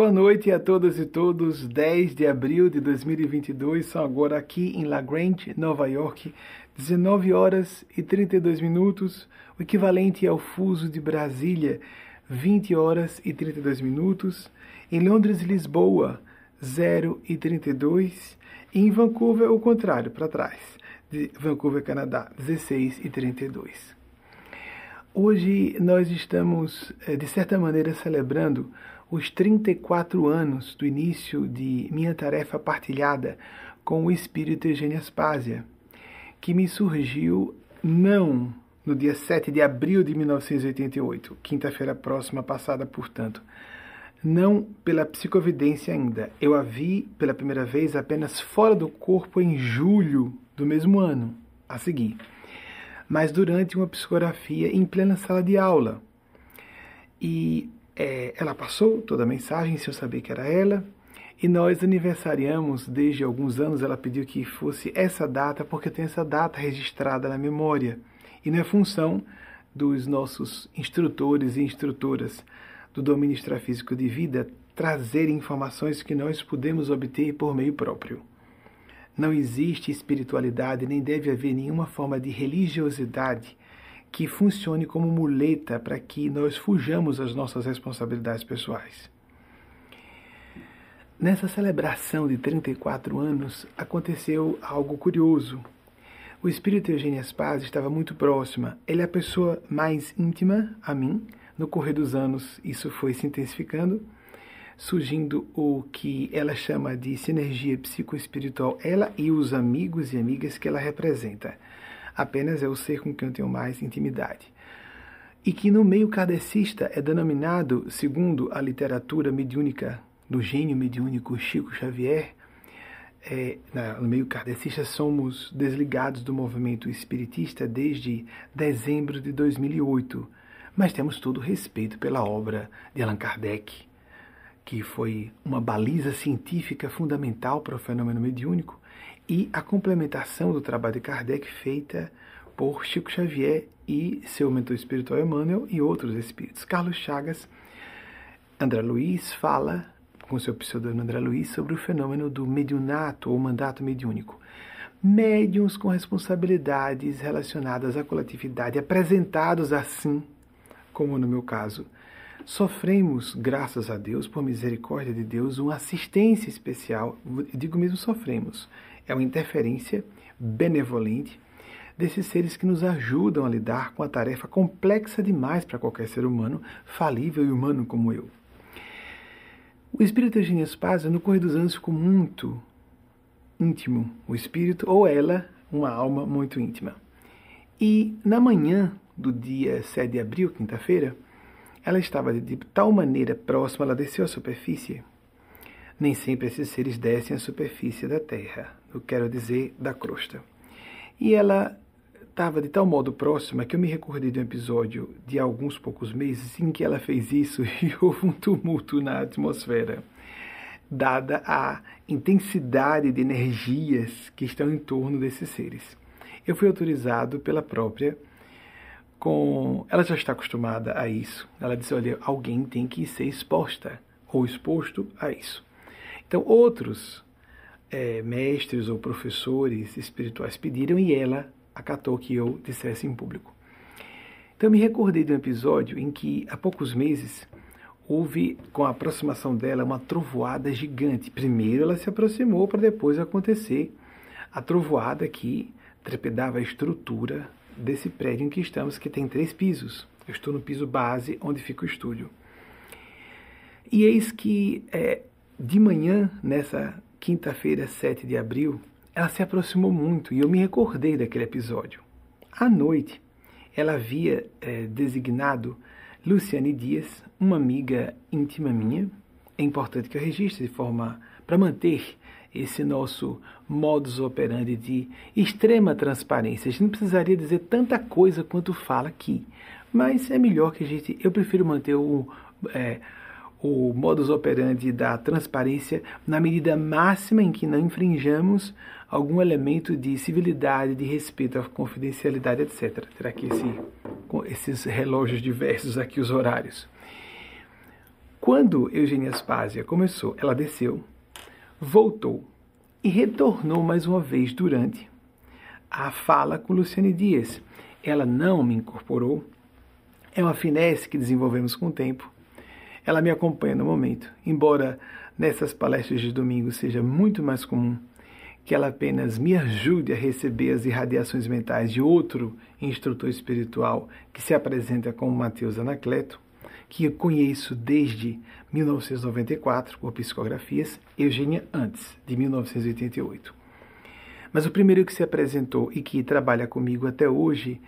Boa noite a todas e todos. 10 de abril de 2022, são agora aqui em La Grande, Nova York, 19 horas e 32 minutos, o equivalente ao fuso de Brasília, 20 horas e 32 minutos. Em Londres e Lisboa, 0 e 32. E em Vancouver, o contrário, para trás. De Vancouver, Canadá, 16 e 32. Hoje nós estamos, eh, de certa maneira, celebrando os 34 anos do início de minha tarefa partilhada com o espírito Eugênio Aspásia, que me surgiu não no dia 7 de abril de 1988, quinta-feira próxima passada, portanto, não pela psicovidência ainda. Eu a vi pela primeira vez apenas fora do corpo em julho do mesmo ano a seguir mas durante uma psicografia em plena sala de aula. E é, ela passou toda a mensagem sem eu saber que era ela, e nós aniversariamos desde alguns anos. Ela pediu que fosse essa data, porque tem essa data registrada na memória, e não é função dos nossos instrutores e instrutoras do domínio extrafísico de vida trazer informações que nós podemos obter por meio próprio. Não existe espiritualidade, nem deve haver nenhuma forma de religiosidade que funcione como muleta para que nós fujamos as nossas responsabilidades pessoais. Nessa celebração de 34 anos aconteceu algo curioso. O espírito Eugênia Spaz estava muito próxima. Ele é a pessoa mais íntima a mim. No correr dos anos, isso foi se intensificando surgindo o que ela chama de sinergia psicoespiritual, ela e os amigos e amigas que ela representa. Apenas é o ser com quem eu tenho mais intimidade. E que no meio kardecista é denominado, segundo a literatura mediúnica do gênio mediúnico Chico Xavier, é, no meio kardecista somos desligados do movimento espiritista desde dezembro de 2008, mas temos todo respeito pela obra de Allan Kardec, que foi uma baliza científica fundamental para o fenômeno mediúnico, e a complementação do trabalho de Kardec feita por Chico Xavier e seu mentor espiritual Emmanuel e outros espíritos. Carlos Chagas, André Luiz fala, com seu pseudônimo André Luiz, sobre o fenômeno do mediunato ou mandato mediúnico. Médiuns com responsabilidades relacionadas à coletividade, apresentados assim, como no meu caso, Sofremos, graças a Deus, por misericórdia de Deus, uma assistência especial. Digo mesmo sofremos. É uma interferência benevolente desses seres que nos ajudam a lidar com a tarefa complexa demais para qualquer ser humano, falível e humano como eu. O espírito Eugênia Spazio, no correr dos anos, ficou muito íntimo. O espírito, ou ela, uma alma muito íntima. E na manhã do dia 7 de abril, quinta-feira, ela estava de tal maneira próxima, ela desceu à superfície. Nem sempre esses seres descem à superfície da Terra, eu quero dizer, da crosta. E ela estava de tal modo próxima que eu me recordei de um episódio de alguns poucos meses em que ela fez isso e houve um tumulto na atmosfera, dada a intensidade de energias que estão em torno desses seres. Eu fui autorizado pela própria com. Ela já está acostumada a isso. Ela disse: olha, alguém tem que ser exposta ou exposto a isso. Então, outros é, mestres ou professores espirituais pediram e ela acatou que eu dissesse em público. Então, me recordei de um episódio em que, há poucos meses, houve, com a aproximação dela, uma trovoada gigante. Primeiro ela se aproximou para depois acontecer a trovoada que trepidava a estrutura desse prédio em que estamos, que tem três pisos. Eu estou no piso base, onde fica o estúdio. E eis que é, de manhã, nessa quinta-feira, 7 de abril, ela se aproximou muito e eu me recordei daquele episódio. À noite, ela havia é, designado Luciane Dias, uma amiga íntima minha. É importante que eu registre de forma para manter esse nosso modus operandi de extrema transparência. A gente não precisaria dizer tanta coisa quanto fala aqui, mas é melhor que a gente. Eu prefiro manter o, é, o modus operandi da transparência na medida máxima em que não infringamos algum elemento de civilidade, de respeito à confidencialidade, etc. Terá aqui esse, esses relógios diversos aqui, os horários. Quando Eugênia Aspásia começou, ela desceu, voltou e retornou mais uma vez durante a fala com Luciane Dias. Ela não me incorporou, é uma finesse que desenvolvemos com o tempo. Ela me acompanha no momento, embora nessas palestras de domingo seja muito mais comum que ela apenas me ajude a receber as irradiações mentais de outro instrutor espiritual que se apresenta como Mateus Anacleto, que eu conheço desde 1994 por psicografias, Eugênia antes, de 1988. Mas o primeiro que se apresentou e que trabalha comigo até hoje,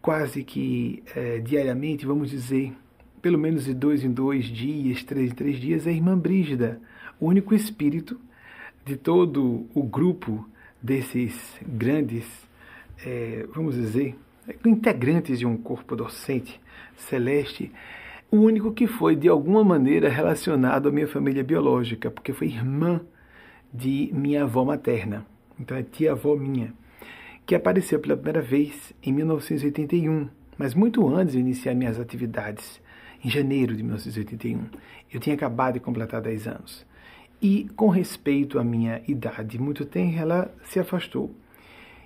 quase que é, diariamente, vamos dizer, pelo menos de dois em dois dias, três em três dias, é a irmã Brígida, o único espírito de todo o grupo desses grandes, é, vamos dizer, integrantes de um corpo docente celeste, o único que foi de alguma maneira relacionado à minha família biológica, porque foi irmã de minha avó materna, então é tia-avó minha, que apareceu pela primeira vez em 1981, mas muito antes de iniciar minhas atividades, em janeiro de 1981. Eu tinha acabado de completar 10 anos. E, com respeito à minha idade muito tenra, ela se afastou.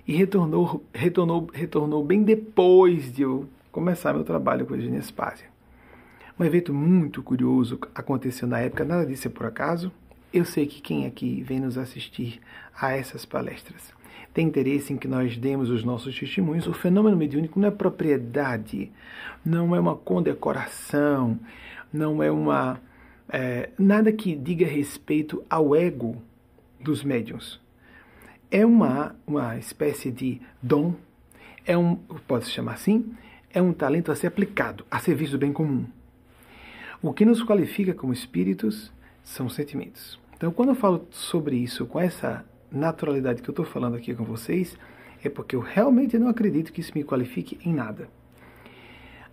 E retornou, retornou, retornou bem depois de eu começar meu trabalho com a Eugênia Spásia. Um evento muito curioso aconteceu na época, nada disso é por acaso. Eu sei que quem aqui vem nos assistir a essas palestras tem interesse em que nós demos os nossos testemunhos. O fenômeno mediúnico não é propriedade, não é uma condecoração, não é uma é, nada que diga respeito ao ego dos médiums. É uma, uma espécie de dom, é um, pode se chamar assim, é um talento a ser aplicado, a serviço do bem comum. O que nos qualifica como espíritos são sentimentos. Então, quando eu falo sobre isso com essa naturalidade que eu estou falando aqui com vocês, é porque eu realmente não acredito que isso me qualifique em nada.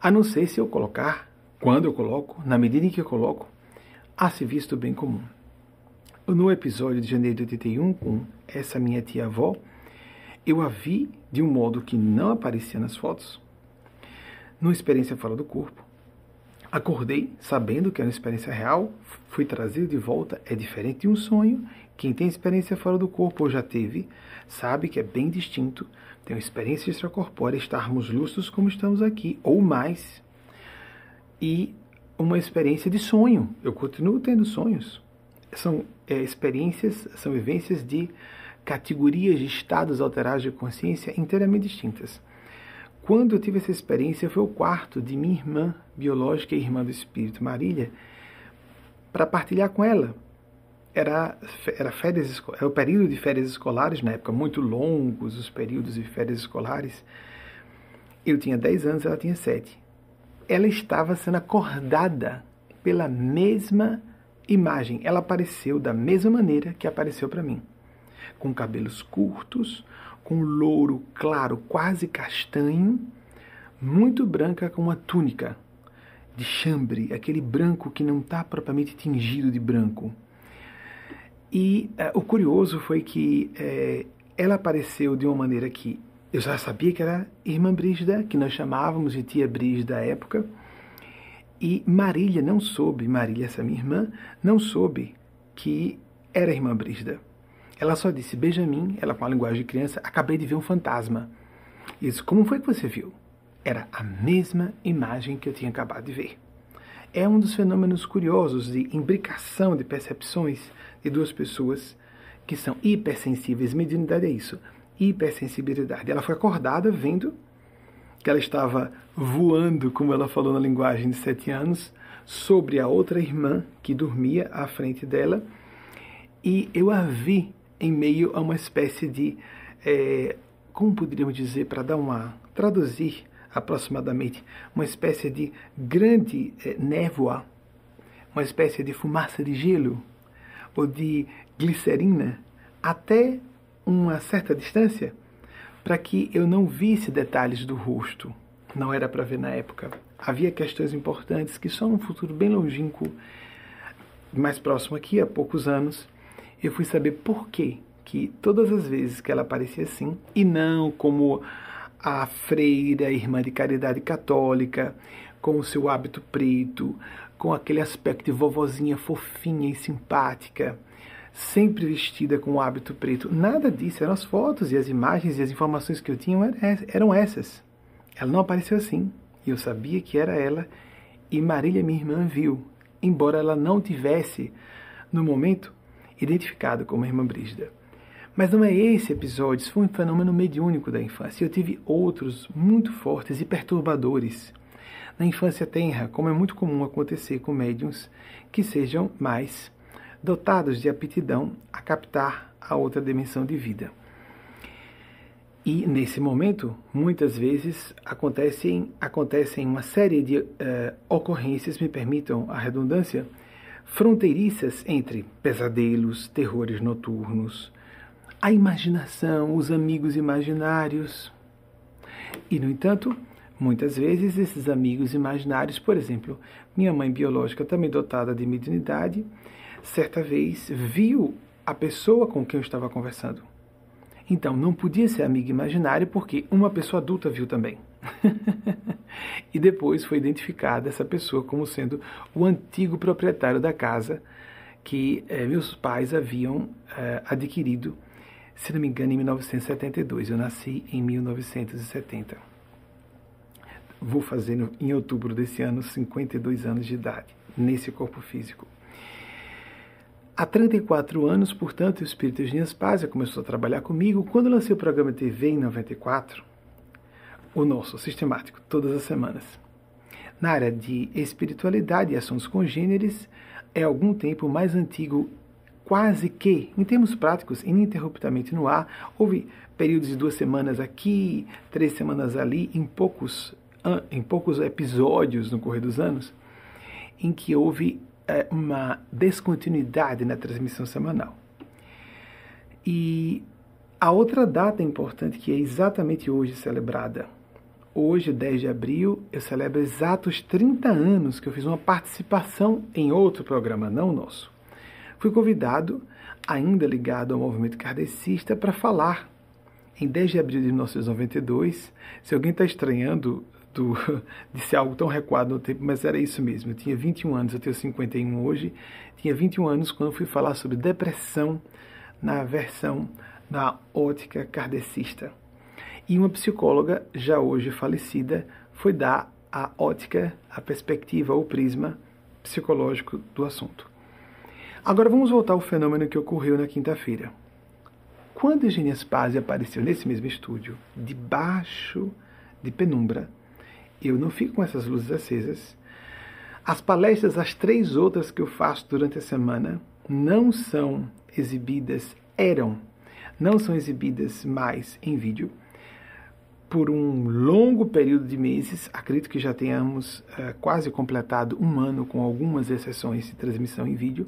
A não ser se eu colocar, quando eu coloco, na medida em que eu coloco, a se visto bem comum. No episódio de janeiro de 81, com essa minha tia-avó, eu a vi de um modo que não aparecia nas fotos, numa experiência fora do corpo, Acordei sabendo que era uma experiência real, fui trazido de volta, é diferente de um sonho. Quem tem experiência fora do corpo ou já teve, sabe que é bem distinto. Tem uma experiência extracorpórea, estarmos lustros como estamos aqui, ou mais. E uma experiência de sonho. Eu continuo tendo sonhos. São é, experiências, são vivências de categorias de estados alterados de consciência inteiramente distintas. Quando eu tive essa experiência, foi o quarto de minha irmã biológica e irmã do espírito, Marília, para partilhar com ela. Era, era, férias, era o período de férias escolares, na época muito longos os períodos de férias escolares. Eu tinha 10 anos, ela tinha 7. Ela estava sendo acordada pela mesma imagem. Ela apareceu da mesma maneira que apareceu para mim. Com cabelos curtos, com louro claro, quase castanho, muito branca com uma túnica de chambre, aquele branco que não está propriamente tingido de branco. E uh, o curioso foi que uh, ela apareceu de uma maneira que eu já sabia que era irmã Brígida, que nós chamávamos de tia Brígida à época, e Marília não soube, Marília, essa minha irmã, não soube que era irmã Brígida. Ela só disse, Benjamin, ela com a linguagem de criança, acabei de ver um fantasma. E disse, como foi que você viu? Era a mesma imagem que eu tinha acabado de ver. É um dos fenômenos curiosos de imbricação de percepções de duas pessoas que são hipersensíveis. Mediunidade é isso, hipersensibilidade. Ela foi acordada vendo que ela estava voando, como ela falou na linguagem de sete anos, sobre a outra irmã que dormia à frente dela. E eu a vi em meio a uma espécie de, é, como poderíamos dizer, para dar uma, traduzir aproximadamente, uma espécie de grande é, névoa, uma espécie de fumaça de gelo ou de glicerina, até uma certa distância, para que eu não visse detalhes do rosto. Não era para ver na época. Havia questões importantes que só num futuro bem longínquo, mais próximo aqui, há poucos anos, eu fui saber por que que todas as vezes que ela aparecia assim, e não como a freira, irmã de caridade católica, com o seu hábito preto, com aquele aspecto de vovozinha fofinha e simpática, sempre vestida com o hábito preto. Nada disso, eram as fotos e as imagens e as informações que eu tinha eram essas. Ela não apareceu assim, e eu sabia que era ela, e Marília, minha irmã, viu, embora ela não tivesse, no momento, identificado como a irmã Brígida. Mas não é esse episódio, isso foi um fenômeno mediúnico da infância. Eu tive outros muito fortes e perturbadores. Na infância tenra, como é muito comum acontecer com médiums que sejam mais dotados de aptidão a captar a outra dimensão de vida. E nesse momento, muitas vezes acontecem, acontecem uma série de uh, ocorrências, me permitam a redundância, fronteiriças entre pesadelos, terrores noturnos, a imaginação, os amigos imaginários. E, no entanto, muitas vezes esses amigos imaginários, por exemplo, minha mãe biológica, também dotada de mediunidade, certa vez viu a pessoa com quem eu estava conversando. Então, não podia ser amigo imaginário porque uma pessoa adulta viu também. e depois foi identificada essa pessoa como sendo o antigo proprietário da casa que eh, meus pais haviam eh, adquirido se não me engano, em 1972. Eu nasci em 1970. Vou fazer em outubro desse ano 52 anos de idade, nesse corpo físico. Há 34 anos, portanto, o Espírito Eugênio Spazia começou a trabalhar comigo. Quando lancei o programa TV em 94, o nosso, sistemático, todas as semanas. Na área de espiritualidade e assuntos congêneres, é algum tempo mais antigo quase que, em termos práticos, ininterruptamente no ar. Houve períodos de duas semanas aqui, três semanas ali, em poucos, em poucos episódios no correr dos anos, em que houve é, uma descontinuidade na transmissão semanal. E a outra data importante que é exatamente hoje celebrada, hoje, 10 de abril, eu celebro exatos 30 anos que eu fiz uma participação em outro programa, não nosso. Fui convidado, ainda ligado ao movimento kardecista, para falar em 10 de abril de 1992. Se alguém está estranhando do, de ser algo tão recuado no tempo, mas era isso mesmo. Eu tinha 21 anos, eu tenho 51 hoje. Tinha 21 anos quando fui falar sobre depressão na versão na ótica kardecista. E uma psicóloga, já hoje falecida, foi dar a ótica, a perspectiva, o prisma psicológico do assunto. Agora vamos voltar ao fenômeno que ocorreu na quinta-feira. Quando Eugênia Spazia apareceu nesse mesmo estúdio, debaixo de penumbra, eu não fico com essas luzes acesas. As palestras, as três outras que eu faço durante a semana, não são exibidas, eram, não são exibidas mais em vídeo por um longo período de meses. Acredito que já tenhamos uh, quase completado um ano, com algumas exceções de transmissão em vídeo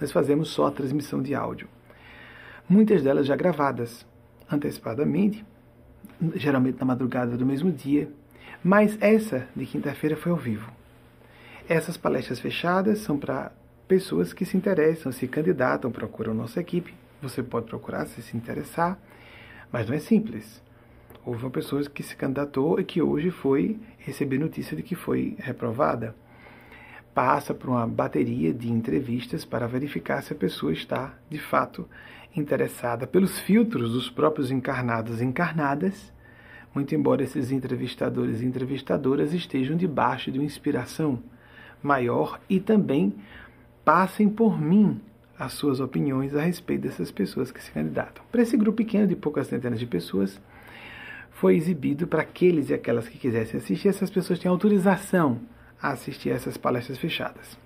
nós fazemos só a transmissão de áudio. Muitas delas já gravadas antecipadamente, geralmente na madrugada do mesmo dia, mas essa de quinta-feira foi ao vivo. Essas palestras fechadas são para pessoas que se interessam, se candidatam, procuram nossa equipe. Você pode procurar se se interessar, mas não é simples. Houve uma pessoa que se candidatou e que hoje foi receber notícia de que foi reprovada passa por uma bateria de entrevistas para verificar se a pessoa está, de fato, interessada pelos filtros dos próprios encarnados e encarnadas, muito embora esses entrevistadores e entrevistadoras estejam debaixo de uma inspiração maior e também passem por mim as suas opiniões a respeito dessas pessoas que se candidatam. Para esse grupo pequeno de poucas centenas de pessoas, foi exibido para aqueles e aquelas que quisessem assistir, essas pessoas têm autorização a assistir a essas palestras fechadas.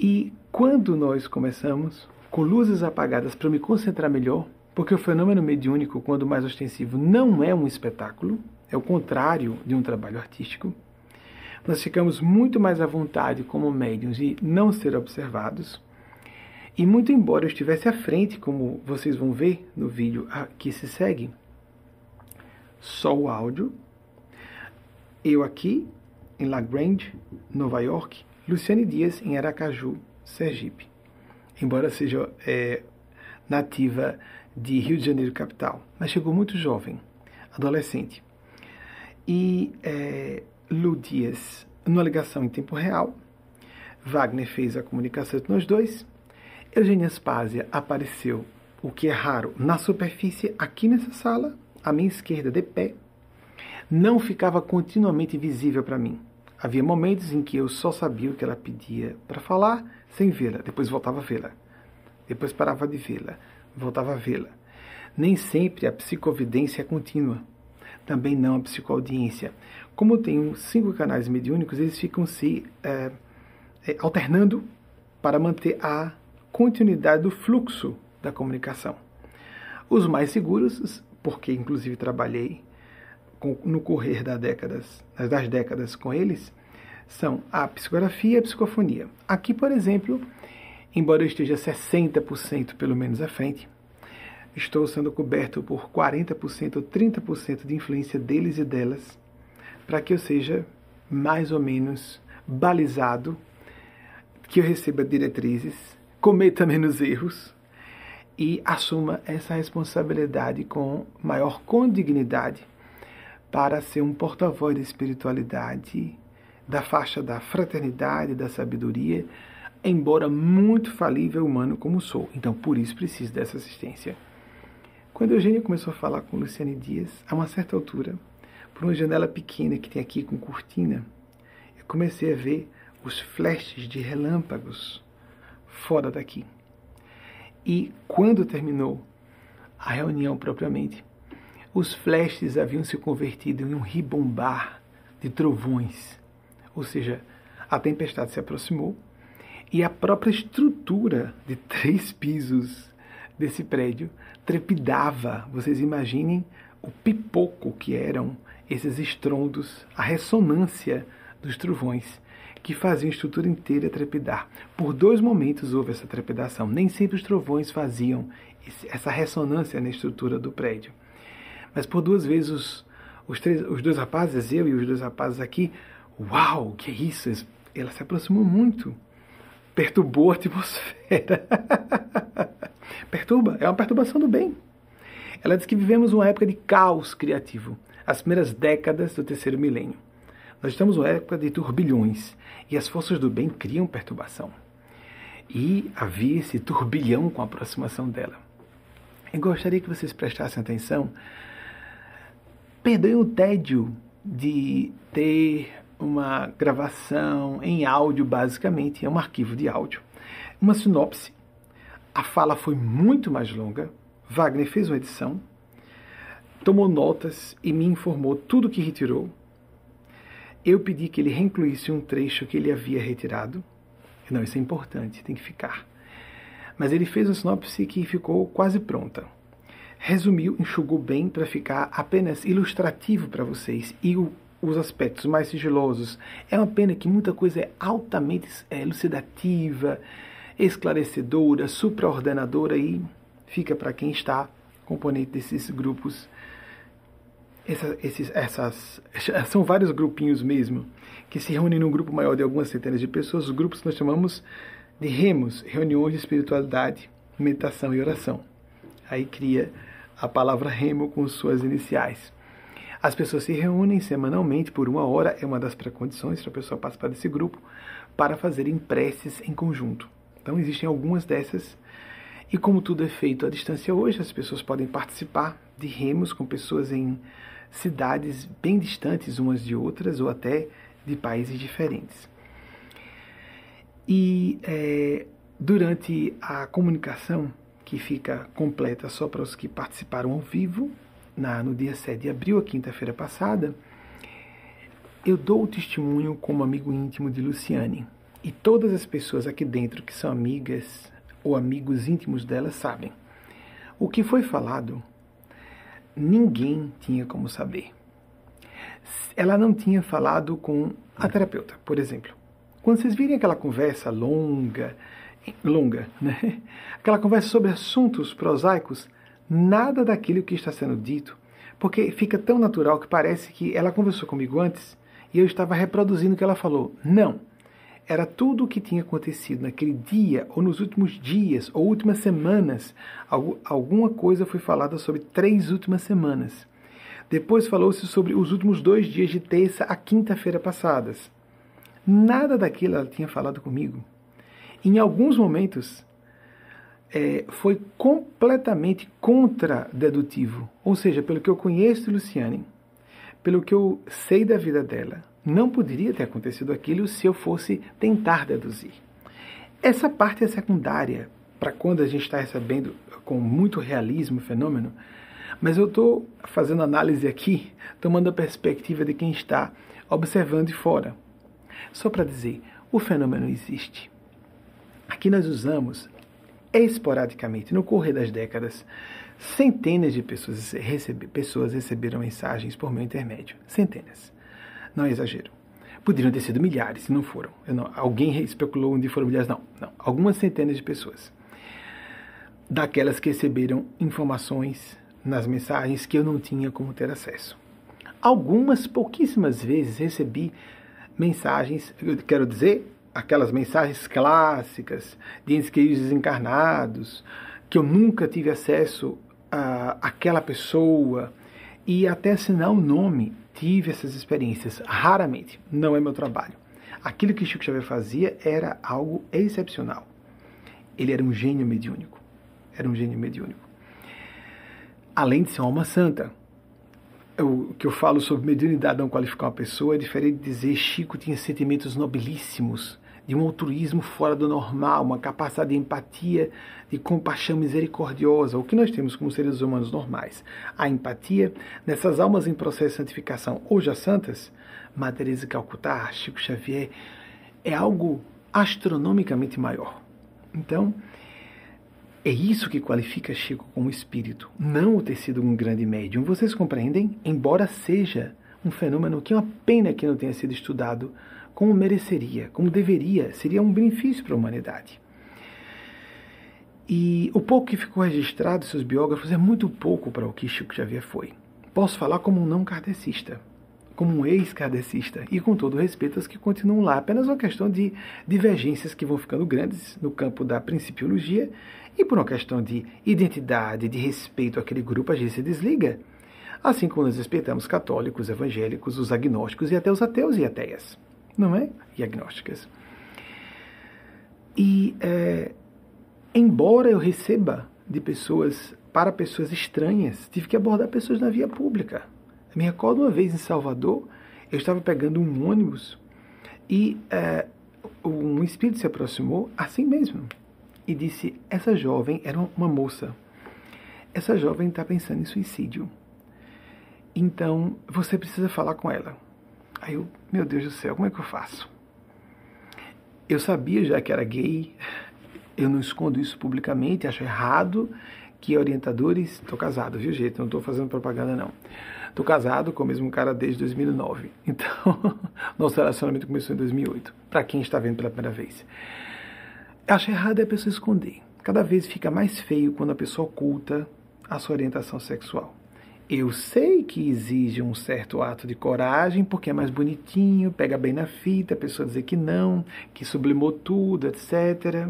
E quando nós começamos, com luzes apagadas para me concentrar melhor, porque o fenômeno mediúnico, quando mais ostensivo, não é um espetáculo, é o contrário de um trabalho artístico, nós ficamos muito mais à vontade como médiums e não ser observados. E muito embora eu estivesse à frente, como vocês vão ver no vídeo que se segue, só o áudio, eu aqui em La Grande, Nova York, Luciane Dias, em Aracaju, Sergipe. Embora seja é, nativa de Rio de Janeiro, capital, mas chegou muito jovem, adolescente. E é, Lu Dias, numa ligação em tempo real. Wagner fez a comunicação entre nós dois. Eugênia Spásia apareceu, o que é raro, na superfície aqui nessa sala, à minha esquerda, de pé. Não ficava continuamente visível para mim. Havia momentos em que eu só sabia o que ela pedia para falar, sem vê-la. Depois voltava a vê-la. Depois parava de vê-la. Voltava a vê-la. Nem sempre a psicovidência é contínua. Também não a psicoaudiência. Como tenho cinco canais mediúnicos, eles ficam se é, é, alternando para manter a continuidade do fluxo da comunicação. Os mais seguros, porque inclusive trabalhei com, no correr das décadas, das décadas com eles, são a psicografia e a psicofonia. Aqui, por exemplo, embora eu esteja 60% pelo menos à frente, estou sendo coberto por 40% ou 30% de influência deles e delas, para que eu seja mais ou menos balizado, que eu receba diretrizes, cometa menos erros e assuma essa responsabilidade com maior condignidade para ser um porta-voz da espiritualidade, da faixa da fraternidade, da sabedoria, embora muito falível humano como sou. Então, por isso preciso dessa assistência. Quando Eugênio começou a falar com Luciane Dias, a uma certa altura, por uma janela pequena que tem aqui com cortina, eu comecei a ver os flashes de relâmpagos fora daqui. E quando terminou a reunião propriamente, os flashes haviam se convertido em um ribombar de trovões. Ou seja, a tempestade se aproximou e a própria estrutura de três pisos desse prédio trepidava. Vocês imaginem o pipoco que eram esses estrondos, a ressonância dos trovões que faziam a estrutura inteira trepidar. Por dois momentos houve essa trepidação. Nem sempre os trovões faziam essa ressonância na estrutura do prédio. Mas por duas vezes os, os, três, os dois rapazes, eu e os dois rapazes aqui, uau, que é isso? Ela se aproximou muito. Perturbou a atmosfera. Perturba, é uma perturbação do bem. Ela diz que vivemos uma época de caos criativo, as primeiras décadas do terceiro milênio. Nós estamos numa época de turbilhões e as forças do bem criam perturbação. E havia esse turbilhão com a aproximação dela. Eu gostaria que vocês prestassem atenção perdoem o tédio de ter uma gravação em áudio, basicamente, é um arquivo de áudio. Uma sinopse. A fala foi muito mais longa. Wagner fez uma edição, tomou notas e me informou tudo que retirou. Eu pedi que ele reincluísse um trecho que ele havia retirado. Não, isso é importante, tem que ficar. Mas ele fez uma sinopse que ficou quase pronta resumiu, enxugou bem para ficar apenas ilustrativo para vocês e o, os aspectos mais sigilosos. É uma pena que muita coisa é altamente é, elucidativa, esclarecedora, supraordenadora e fica para quem está componente desses grupos. Esses, essas, são vários grupinhos mesmo que se reúnem num grupo maior de algumas centenas de pessoas. Os grupos que nós chamamos de remos, reuniões de espiritualidade, meditação e oração. Aí cria a palavra remo com suas iniciais. As pessoas se reúnem semanalmente por uma hora, é uma das precondições para a pessoa participar desse grupo, para fazerem preces em conjunto. Então existem algumas dessas, e como tudo é feito à distância hoje, as pessoas podem participar de remos com pessoas em cidades bem distantes umas de outras, ou até de países diferentes. E é, durante a comunicação, que fica completa só para os que participaram ao vivo, na, no dia 7 de abril, a quinta-feira passada, eu dou o testemunho como amigo íntimo de Luciane. E todas as pessoas aqui dentro que são amigas ou amigos íntimos dela sabem. O que foi falado, ninguém tinha como saber. Ela não tinha falado com a terapeuta, por exemplo. Quando vocês virem aquela conversa longa, longa, né? Aquela conversa sobre assuntos prosaicos, nada daquilo que está sendo dito, porque fica tão natural que parece que ela conversou comigo antes e eu estava reproduzindo o que ela falou. Não. Era tudo o que tinha acontecido naquele dia, ou nos últimos dias, ou últimas semanas. Alguma coisa foi falada sobre três últimas semanas. Depois falou-se sobre os últimos dois dias de terça a quinta-feira passadas. Nada daquilo ela tinha falado comigo. Em alguns momentos, é, foi completamente contra-dedutivo. Ou seja, pelo que eu conheço de Luciane, pelo que eu sei da vida dela, não poderia ter acontecido aquilo se eu fosse tentar deduzir. Essa parte é secundária para quando a gente está recebendo com muito realismo o fenômeno, mas eu estou fazendo análise aqui, tomando a perspectiva de quem está observando de fora. Só para dizer, o fenômeno existe. Aqui nós usamos esporadicamente, no correr das décadas, centenas de pessoas, recebe, pessoas receberam mensagens por meu intermédio. Centenas. Não é exagero. Poderiam ter sido milhares, se não foram. Não, alguém especulou onde foram milhares. Não, não. Algumas centenas de pessoas. Daquelas que receberam informações nas mensagens que eu não tinha como ter acesso. Algumas, pouquíssimas vezes, recebi mensagens, eu quero dizer, aquelas mensagens clássicas de entes queridos desencarnados, que eu nunca tive acesso a aquela pessoa e até assinar o nome, tive essas experiências, raramente, não é meu trabalho. Aquilo que Chico Xavier fazia era algo excepcional. Ele era um gênio mediúnico. Era um gênio mediúnico. Além de ser uma alma santa, o que eu falo sobre mediunidade não qualificar uma pessoa é diferente de dizer Chico tinha sentimentos nobilíssimos, de um altruísmo fora do normal, uma capacidade de empatia, de compaixão misericordiosa, o que nós temos como seres humanos normais. A empatia nessas almas em processo de santificação, hoje as santas, Teresa de Calcutá, Chico Xavier, é algo astronomicamente maior. Então, é isso que qualifica Chico como espírito, não o ter sido um grande médium. Vocês compreendem? Embora seja um fenômeno que é uma pena que não tenha sido estudado como mereceria, como deveria, seria um benefício para a humanidade. E o pouco que ficou registrado seus biógrafos é muito pouco para o que Chico Xavier foi. Posso falar como um não kardecista, como um ex-kardecista, e com todo respeito aos que continuam lá, apenas uma questão de divergências que vão ficando grandes no campo da principiologia e por uma questão de identidade, de respeito àquele grupo, a gente se desliga. Assim como nós respeitamos católicos, evangélicos, os agnósticos e até os ateus e ateias, não é? E agnósticas. E, é, embora eu receba de pessoas, para pessoas estranhas, tive que abordar pessoas na via pública. Me recordo uma vez em Salvador, eu estava pegando um ônibus e é, um espírito se aproximou assim mesmo e disse: Essa jovem era uma moça. Essa jovem está pensando em suicídio. Então você precisa falar com ela. Aí eu, meu Deus do céu, como é que eu faço? Eu sabia já que era gay, eu não escondo isso publicamente, acho errado que orientadores. Estou casado, viu, gente? Não estou fazendo propaganda, não. Estou casado com o mesmo cara desde 2009. Então, nosso relacionamento começou em 2008. Para quem está vendo pela primeira vez. Acho errado é a pessoa esconder. Cada vez fica mais feio quando a pessoa oculta a sua orientação sexual. Eu sei que exige um certo ato de coragem, porque é mais bonitinho, pega bem na fita, a pessoa dizer que não, que sublimou tudo, etc.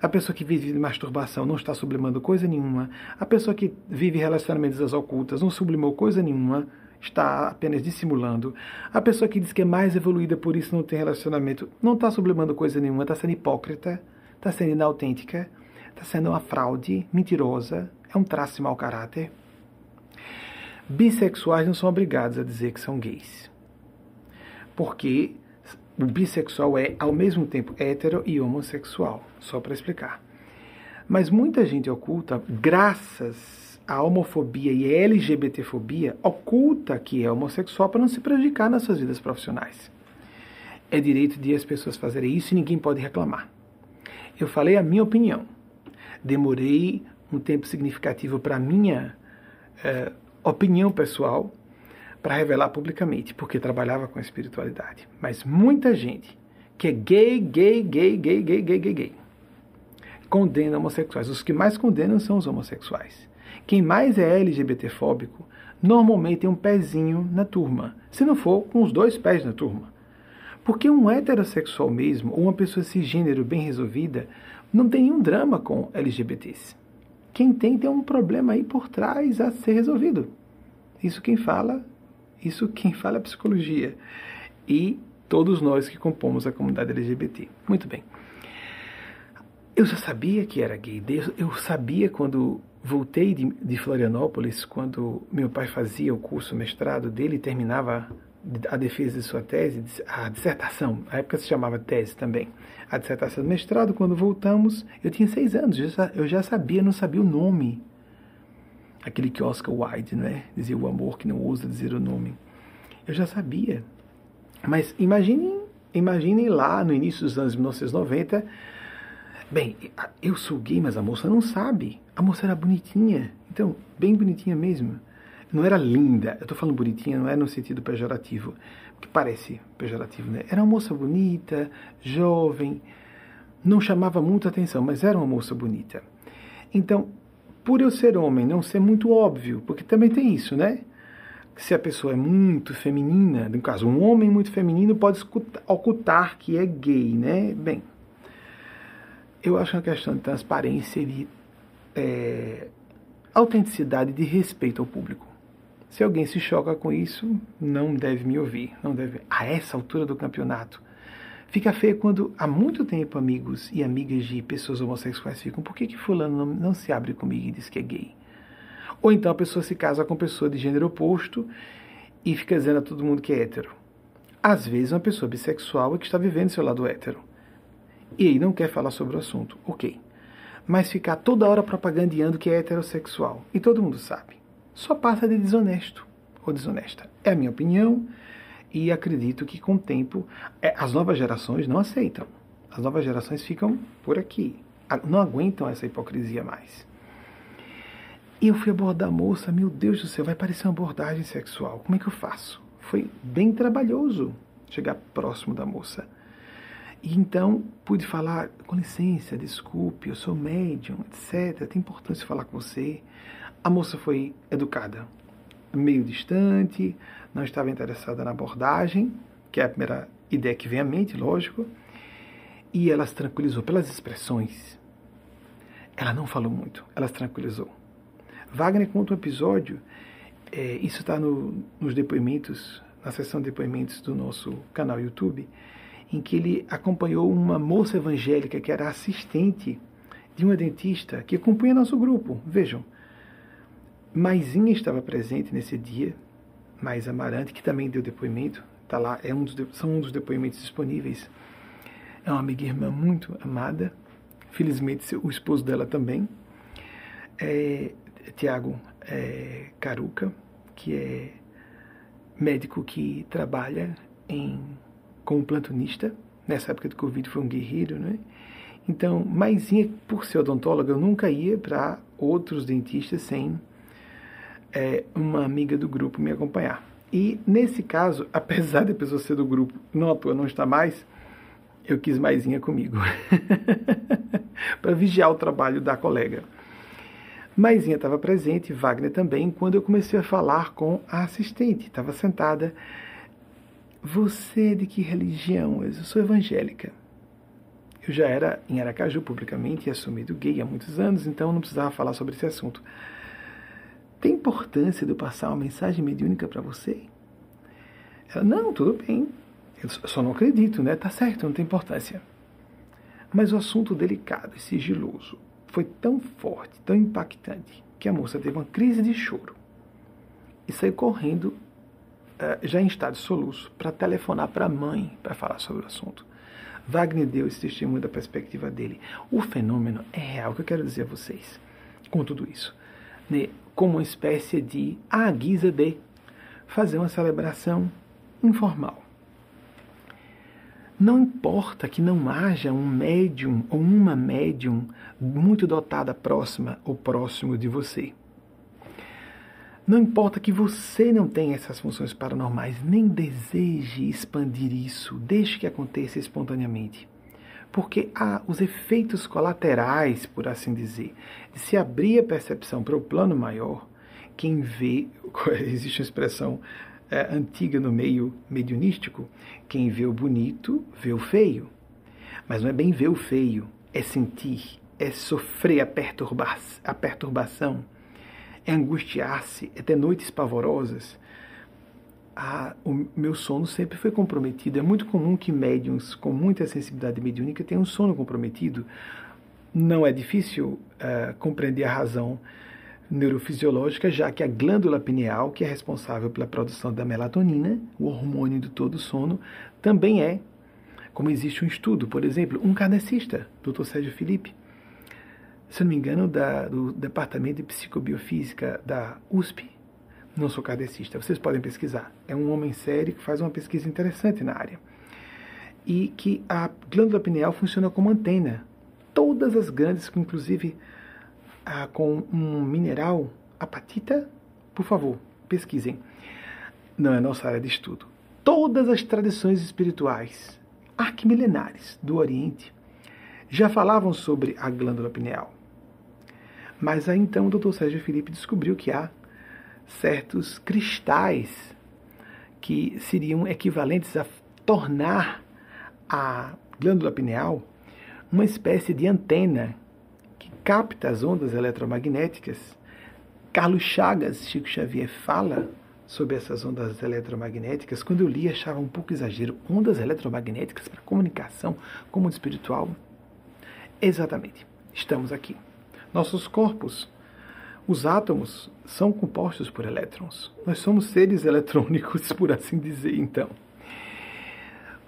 A pessoa que vive de masturbação não está sublimando coisa nenhuma. A pessoa que vive relacionamentos ocultas não sublimou coisa nenhuma está apenas dissimulando. A pessoa que diz que é mais evoluída por isso não tem relacionamento não está sublimando coisa nenhuma, está sendo hipócrita, está sendo inautêntica, está sendo uma fraude, mentirosa, é um traço de mau caráter. Bissexuais não são obrigados a dizer que são gays. Porque o bissexual é, ao mesmo tempo, hétero e homossexual. Só para explicar. Mas muita gente oculta, graças a homofobia e a LGBTfobia oculta que é homossexual para não se prejudicar nas suas vidas profissionais. É direito de as pessoas fazerem isso e ninguém pode reclamar. Eu falei a minha opinião. Demorei um tempo significativo para minha eh, opinião pessoal para revelar publicamente, porque trabalhava com espiritualidade. Mas muita gente que é gay, gay, gay, gay, gay, gay, gay, gay, condena homossexuais. Os que mais condenam são os homossexuais. Quem mais é LGBTfóbico normalmente tem um pezinho na turma, se não for com os dois pés na turma. Porque um heterossexual mesmo, ou uma pessoa cisgênero bem resolvida, não tem nenhum drama com LGBTs. Quem tem tem um problema aí por trás a ser resolvido. Isso quem fala, isso quem fala é psicologia. E todos nós que compomos a comunidade LGBT. Muito bem. Eu já sabia que era gay. Eu sabia quando voltei de, de Florianópolis, quando meu pai fazia o curso mestrado dele e terminava a defesa de sua tese, a dissertação, a época se chamava tese também, a dissertação do mestrado, quando voltamos, eu tinha seis anos, eu já sabia, não sabia o nome. Aquele que Oscar Wilde, né? Dizia o amor que não ousa dizer o nome. Eu já sabia. Mas imaginem, imaginem lá no início dos anos 1990, bem, eu sou gay, mas a moça não sabe. A moça era bonitinha, então, bem bonitinha mesmo. Não era linda, eu estou falando bonitinha, não é no sentido pejorativo, que parece pejorativo, né? Era uma moça bonita, jovem, não chamava muita atenção, mas era uma moça bonita. Então, por eu ser homem, não ser muito óbvio, porque também tem isso, né? Se a pessoa é muito feminina, no caso, um homem muito feminino pode ocultar que é gay, né? Bem, eu acho uma questão de transparência e de é, autenticidade de respeito ao público. Se alguém se choca com isso, não deve me ouvir, não deve. A essa altura do campeonato, fica feio quando há muito tempo amigos e amigas de pessoas homossexuais ficam. Por que que fulano não, não se abre comigo e diz que é gay? Ou então a pessoa se casa com pessoa de gênero oposto e fica dizendo a todo mundo que é hétero. Às vezes uma pessoa bissexual é que está vivendo seu lado hétero. E aí não quer falar sobre o assunto. Ok. Mas ficar toda hora propagandeando que é heterossexual. E todo mundo sabe só passa de desonesto ou desonesta. É a minha opinião e acredito que com o tempo é, as novas gerações não aceitam. As novas gerações ficam por aqui, não aguentam essa hipocrisia mais. E eu fui abordar a moça, meu Deus do céu, vai parecer uma abordagem sexual. Como é que eu faço? Foi bem trabalhoso chegar próximo da moça. E então pude falar, com licença, desculpe, eu sou médium, etc. Tem importância falar com você. A moça foi educada, meio distante, não estava interessada na abordagem, que é a primeira ideia que vem à mente, lógico, e ela se tranquilizou pelas expressões. Ela não falou muito, ela se tranquilizou. Wagner conta um episódio, é, isso está no, nos depoimentos, na seção de depoimentos do nosso canal YouTube, em que ele acompanhou uma moça evangélica que era assistente de uma dentista que acompanha nosso grupo. Vejam, Maisinha estava presente nesse dia, Mais Amarante, que também deu depoimento, tá lá, é um dos, são um dos depoimentos disponíveis. É uma amiga irmã muito amada, felizmente o esposo dela também, é, Tiago é, Caruca, que é médico que trabalha em, como plantonista, nessa época do Covid foi um guerreiro, né? Então, Maisinha, por ser odontóloga, eu nunca ia para outros dentistas sem é, uma amiga do grupo me acompanhar. E nesse caso, apesar de a pessoa ser do grupo, não atua, não está mais, eu quis maisinha comigo. para vigiar o trabalho da colega. Maisinha estava presente, Wagner também, quando eu comecei a falar com a assistente. Estava sentada. Você de que religião? Eu sou evangélica. Eu já era em Aracaju publicamente e assumido gay há muitos anos, então não precisava falar sobre esse assunto. Tem importância de eu passar uma mensagem mediúnica para você? Ela, não, tudo bem. Eu só não acredito, né? Tá certo, não tem importância. Mas o assunto delicado e sigiloso foi tão forte, tão impactante, que a moça teve uma crise de choro e saiu correndo, eh, já em estado de soluço, para telefonar para a mãe para falar sobre o assunto. Wagner deu esse testemunho da perspectiva dele. O fenômeno é real, o que eu quero dizer a vocês com tudo isso. Como uma espécie de, à guisa de, fazer uma celebração informal. Não importa que não haja um médium ou uma médium muito dotada próxima ou próximo de você. Não importa que você não tenha essas funções paranormais, nem deseje expandir isso, deixe que aconteça espontaneamente porque há os efeitos colaterais, por assim dizer, de se abrir a percepção para o plano maior, quem vê, existe uma expressão é, antiga no meio mediunístico, quem vê o bonito, vê o feio. Mas não é bem ver o feio, é sentir, é sofrer a, perturba a perturbação, é angustiar-se, é ter noites pavorosas. O meu sono sempre foi comprometido. É muito comum que médiums com muita sensibilidade mediúnica tenham um sono comprometido. Não é difícil uh, compreender a razão neurofisiológica, já que a glândula pineal, que é responsável pela produção da melatonina, o hormônio do todo sono, também é, como existe um estudo, por exemplo, um kardecista, Dr. Sérgio Felipe, se não me engano, da, do Departamento de Psicobiofísica da USP, não sou kardecista, vocês podem pesquisar. É um homem sério que faz uma pesquisa interessante na área. E que a glândula pineal funciona como antena. Todas as grandes, inclusive ah, com um mineral, apatita, por favor, pesquisem. Não é nossa área de estudo. Todas as tradições espirituais arquimilenares do Oriente já falavam sobre a glândula pineal. Mas aí então o Dr. Sérgio Felipe descobriu que há certos cristais que seriam equivalentes a tornar a glândula pineal uma espécie de antena capta as ondas eletromagnéticas. Carlos Chagas, Chico Xavier, fala sobre essas ondas eletromagnéticas. Quando eu li, achava um pouco exagero. Ondas eletromagnéticas para comunicação como espiritual? Exatamente. Estamos aqui. Nossos corpos, os átomos, são compostos por elétrons. Nós somos seres eletrônicos, por assim dizer, então.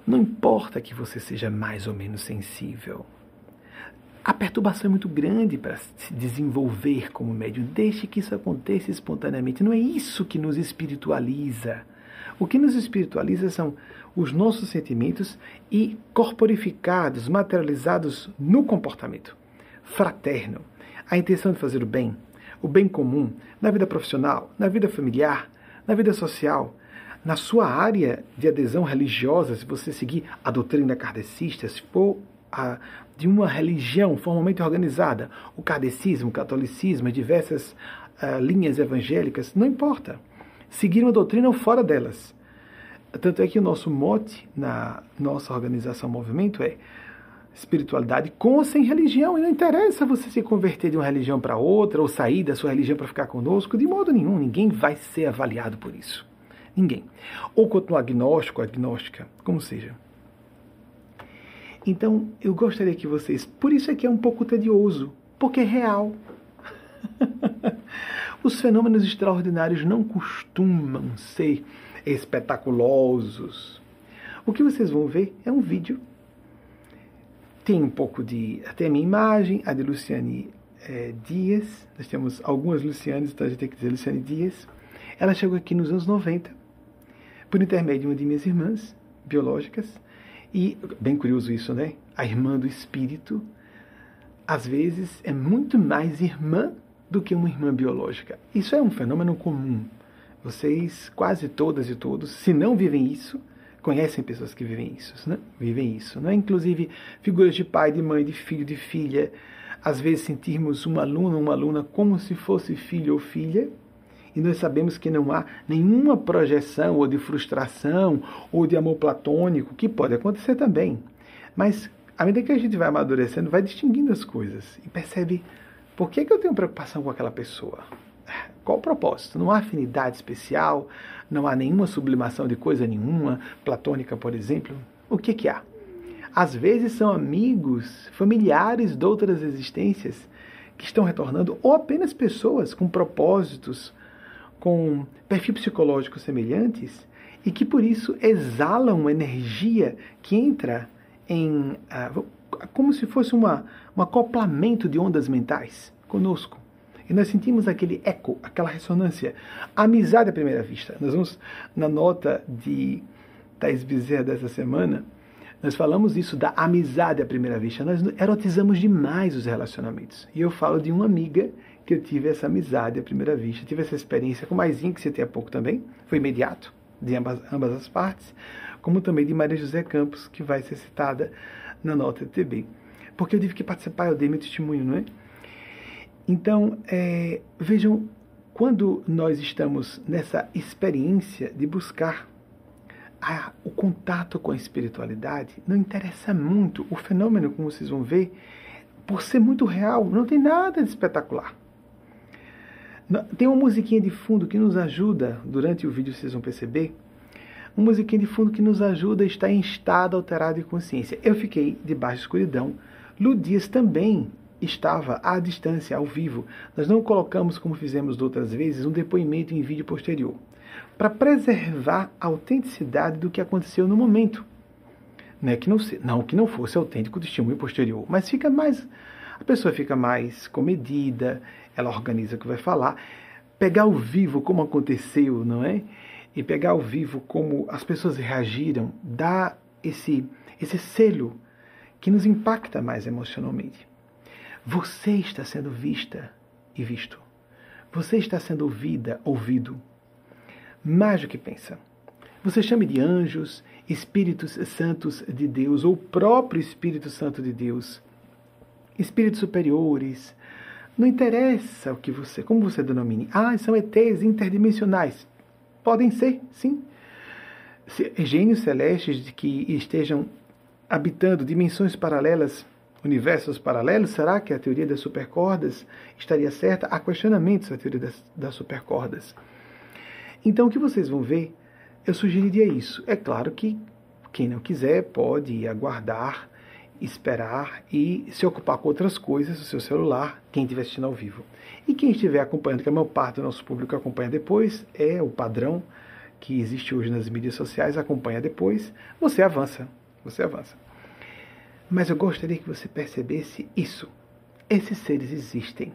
Não importa que você seja mais ou menos sensível, a perturbação é muito grande para se desenvolver como médium. Deixe que isso aconteça espontaneamente. Não é isso que nos espiritualiza. O que nos espiritualiza são os nossos sentimentos e corporificados, materializados no comportamento fraterno. A intenção de fazer o bem, o bem comum, na vida profissional, na vida familiar, na vida social, na sua área de adesão religiosa, se você seguir a doutrina kardecista, se for a, de uma religião formalmente organizada, o kardecismo, o catolicismo, diversas uh, linhas evangélicas, não importa. Seguir uma doutrina ou fora delas. Tanto é que o nosso mote na nossa organização movimento é espiritualidade com ou sem religião. E não interessa você se converter de uma religião para outra ou sair da sua religião para ficar conosco, de modo nenhum. Ninguém vai ser avaliado por isso. Ninguém. Ou continuar agnóstico, agnóstica, como seja. Então, eu gostaria que vocês. Por isso é que é um pouco tedioso, porque é real. Os fenômenos extraordinários não costumam ser espetaculosos. O que vocês vão ver é um vídeo. Tem um pouco de. Até a minha imagem, a de Luciane é, Dias. Nós temos algumas Lucianes, então a gente tem que dizer Luciane Dias. Ela chegou aqui nos anos 90, por intermédio de uma de minhas irmãs biológicas e, bem curioso isso, né? A irmã do espírito, às vezes, é muito mais irmã do que uma irmã biológica. Isso é um fenômeno comum. Vocês, quase todas e todos, se não vivem isso, conhecem pessoas que vivem isso, né? Vivem isso, né? Inclusive figuras de pai, de mãe, de filho, de filha. Às vezes sentirmos uma aluna, uma aluna como se fosse filho ou filha, e nós sabemos que não há nenhuma projeção ou de frustração ou de amor platônico, que pode acontecer também. Mas à medida que a gente vai amadurecendo, vai distinguindo as coisas e percebe por que, que eu tenho preocupação com aquela pessoa. Qual o propósito? Não há afinidade especial, não há nenhuma sublimação de coisa nenhuma, platônica, por exemplo. O que, que há? Às vezes são amigos, familiares de outras existências que estão retornando, ou apenas pessoas com propósitos com perfil psicológico semelhantes e que por isso exalam uma energia que entra em uh, como se fosse uma, um acoplamento de ondas mentais conosco. E nós sentimos aquele eco, aquela ressonância. amizade à primeira vista. Nós vamos, na nota de Thais Bezerra dessa semana, nós falamos isso da amizade à primeira vista. Nós erotizamos demais os relacionamentos. E eu falo de uma amiga que eu tive essa amizade à primeira vista, tive essa experiência com Maisinho, que você tem há pouco também, foi imediato, de ambas, ambas as partes, como também de Maria José Campos, que vai ser citada na nota TB. Porque eu tive que participar, eu dei meu testemunho, não é? Então, é, vejam, quando nós estamos nessa experiência de buscar a, o contato com a espiritualidade, não interessa muito o fenômeno, como vocês vão ver, por ser muito real, não tem nada de espetacular. Tem uma musiquinha de fundo que nos ajuda, durante o vídeo vocês vão perceber, uma musiquinha de fundo que nos ajuda a estar em estado alterado de consciência. Eu fiquei debaixo da escuridão. Ludias também estava à distância, ao vivo. Nós não colocamos, como fizemos outras vezes, um depoimento em vídeo posterior, para preservar a autenticidade do que aconteceu no momento. Né? Que não, não que não fosse autêntico o testemunho posterior, mas fica mais. A pessoa fica mais comedida, ela organiza o que vai falar. Pegar ao vivo como aconteceu, não é? E pegar ao vivo como as pessoas reagiram, dá esse, esse selo que nos impacta mais emocionalmente. Você está sendo vista e visto. Você está sendo ouvida, ouvido. Mais do que pensa. Você chame de anjos, Espíritos Santos de Deus, ou próprio Espírito Santo de Deus, espíritos superiores. Não interessa o que você, como você denomine. Ah, são ETs interdimensionais. Podem ser, sim. Gênios celestes que estejam habitando dimensões paralelas universos paralelos? Será que a teoria das supercordas estaria certa? Há questionamentos à teoria das, das supercordas. Então, o que vocês vão ver, eu sugeriria isso. É claro que quem não quiser pode aguardar, esperar e se ocupar com outras coisas, o seu celular, quem estiver assistindo ao vivo. E quem estiver acompanhando, que a maior parte do nosso público acompanha depois, é o padrão que existe hoje nas mídias sociais, acompanha depois, você avança, você avança. Mas eu gostaria que você percebesse isso. Esses seres existem.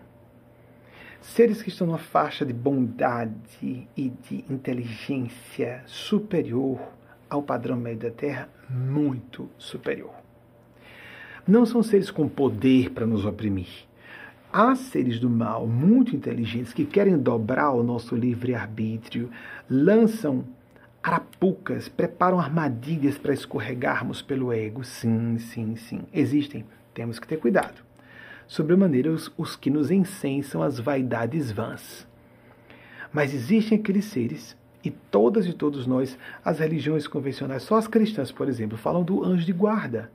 Seres que estão numa faixa de bondade e de inteligência superior ao padrão médio da Terra, muito superior. Não são seres com poder para nos oprimir. Há seres do mal muito inteligentes que querem dobrar o nosso livre-arbítrio, lançam arapucas, preparam armadilhas para escorregarmos pelo ego. Sim, sim, sim. Existem. Temos que ter cuidado. Sobremaneira os, os que nos incensam as vaidades vãs. Mas existem aqueles seres, e todas e todos nós, as religiões convencionais, só as cristãs, por exemplo, falam do anjo de guarda.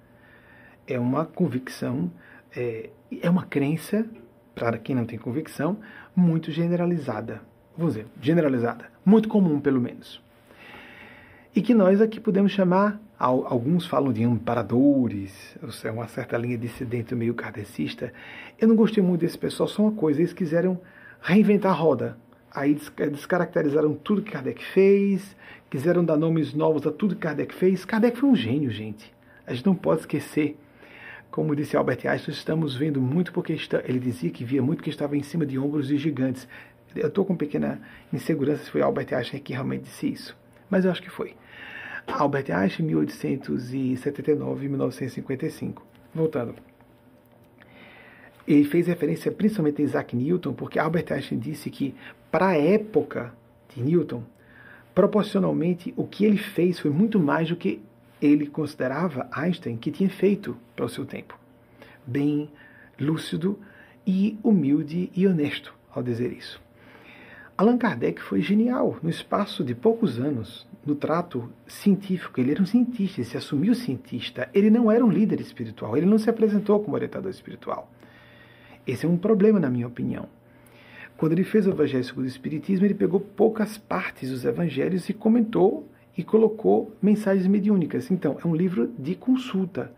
É uma convicção, é, é uma crença, para quem não tem convicção, muito generalizada. Vamos dizer, generalizada. Muito comum, pelo menos e que nós aqui podemos chamar, alguns falam de amparadores, é uma certa linha dissidente meio kardecista. Eu não gostei muito desse pessoal, só uma coisa, eles quiseram reinventar a roda. Aí descaracterizaram tudo que Kardec fez, quiseram dar nomes novos a tudo que Kardec fez. Kardec foi um gênio, gente. A gente não pode esquecer. Como disse Albert Einstein, estamos vendo muito porque está, ele dizia que via muito porque estava em cima de ombros de gigantes. Eu estou com pequena insegurança se foi Albert Einstein que realmente disse isso, mas eu acho que foi. Albert Einstein, 1879 1955. Voltando. Ele fez referência principalmente a Isaac Newton, porque Albert Einstein disse que, para a época de Newton, proporcionalmente o que ele fez foi muito mais do que ele considerava Einstein que tinha feito para o seu tempo. Bem lúcido e humilde e honesto ao dizer isso. Allan Kardec foi genial no espaço de poucos anos, no trato científico. Ele era um cientista, ele se assumiu cientista. Ele não era um líder espiritual, ele não se apresentou como orientador espiritual. Esse é um problema, na minha opinião. Quando ele fez o Evangelho segundo o Espiritismo, ele pegou poucas partes dos evangelhos e comentou e colocou mensagens mediúnicas. Então, é um livro de consulta.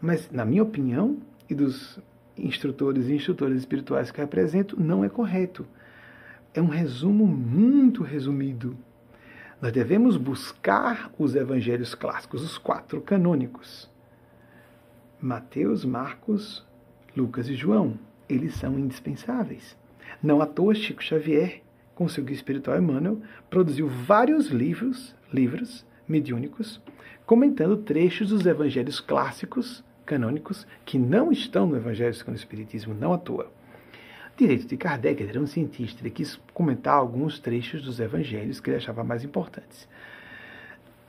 Mas, na minha opinião, e dos instrutores e instrutores espirituais que eu represento, não é correto. É um resumo muito resumido nós devemos buscar os evangelhos clássicos, os quatro canônicos. Mateus, Marcos, Lucas e João, eles são indispensáveis. Não à toa Chico Xavier, com seu guia espiritual Emmanuel, produziu vários livros, livros mediúnicos, comentando trechos dos evangelhos clássicos, canônicos, que não estão no Evangelho segundo o Espiritismo, não à toa. Direito de Kardec, ele era um cientista, ele quis comentar alguns trechos dos evangelhos que ele achava mais importantes.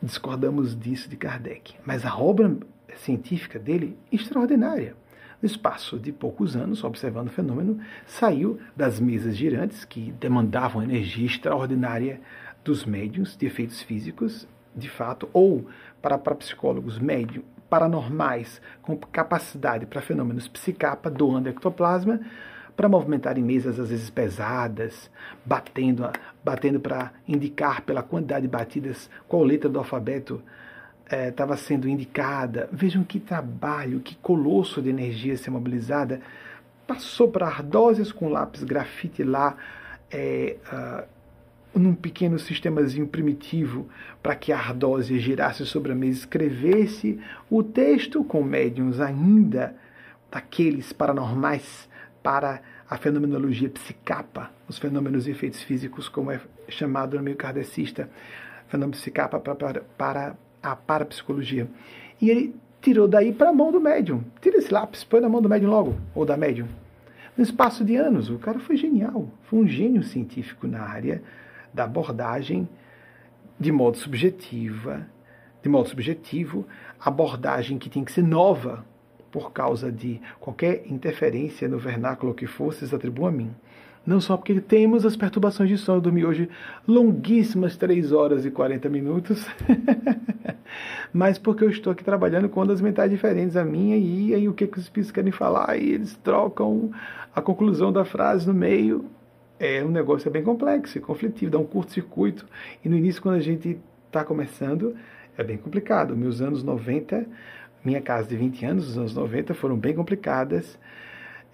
Discordamos disso de Kardec, mas a obra científica dele, extraordinária. No espaço de poucos anos, observando o fenômeno, saiu das mesas girantes, que demandavam energia extraordinária dos médiums de efeitos físicos, de fato, ou para, para psicólogos médios paranormais com capacidade para fenômenos psicapa, doando ectoplasma, para movimentar em mesas às vezes pesadas, batendo, batendo para indicar pela quantidade de batidas qual letra do alfabeto estava é, sendo indicada. Vejam que trabalho, que colosso de energia ser mobilizada. Para ardósias com lápis grafite lá, é, uh, num pequeno sistemazinho primitivo, para que a ardósia girasse sobre a mesa, escrevesse o texto com médiums ainda daqueles paranormais para a fenomenologia psicapa, os fenômenos e efeitos físicos, como é chamado no meio kardecista, fenômeno psicapa para, para, para a parapsicologia. E ele tirou daí para a mão do médium. Tira esse lápis, põe na mão do médium logo, ou da médium. No espaço de anos, o cara foi genial, foi um gênio científico na área da abordagem de modo subjetiva, de modo subjetivo, abordagem que tinha que ser nova por causa de qualquer interferência no vernáculo que fosse, se atribua a mim. Não só porque temos as perturbações de sono, eu dormi hoje longuíssimas 3 horas e 40 minutos, mas porque eu estou aqui trabalhando com ondas mentais diferentes a minha e aí o que, que os espíritos querem falar e eles trocam a conclusão da frase no meio. É um negócio bem complexo e conflitivo, dá um curto-circuito. E no início, quando a gente está começando, é bem complicado. Meus anos 90, minha casa de 20 anos, os anos 90 foram bem complicadas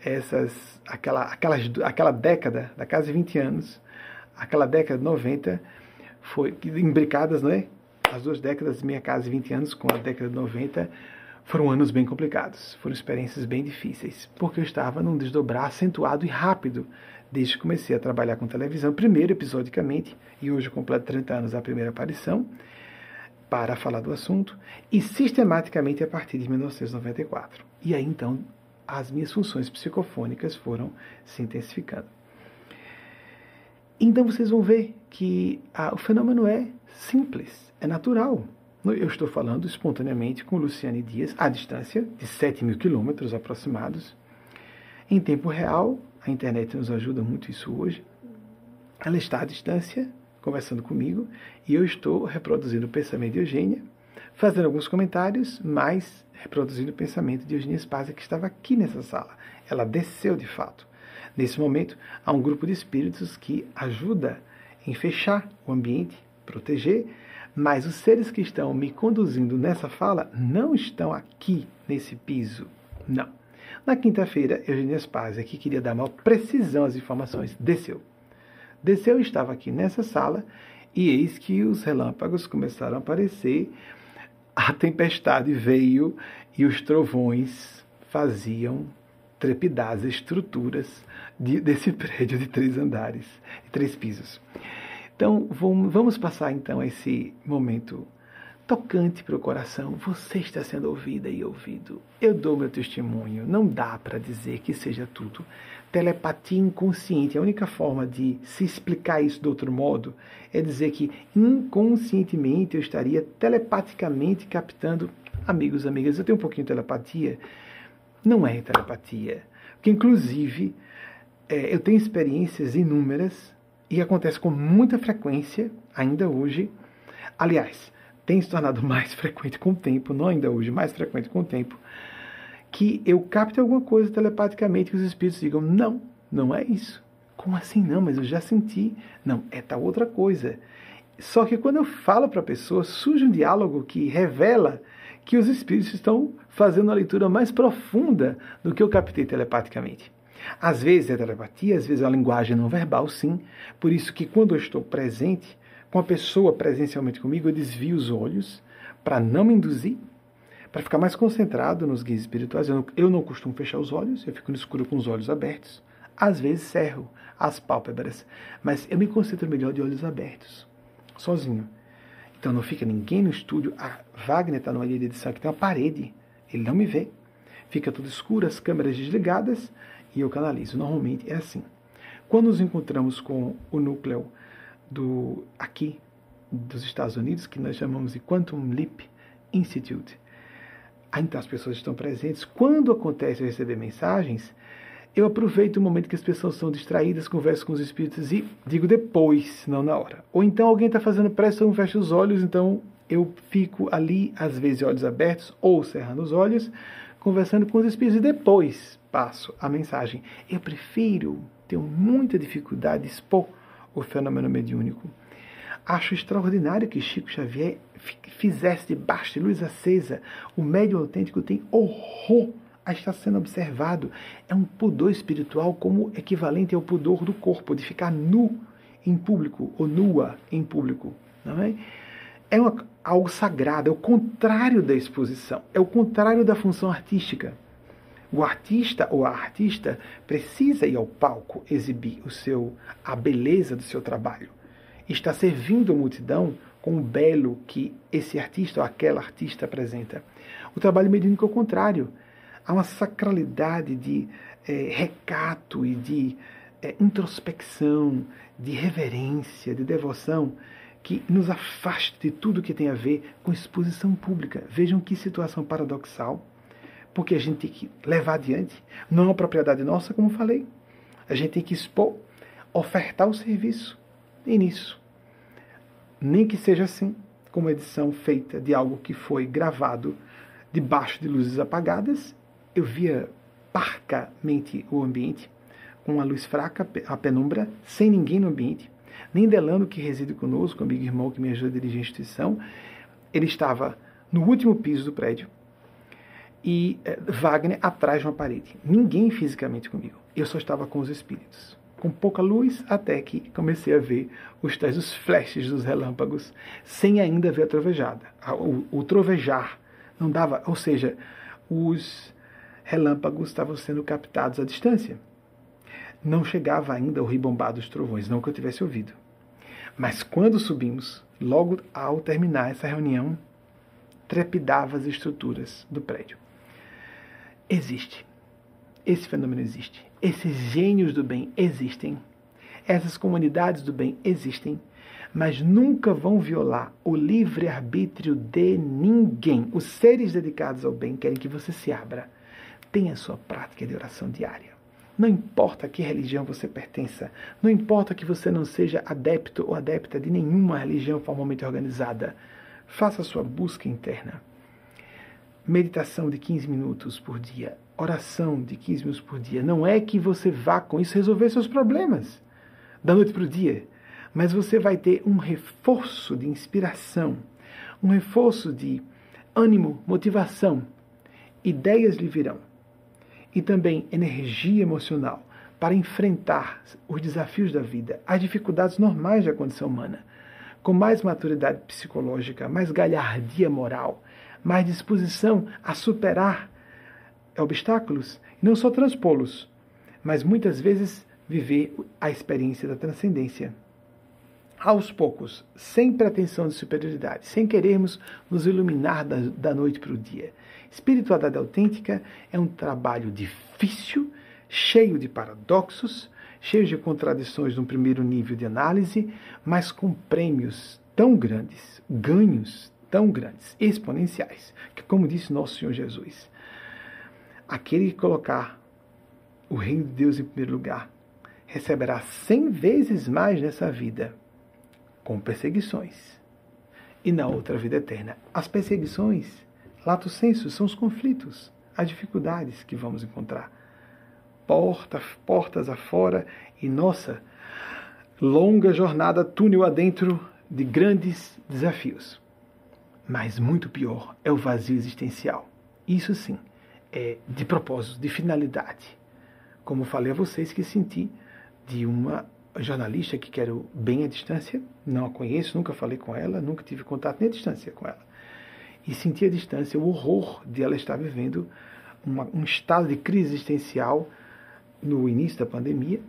essas, aquela, aquelas, aquela década, da casa de 20 anos, aquela década de 90, foi imbricadas, não é? As duas décadas, minha casa de 20 anos com a década de 90, foram anos bem complicados, foram experiências bem difíceis, porque eu estava num desdobrar acentuado e rápido desde que comecei a trabalhar com televisão, primeiro episodicamente, e hoje eu completo 30 anos da primeira aparição, para falar do assunto, e sistematicamente a partir de 1994. E aí então as minhas funções psicofônicas foram se intensificando. Então vocês vão ver que o fenômeno é simples, é natural. Eu estou falando espontaneamente com Luciane Dias, à distância de 7 mil quilômetros aproximados. Em tempo real, a internet nos ajuda muito isso hoje. Ela está à distância, conversando comigo, e eu estou reproduzindo o pensamento de Eugênia, fazendo alguns comentários, mas reproduzindo o pensamento de Eugênia Spazia, que estava aqui nessa sala. Ela desceu de fato. Nesse momento, há um grupo de espíritos que ajuda em fechar o ambiente, proteger, mas os seres que estão me conduzindo nessa fala não estão aqui nesse piso. Não. Na quinta-feira, Eugênia Spazia, que queria dar maior precisão às informações, desceu. Desceu e estava aqui nessa sala, e eis que os relâmpagos começaram a aparecer a tempestade veio e os trovões faziam trepidar as estruturas de, desse prédio de três andares, três pisos. Então, vamos passar então esse momento tocante para o coração. Você está sendo ouvida e ouvido. Eu dou meu testemunho. Não dá para dizer que seja tudo telepatia inconsciente. A única forma de se explicar isso de outro modo é dizer que inconscientemente eu estaria telepaticamente captando amigos, amigas. Eu tenho um pouquinho de telepatia. Não é telepatia. Porque, inclusive, é, eu tenho experiências inúmeras e acontece com muita frequência, ainda hoje. Aliás, tem se tornado mais frequente com o tempo, não ainda hoje, mais frequente com o tempo que eu capte alguma coisa telepaticamente que os espíritos digam: não, não é isso. Como assim não? Mas eu já senti. Não, é tal outra coisa. Só que quando eu falo para a pessoa, surge um diálogo que revela que os espíritos estão fazendo uma leitura mais profunda do que eu captei telepaticamente. Às vezes é telepatia, às vezes é uma linguagem não verbal, sim. Por isso que quando eu estou presente, com a pessoa presencialmente comigo, eu desvio os olhos para não me induzir para ficar mais concentrado nos guias espirituais. Eu não, eu não costumo fechar os olhos, eu fico no escuro com os olhos abertos. Às vezes cerro as pálpebras, mas eu me concentro melhor de olhos abertos, sozinho. Então não fica ninguém no estúdio. A Wagner está numa linha de edição que tem uma parede, ele não me vê. Fica tudo escuro, as câmeras desligadas e eu canalizo. Normalmente é assim. Quando nos encontramos com o núcleo do aqui dos Estados Unidos, que nós chamamos de Quantum Leap Institute, então as pessoas estão presentes. Quando acontece eu receber mensagens, eu aproveito o momento que as pessoas estão distraídas, converso com os espíritos e digo depois, não na hora. Ou então alguém está fazendo pressa, eu fecho os olhos, então eu fico ali, às vezes, olhos abertos ou cerrando os olhos, conversando com os espíritos e depois passo a mensagem. Eu prefiro, tenho muita dificuldade de expor o fenômeno mediúnico. Acho extraordinário que Chico Xavier fizesse debaixo de luz acesa. O médium autêntico tem horror a estar sendo observado. É um pudor espiritual como equivalente ao pudor do corpo, de ficar nu em público ou nua em público. Não é? É uma, algo sagrado, é o contrário da exposição, é o contrário da função artística. O artista ou a artista precisa ir ao palco exibir o seu, a beleza do seu trabalho. Está servindo a multidão com o belo que esse artista ou aquela artista apresenta. O trabalho mediúnico é o contrário. Há uma sacralidade de é, recato e de é, introspecção, de reverência, de devoção que nos afasta de tudo que tem a ver com exposição pública. Vejam que situação paradoxal, porque a gente tem que levar adiante, não é uma propriedade nossa, como falei. A gente tem que expor, ofertar o serviço. E nisso, nem que seja assim, como edição feita de algo que foi gravado debaixo de luzes apagadas, eu via parcamente o ambiente, com a luz fraca, a penumbra, sem ninguém no ambiente nem Delano, que reside conosco, amigo irmão que me ajuda a dirigir a instituição, ele estava no último piso do prédio e eh, Wagner atrás de uma parede. Ninguém fisicamente comigo. Eu só estava com os espíritos. Com pouca luz, até que comecei a ver os tais os flashes dos relâmpagos, sem ainda ver a trovejada. O, o trovejar não dava, ou seja, os relâmpagos estavam sendo captados à distância. Não chegava ainda o ribombar dos trovões, não que eu tivesse ouvido. Mas quando subimos, logo ao terminar essa reunião, trepidava as estruturas do prédio. Existe. Esse fenômeno existe. Esses gênios do bem existem. Essas comunidades do bem existem, mas nunca vão violar o livre-arbítrio de ninguém. Os seres dedicados ao bem querem que você se abra. Tenha sua prática de oração diária. Não importa a que religião você pertença, não importa que você não seja adepto ou adepta de nenhuma religião formalmente organizada, faça sua busca interna. Meditação de 15 minutos por dia, oração de 15 minutos por dia. Não é que você vá com isso resolver seus problemas da noite para o dia, mas você vai ter um reforço de inspiração, um reforço de ânimo, motivação. Ideias lhe virão e também energia emocional para enfrentar os desafios da vida, as dificuldades normais da condição humana, com mais maturidade psicológica, mais galhardia moral, mais disposição a superar obstáculos e não só transpô-los, mas muitas vezes viver a experiência da transcendência. Aos poucos, sem pretensão de superioridade, sem querermos nos iluminar da, da noite para o dia, Espiritualidade autêntica é um trabalho difícil, cheio de paradoxos, cheio de contradições no primeiro nível de análise, mas com prêmios tão grandes, ganhos tão grandes, exponenciais, que, como disse nosso Senhor Jesus, aquele que colocar o reino de Deus em primeiro lugar receberá cem vezes mais nessa vida, com perseguições, e na outra vida eterna. As perseguições Lato senso são os conflitos, as dificuldades que vamos encontrar. Porta, portas afora e nossa longa jornada túnel adentro de grandes desafios. Mas muito pior é o vazio existencial. Isso sim, é de propósito, de finalidade. Como falei a vocês que senti de uma jornalista que quero bem à distância, não a conheço, nunca falei com ela, nunca tive contato nem à distância com ela e sentir à distância o horror de ela estar vivendo uma, um estado de crise existencial no início da pandemia.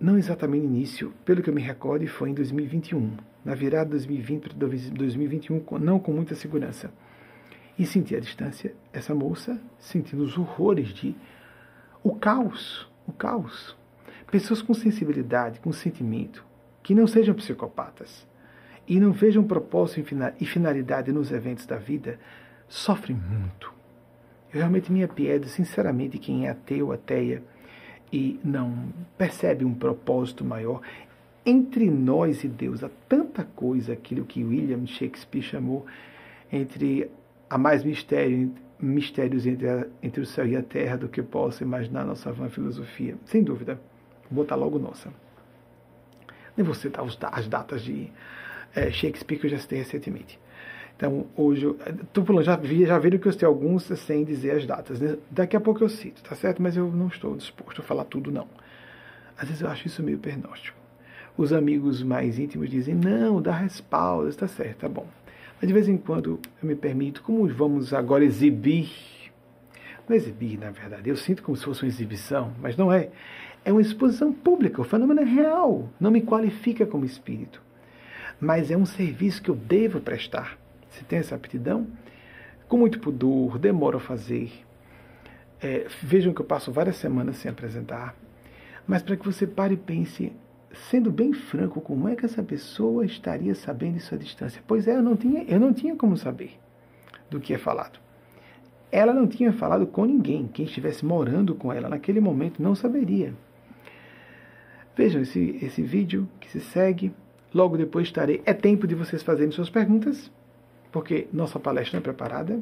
Não exatamente início, pelo que eu me recordo, foi em 2021, na virada de 2020 para 2021, não com muita segurança. E sentir à distância essa moça sentindo os horrores de o caos, o caos. Pessoas com sensibilidade, com sentimento, que não sejam psicopatas, e não vejam propósito e finalidade nos eventos da vida, sofrem muito. Eu realmente me apiedo, sinceramente, quem é ateu, ateia e não percebe um propósito maior. Entre nós e Deus há tanta coisa, aquilo que William Shakespeare chamou entre há mais mistério mistérios entre, a, entre o céu e a terra do que possa imaginar nossa vã filosofia. Sem dúvida. Vou botar logo nossa. Nem vou citar as datas de é, Shakespeare que eu já citei recentemente. Então, hoje, tô falando, já, vi, já viram que eu citei alguns sem dizer as datas. Né? Daqui a pouco eu cito, tá certo? Mas eu não estou disposto a falar tudo, não. Às vezes eu acho isso meio pernóstico. Os amigos mais íntimos dizem, não, dá respaldo, está certo, tá bom. Mas de vez em quando eu me permito, como vamos agora exibir, não exibir, na verdade, eu sinto como se fosse uma exibição, mas não é. É uma exposição pública, o fenômeno é real, não me qualifica como espírito. Mas é um serviço que eu devo prestar. Se tem essa aptidão, com muito pudor, demoro a fazer. É, vejam que eu passo várias semanas sem apresentar, mas para que você pare e pense sendo bem franco, como é que essa pessoa estaria sabendo isso à distância? Pois é, eu não tinha, eu não tinha como saber do que é falado. Ela não tinha falado com ninguém. Quem estivesse morando com ela naquele momento não saberia. Vejam esse, esse vídeo que se segue. Logo depois estarei. É tempo de vocês fazerem suas perguntas, porque nossa palestra não é preparada.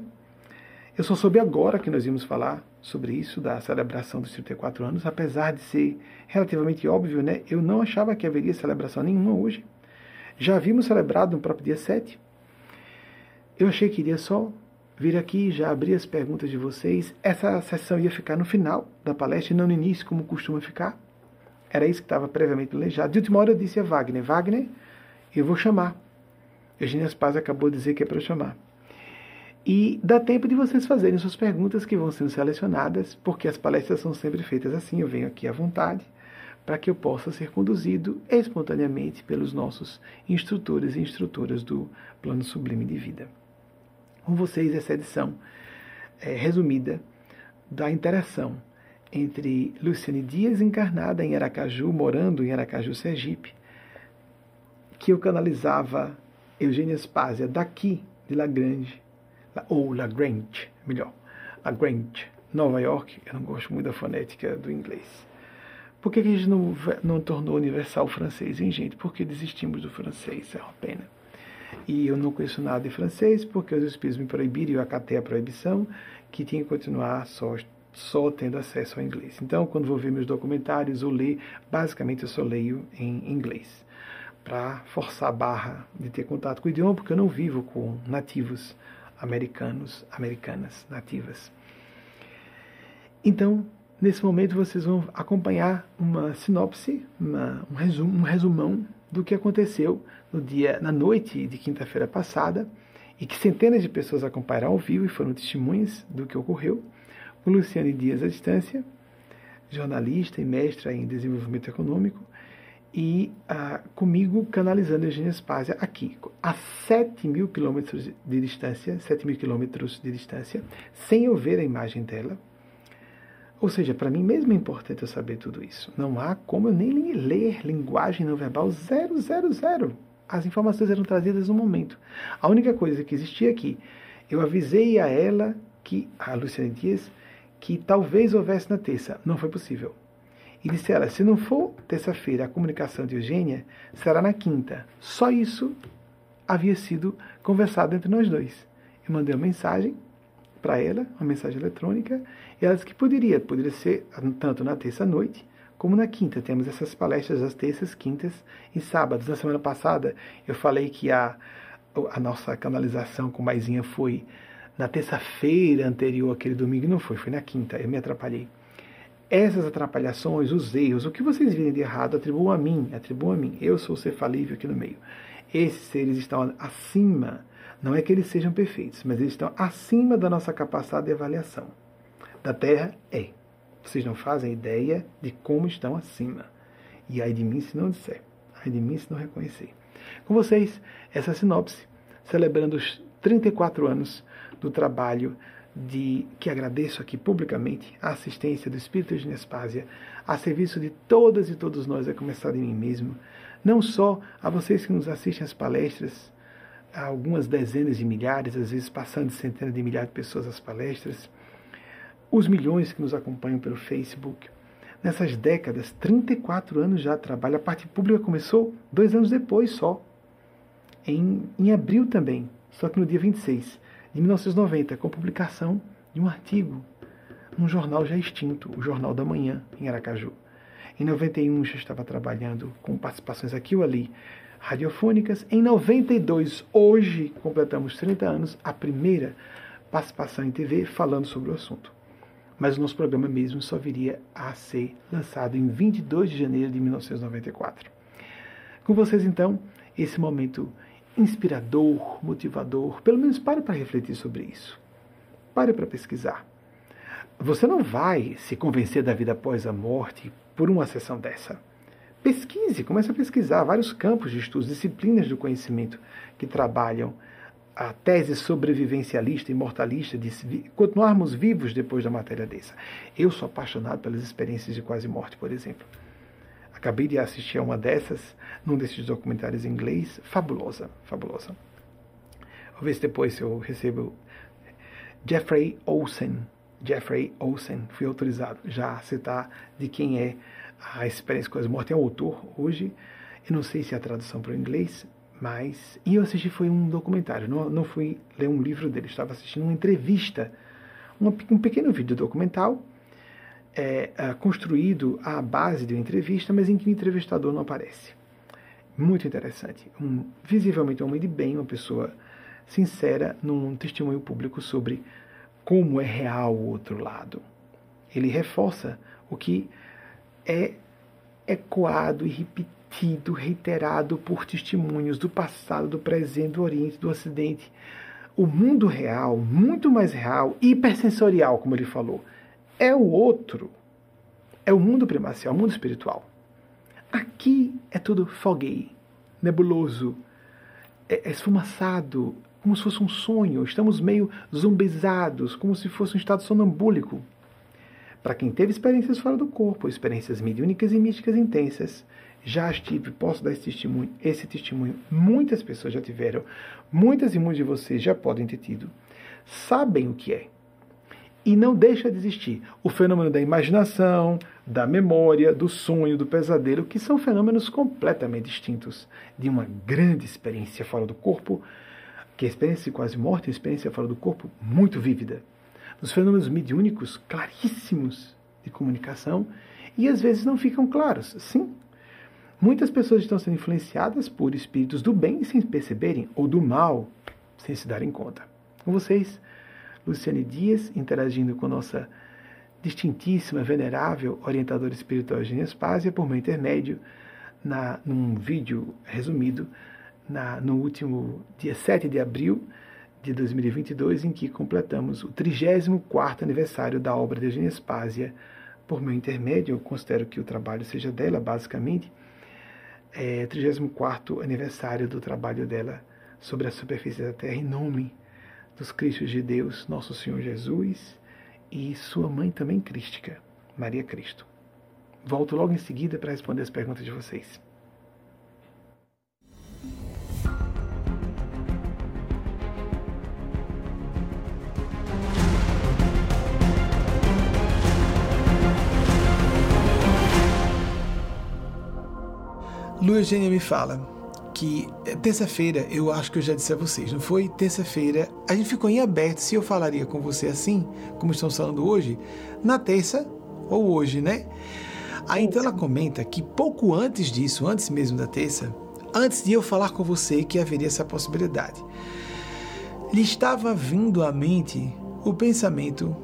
Eu só soube agora que nós íamos falar sobre isso, da celebração dos 34 anos, apesar de ser relativamente óbvio, né? Eu não achava que haveria celebração nenhuma hoje. Já havíamos celebrado no próprio dia 7. Eu achei que iria só vir aqui, já abrir as perguntas de vocês. Essa sessão ia ficar no final da palestra e não no início, como costuma ficar. Era isso que estava previamente planejado. De última hora eu disse a Wagner, Wagner, eu vou chamar. Eugênia Spaz acabou de dizer que é para eu chamar. E dá tempo de vocês fazerem suas perguntas que vão sendo selecionadas, porque as palestras são sempre feitas assim, eu venho aqui à vontade, para que eu possa ser conduzido espontaneamente pelos nossos instrutores e instrutoras do Plano Sublime de Vida. Com vocês, essa edição é, resumida da interação entre Luciane Dias, encarnada em Aracaju, morando em Aracaju, Sergipe, que eu canalizava Eugênia Spásia daqui de Lagrange, ou Lagrange, melhor, Lagrange, Nova York, eu não gosto muito da fonética do inglês. Por que, a gente não, não tornou universal o francês, hein, gente? Porque desistimos do francês, é uma pena. E eu não conheço nada de francês, porque os espíritos me proibiram e eu acatei a proibição, que tinha que continuar só, só tendo acesso ao inglês. Então, quando vou ver meus documentários ou ler, basicamente eu só leio em inglês, para forçar a barra de ter contato com o idioma, porque eu não vivo com nativos americanos, americanas nativas. Então, nesse momento vocês vão acompanhar uma sinopse, uma, um, resum, um resumão do que aconteceu no dia, na noite de quinta-feira passada e que centenas de pessoas acompanharam ao vivo e foram testemunhas do que ocorreu, com Luciane Dias à distância, jornalista e mestra em desenvolvimento econômico, e ah, comigo canalizando a Eugênia Spásia aqui, a 7 mil quilômetros de distância, 7 mil quilômetros de distância, sem eu ver a imagem dela. Ou seja, para mim mesmo é importante eu saber tudo isso. Não há como eu nem ler linguagem não verbal zero, zero, zero. As informações eram trazidas no momento. A única coisa que existia aqui, eu avisei a ela que, a Luciane Dias, que talvez houvesse na terça. Não foi possível e disse ela: se não for terça-feira a comunicação de Eugênia, será na quinta. Só isso havia sido conversado entre nós dois. Eu mandei uma mensagem para ela, uma mensagem eletrônica, e ela disse que poderia, poderia ser tanto na terça-noite como na quinta. Temos essas palestras às terças, quintas e sábados. Na semana passada eu falei que a, a nossa canalização com Maisinha foi na terça-feira anterior àquele domingo, não foi, foi na quinta, eu me atrapalhei. Essas atrapalhações, os erros, o que vocês virem de errado, atribuam a mim, atribuam a mim. Eu sou ser falível aqui no meio. Esses seres estão acima, não é que eles sejam perfeitos, mas eles estão acima da nossa capacidade de avaliação. Da Terra é. Vocês não fazem ideia de como estão acima. E aí de mim se não disser, aí de mim se não reconhecer. Com vocês, essa sinopse, celebrando os 34 anos do trabalho de que agradeço aqui publicamente a assistência do Espírito de Nespásia a serviço de todas e todos nós, a começar de mim mesmo, não só a vocês que nos assistem às palestras, algumas dezenas de milhares, às vezes passando de centenas de milhares de pessoas às palestras, os milhões que nos acompanham pelo Facebook. Nessas décadas, 34 anos já de trabalho, a parte pública começou dois anos depois só, em, em abril também, só que no dia 26 de 1990, com publicação de um artigo num jornal já extinto, o Jornal da Manhã, em Aracaju. Em 91 já estava trabalhando com participações aqui ou ali radiofônicas. Em 92, hoje completamos 30 anos, a primeira participação em TV falando sobre o assunto. Mas o nosso programa mesmo só viria a ser lançado em 22 de janeiro de 1994. Com vocês, então, esse momento inspirador, motivador, pelo menos pare para refletir sobre isso. Pare para pesquisar. Você não vai se convencer da vida após a morte por uma sessão dessa. Pesquise, comece a pesquisar vários campos de estudos, disciplinas do conhecimento que trabalham a tese sobrevivencialista, imortalista, de continuarmos vivos depois da matéria dessa. Eu sou apaixonado pelas experiências de quase morte, por exemplo. Acabei de assistir a uma dessas, num desses documentários em inglês, fabulosa, fabulosa. Vou ver se depois eu recebo Jeffrey Olsen. Jeffrey Olsen, fui autorizado já a citar de quem é a experiência com quase morte. É um autor hoje, eu não sei se é a tradução para o inglês, mas. E eu assisti foi um documentário, não, não fui ler um livro dele, estava assistindo uma entrevista, um pequeno vídeo documental é, é, construído à base de uma entrevista, mas em que o entrevistador não aparece. Muito interessante. Um, visivelmente um homem de bem, uma pessoa sincera num testemunho público sobre como é real o outro lado. Ele reforça o que é ecoado e repetido reiterado por testemunhos do passado, do presente, do Oriente, do Ocidente. O mundo real, muito mais real, hipersensorial, como ele falou, é o outro. É o mundo primacial, o mundo espiritual. Aqui é tudo foggy, nebuloso, é, é esfumaçado, como se fosse um sonho. Estamos meio zumbizados, como se fosse um estado sonambúlico. Para quem teve experiências fora do corpo, experiências mediúnicas e místicas intensas, já estive, posso dar esse testemunho, esse testemunho, muitas pessoas já tiveram, muitas e muitos de vocês já podem ter tido, sabem o que é. E não deixa de existir o fenômeno da imaginação, da memória, do sonho, do pesadelo, que são fenômenos completamente distintos de uma grande experiência fora do corpo, que é a experiência de quase morte, a experiência fora do corpo muito vívida. Os fenômenos mediúnicos claríssimos de comunicação e às vezes não ficam claros. Sim, Muitas pessoas estão sendo influenciadas por espíritos do bem sem perceberem, ou do mal sem se darem conta. Com vocês, Luciane Dias, interagindo com nossa distintíssima, venerável orientadora espiritual Eugênia Spásia, por meu intermédio, na, num vídeo resumido na, no último dia 7 de abril de 2022, em que completamos o 34º aniversário da obra de Eugênia Spásia, por meu intermédio, eu considero que o trabalho seja dela, basicamente, é, 34 aniversário do trabalho dela sobre a superfície da Terra, em nome dos Cristos de Deus, nosso Senhor Jesus, e sua mãe também crística, Maria Cristo. Volto logo em seguida para responder as perguntas de vocês. Lu Eugênia me fala que terça-feira, eu acho que eu já disse a vocês, não foi? Terça-feira, a gente ficou em aberto se eu falaria com você assim, como estamos falando hoje, na terça ou hoje, né? Aí então ela comenta que pouco antes disso, antes mesmo da terça, antes de eu falar com você que haveria essa possibilidade, lhe estava vindo à mente o pensamento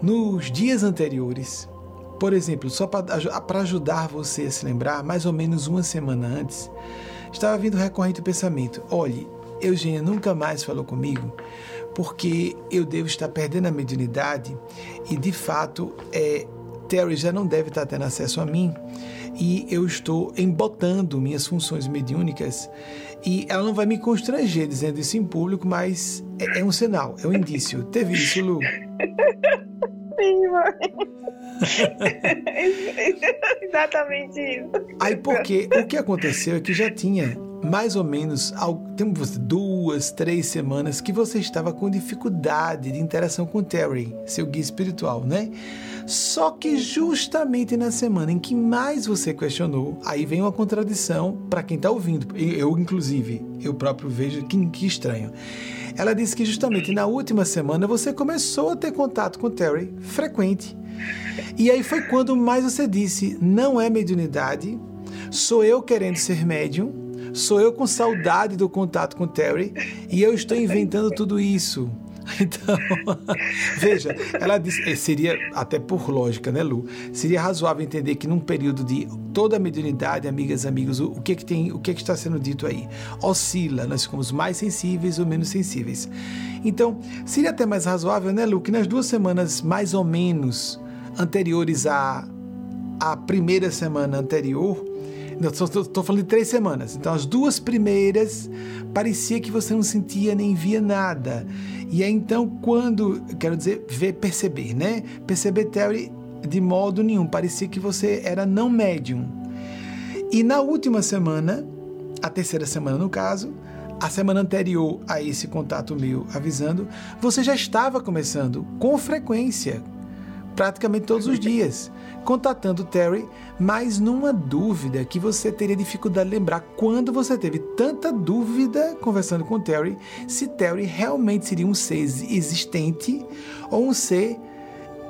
nos dias anteriores por exemplo, só para ajudar você a se lembrar, mais ou menos uma semana antes, estava vindo recorrente o pensamento: olhe, Eugênia nunca mais falou comigo porque eu devo estar perdendo a mediunidade e de fato é, Terry já não deve estar tendo acesso a mim e eu estou embotando minhas funções mediúnicas e ela não vai me constranger dizendo isso em público, mas é, é um sinal, é um indício. Teve isso, Lu? Sim. Exatamente isso. Aí porque o que aconteceu é que já tinha mais ou menos temos duas, três semanas que você estava com dificuldade de interação com Terry, seu guia espiritual, né? Só que justamente na semana em que mais você questionou, aí vem uma contradição para quem está ouvindo. Eu, inclusive, eu próprio vejo que, que estranho ela disse que justamente na última semana você começou a ter contato com Terry frequente. E aí foi quando mais você disse: não é mediunidade, sou eu querendo ser médium, sou eu com saudade do contato com Terry e eu estou inventando tudo isso. Então, veja, ela disse, eh, seria, até por lógica, né, Lu? Seria razoável entender que num período de toda a mediunidade, amigas, amigos, o, o que é que tem, o que é que está sendo dito aí? Oscila, nós ficamos mais sensíveis ou menos sensíveis. Então, seria até mais razoável, né, Lu, que nas duas semanas mais ou menos anteriores à, à primeira semana anterior, Estou falando de três semanas. Então, as duas primeiras parecia que você não sentia nem via nada. E aí, então, quando, quero dizer, ver, perceber, né? Perceber Terry de modo nenhum. Parecia que você era não médium. E na última semana, a terceira semana no caso, a semana anterior a esse contato meu avisando, você já estava começando com frequência, praticamente todos os dias contatando Terry, mas numa dúvida que você teria dificuldade de lembrar quando você teve tanta dúvida conversando com Terry, se Terry realmente seria um ser existente ou um ser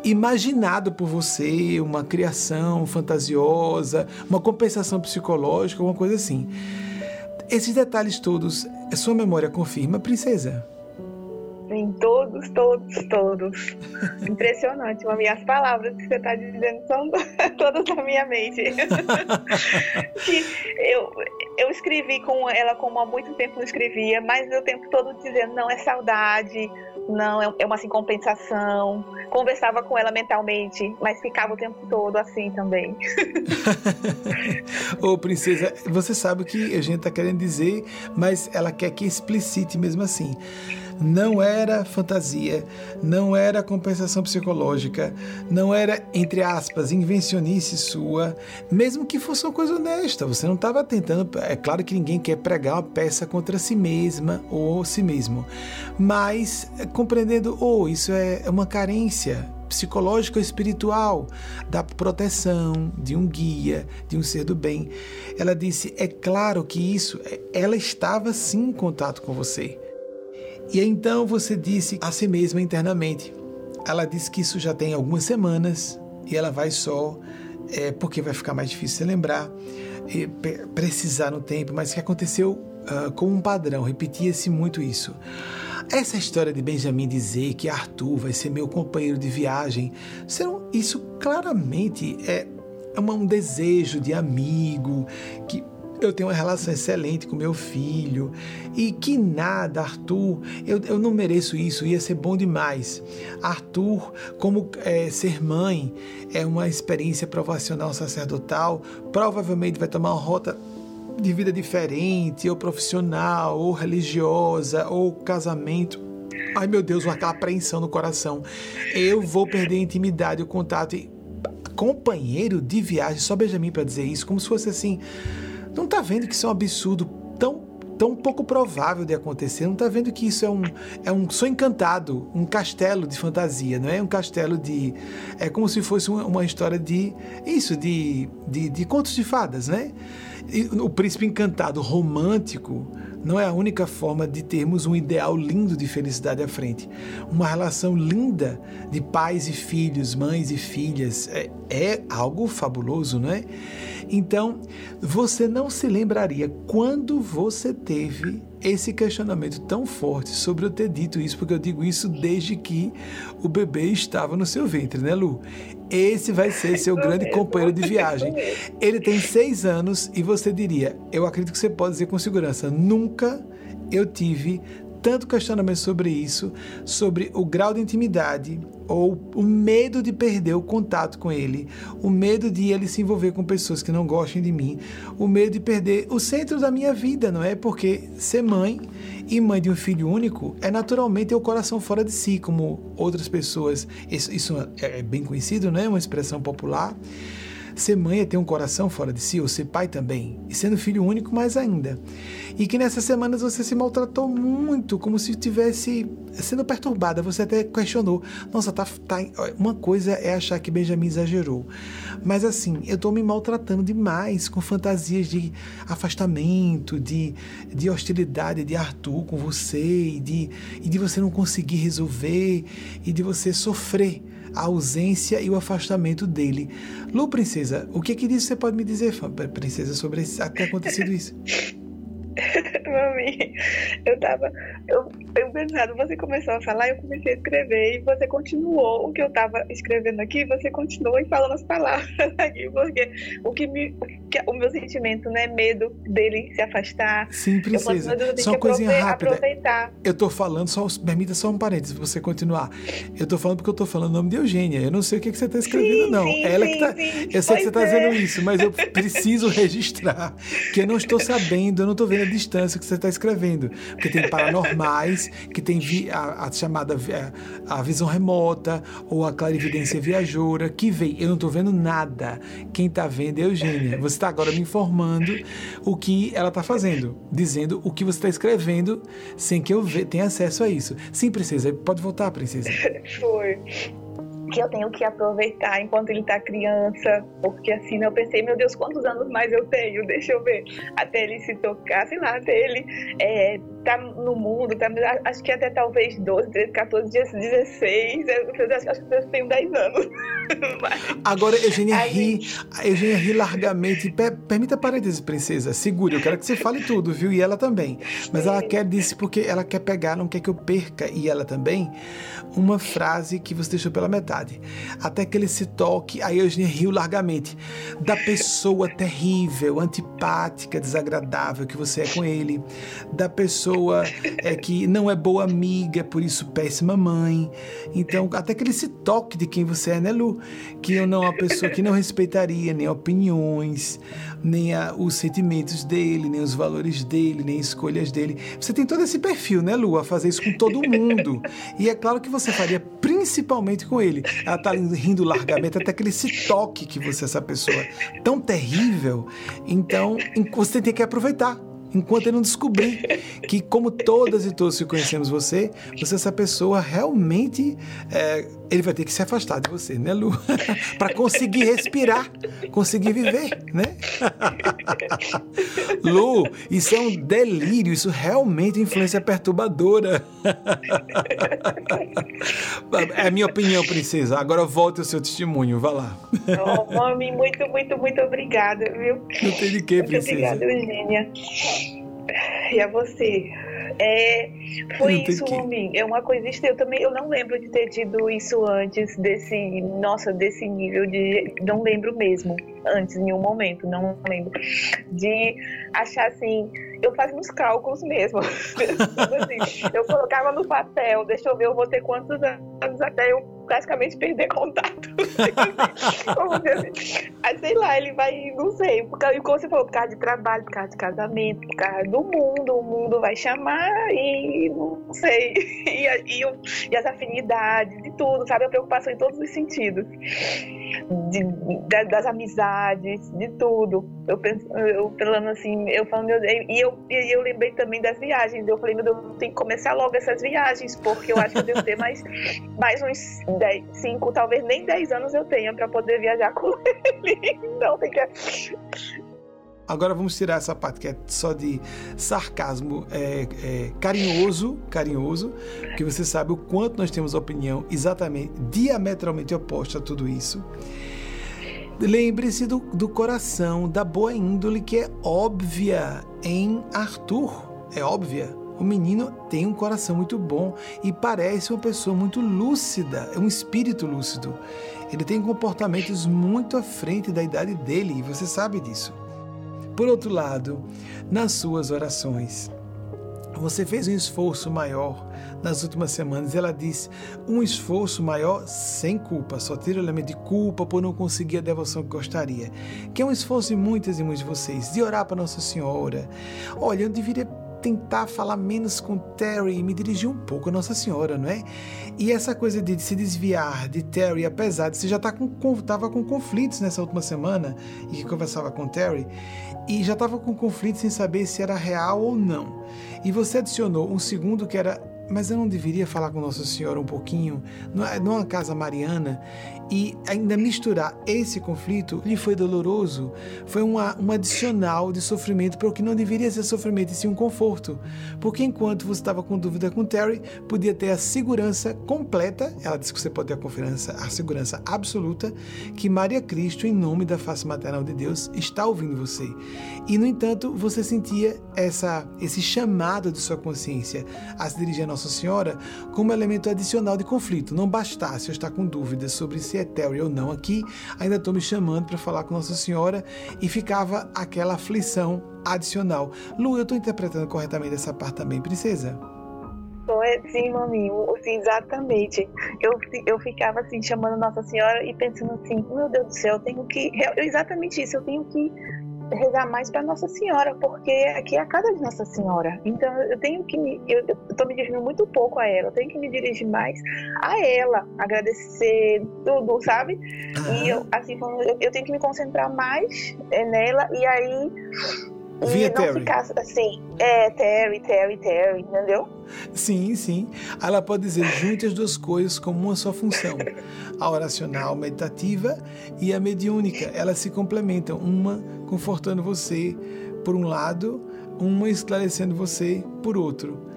imaginado por você, uma criação fantasiosa, uma compensação psicológica, alguma coisa assim. Esses detalhes todos, sua memória confirma, princesa? Sim, todos, todos, todos. Impressionante. Mami, as palavras que você está dizendo são todas da minha mente. que eu, eu escrevi com ela como há muito tempo não escrevia, mas o tempo todo dizendo não é saudade, não é, é uma assim, compensação. Conversava com ela mentalmente, mas ficava o tempo todo assim também. Ô, princesa, você sabe o que a gente está querendo dizer, mas ela quer que explicite mesmo assim não era fantasia, não era compensação psicológica, não era, entre aspas, invencionice sua, mesmo que fosse uma coisa honesta. Você não estava tentando. É claro que ninguém quer pregar uma peça contra si mesma ou si mesmo, mas compreendendo, oh, isso é uma carência psicológica ou espiritual da proteção de um guia, de um ser do bem. Ela disse: é claro que isso, é, ela estava sim em contato com você. E então você disse a si mesma internamente. Ela disse que isso já tem algumas semanas e ela vai só, é, porque vai ficar mais difícil de lembrar, e precisar no tempo, mas que aconteceu uh, como um padrão, repetia-se muito isso. Essa história de Benjamin dizer que Arthur vai ser meu companheiro de viagem, isso claramente é um desejo de amigo que eu tenho uma relação excelente com meu filho e que nada, Arthur, eu, eu não mereço isso, ia ser bom demais. Arthur, como é, ser mãe é uma experiência provacional sacerdotal, provavelmente vai tomar uma rota de vida diferente, ou profissional, ou religiosa, ou casamento. Ai meu Deus, aquela apreensão no coração. Eu vou perder a intimidade, o contato. E companheiro de viagem, só Benjamin para dizer isso, como se fosse assim não está vendo que isso é um absurdo tão tão pouco provável de acontecer. Não está vendo que isso é um, é um sonho encantado, um castelo de fantasia, não é? Um castelo de. É como se fosse uma, uma história de. Isso, de, de, de, contos de fadas, né? E o príncipe encantado romântico não é a única forma de termos um ideal lindo de felicidade à frente. Uma relação linda de pais e filhos, mães e filhas, é, é algo fabuloso, não é? Então, você não se lembraria quando você teve esse questionamento tão forte sobre eu ter dito isso, porque eu digo isso desde que o bebê estava no seu ventre, né, Lu? Esse vai ser seu grande companheiro de viagem. Ele tem seis anos e você diria, eu acredito que você pode dizer com segurança, nunca eu tive tanto questionamento sobre isso, sobre o grau de intimidade ou o medo de perder o contato com ele, o medo de ele se envolver com pessoas que não gostem de mim, o medo de perder o centro da minha vida, não é? Porque ser mãe e mãe de um filho único é naturalmente ter o coração fora de si, como outras pessoas, isso, isso é bem conhecido, não é? Uma expressão popular ser mãe é ter um coração fora de si, ou ser pai também, e sendo filho único mais ainda. E que nessas semanas você se maltratou muito, como se estivesse sendo perturbada. Você até questionou. Nossa, tá, tá, uma coisa é achar que Benjamin exagerou. Mas assim, eu tô me maltratando demais com fantasias de afastamento, de, de hostilidade de Arthur com você, e de, e de você não conseguir resolver, e de você sofrer a ausência e o afastamento dele. Lu, princesa, o que é que disso você pode me dizer, princesa, sobre ter acontecido isso? Mami, eu tava. Eu, eu pensando, você começou a falar, eu comecei a escrever e você continuou o que eu tava escrevendo aqui, você continuou e falando as palavras aqui, porque o que me. O meu sentimento, né? Medo dele se afastar. Sim, princesa. Só uma coisinha rápida. Aproveitar. Eu tô falando, só, permita só um parênteses pra você continuar. Eu tô falando porque eu tô falando o nome de Eugênia. Eu não sei o que, que você tá escrevendo, sim, não. Sim, Ela sim, que tá. Sim, eu sei que você tá é. dizendo isso, mas eu preciso registrar que eu não estou sabendo, eu não tô vendo a distância que você está escrevendo. Porque tem paranormais, que tem a, a, chamada a, a, visão remota ou a clarividência viajoura, que vem. Eu não estou vendo nada. Quem está vendo é Eugênia. Você está agora me informando o que ela está fazendo, dizendo o que você está escrevendo sem que eu tenha acesso a isso. Sim, princesa, pode voltar, princesa. Foi que eu tenho que aproveitar enquanto ele tá criança, porque assim, eu pensei, meu Deus, quantos anos mais eu tenho? Deixa eu ver, até ele se tocar, sei lá, até ele é, tá no mundo, tá, acho que até talvez 12, 13, 14, 16, eu, acho que eu tenho 10 anos. Agora, Eugênia Aí... ri, Eugênia ri largamente, per, permita parênteses, princesa, segure, eu quero que você fale tudo, viu, e ela também, mas ela quer, disse, porque ela quer pegar, não quer que eu perca, e ela também, uma frase que você deixou pela metade. Até que ele se toque, aí Eugênia riu largamente, da pessoa terrível, antipática, desagradável que você é com ele, da pessoa é, que não é boa amiga, por isso péssima mãe. Então, até que ele se toque de quem você é, né, Lu? Que eu não é uma pessoa que não respeitaria nem opiniões, nem a, os sentimentos dele, nem os valores dele, nem escolhas dele. Você tem todo esse perfil, né, Lu, a fazer isso com todo mundo. E é claro que você faria principalmente com ele. Ela tá rindo largamente até que ele se toque que você é essa pessoa tão terrível. Então, você tem que aproveitar enquanto ele não descobrir que, como todas e todos que conhecemos você, você é essa pessoa realmente. É, ele vai ter que se afastar de você, né, Lu? para conseguir respirar, conseguir viver, né? Lu, isso é um delírio, isso realmente é influência perturbadora. é a minha opinião, princesa. Agora volte o seu testemunho, vá lá. oh, mami, muito, muito, muito obrigada, viu? Não tem de quê, princesa. Muito obrigada, Eugênia. E a você? É, foi isso, homem. É uma coisa estranha. Eu também eu não lembro de ter tido isso antes desse, nossa, desse nível de, não lembro mesmo antes em nenhum momento, não lembro de achar assim. Eu fazia uns cálculos mesmo. assim, eu colocava no papel, deixa eu ver, eu vou ter quantos anos até eu praticamente perder contato. assim. Aí, sei lá, ele vai, não sei, por causa, como você falou, por causa de trabalho, por causa de casamento, por causa do mundo, o mundo vai chamar e não sei. E, e, e as afinidades, e tudo, sabe? A preocupação em todos os sentidos. De, de, das amizades, de tudo. Eu penso, eu falando assim, eu falando, meu Deus, e eu, e eu lembrei também das viagens. Eu falei, meu Deus, eu tenho que começar logo essas viagens, porque eu acho que eu devo ter mais, mais uns 10, 5, talvez nem 10 anos eu tenha para poder viajar com ele. Então tem que. Agora vamos tirar essa parte que é só de sarcasmo é, é, carinhoso, carinhoso, porque você sabe o quanto nós temos opinião exatamente, diametralmente oposta a tudo isso. Lembre-se do, do coração, da boa índole que é óbvia em Arthur. É óbvia. O menino tem um coração muito bom e parece uma pessoa muito lúcida, é um espírito lúcido. Ele tem comportamentos muito à frente da idade dele e você sabe disso. Por outro lado, nas suas orações, você fez um esforço maior nas últimas semanas. Ela diz um esforço maior sem culpa, só tira o elemento de culpa por não conseguir a devoção que gostaria. Que é um esforço de muitas e muitos de vocês, de orar para Nossa Senhora. Olha, eu deveria tentar falar menos com Terry e me dirigir um pouco a Nossa Senhora, não é? E essa coisa de se desviar de Terry, apesar de você já tá com, tava com conflitos nessa última semana e que conversava com Terry, e já estava com conflitos sem saber se era real ou não. E você adicionou um segundo que era mas eu não deveria falar com Nossa Senhora um pouquinho, numa casa mariana, e ainda misturar esse conflito lhe foi doloroso, foi uma, um adicional de sofrimento para o que não deveria ser sofrimento, e sim um conforto. Porque enquanto você estava com dúvida com Terry, podia ter a segurança completa, ela disse que você pode ter a confiança, a segurança absoluta, que Maria Cristo, em nome da face maternal de Deus, está ouvindo você. E, no entanto, você sentia essa, esse chamado de sua consciência a se dirigir a Nossa Senhora como elemento adicional de conflito. Não bastasse eu estar com dúvidas sobre se é Terry ou não aqui, ainda estou me chamando para falar com Nossa Senhora e ficava aquela aflição adicional. Lu, eu estou interpretando corretamente essa parte também, princesa? Sim, maminho, sim, exatamente. Eu, eu ficava assim, chamando Nossa Senhora e pensando assim, meu Deus do céu, eu tenho que. Exatamente isso, eu tenho que rezar mais para Nossa Senhora, porque aqui é a casa de Nossa Senhora. Então eu tenho que me, eu, estou me dirigindo muito pouco a ela, eu tenho que me dirigir mais a ela, agradecer tudo, sabe? Uhum. E eu, assim, eu, eu, tenho que me concentrar mais é, nela e aí Via e não Terry. ficar assim, é, Terry, Terry, Terry, entendeu? Sim, sim. Ela pode dizer junte as duas coisas como uma só função. A oracional meditativa e a mediúnica. Elas se complementam, uma confortando você por um lado, uma esclarecendo você por outro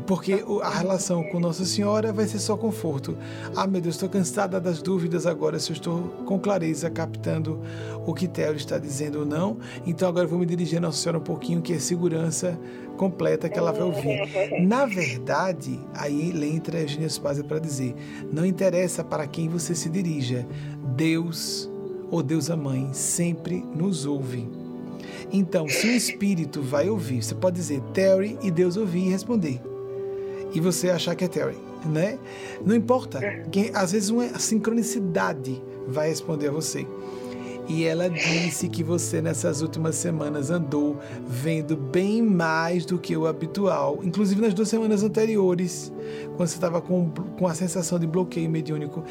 porque a relação com Nossa Senhora vai ser só conforto. Ah, meu Deus, estou cansada das dúvidas agora se eu estou com clareza captando o que Theo está dizendo ou não. Então agora vou me dirigir a Nossa Senhora um pouquinho, que é segurança completa que ela vai ouvir. Na verdade, aí entra a Eugênia Spazia para dizer: não interessa para quem você se dirija, Deus ou Deus a Mãe sempre nos ouve. Então, se o Espírito vai ouvir, você pode dizer Terry e Deus ouvir e responder e você achar que é Terry, né? Não importa. Quem, às vezes uma sincronicidade vai responder a você. E ela disse que você nessas últimas semanas andou vendo bem mais do que o habitual, inclusive nas duas semanas anteriores, quando você estava com, com a sensação de bloqueio mediúnico,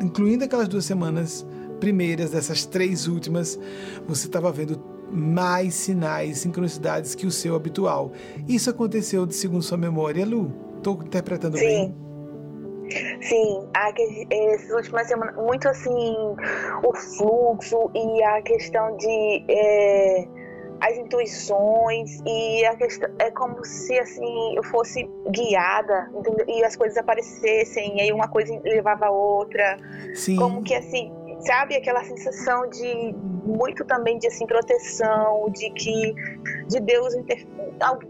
incluindo aquelas duas semanas primeiras, dessas três últimas, você estava vendo mais sinais, sincronicidades que o seu habitual. Isso aconteceu de segundo sua memória, Lu? Estou interpretando Sim. bem? Sim, essas últimas semanas, muito assim, o fluxo e a questão de é, as intuições e a questão é como se assim eu fosse guiada entendeu? e as coisas aparecessem e aí uma coisa levava a outra, Sim. como que assim sabe aquela sensação de muito também de assim proteção, de que de Deus inter,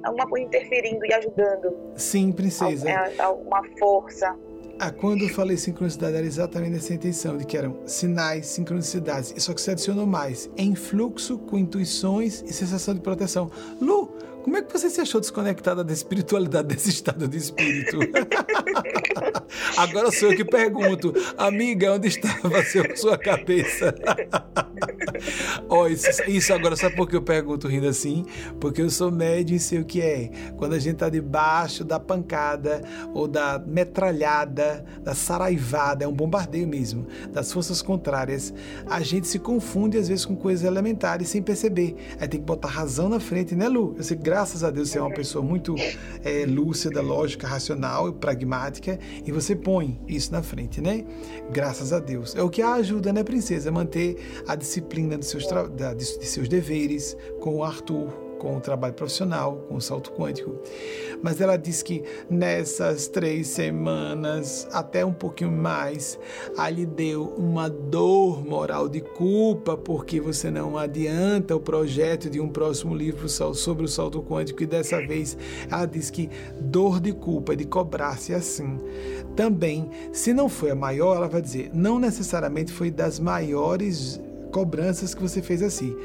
alguma coisa interferindo e ajudando. Sim, princesa. É uma força. Ah, quando eu falei sincronicidade, era exatamente essa intenção, de que eram sinais, sincronicidades. Só que você adicionou mais, em fluxo com intuições e sensação de proteção. Lu, como é que você se achou desconectada da espiritualidade desse estado de espírito? Agora sou eu que pergunto, amiga, onde estava seu, sua cabeça? oh, isso, isso, agora, sabe por que eu pergunto rindo assim? Porque eu sou médio e sei o que é. Quando a gente está debaixo da pancada ou da metralhada, da saraivada, é um bombardeio mesmo, das forças contrárias, a gente se confunde às vezes com coisas elementares sem perceber. Aí tem que botar razão na frente, né, Lu? Eu sei que graças a Deus você é uma pessoa muito é, lúcida, lógica, racional e pragmática e você põe isso na frente, né? Graças a Deus. É o que a ajuda, né, princesa, a manter a disciplina de seus, de seus deveres com o Arthur, com o trabalho profissional, com o salto quântico. Mas ela diz que nessas três semanas, até um pouquinho mais, a lhe deu uma dor moral de culpa porque você não adianta o projeto de um próximo livro sobre o salto quântico e dessa vez ela diz que dor de culpa, de cobrar-se assim. Também, se não foi a maior, ela vai dizer, não necessariamente foi das maiores cobranças que você fez assim.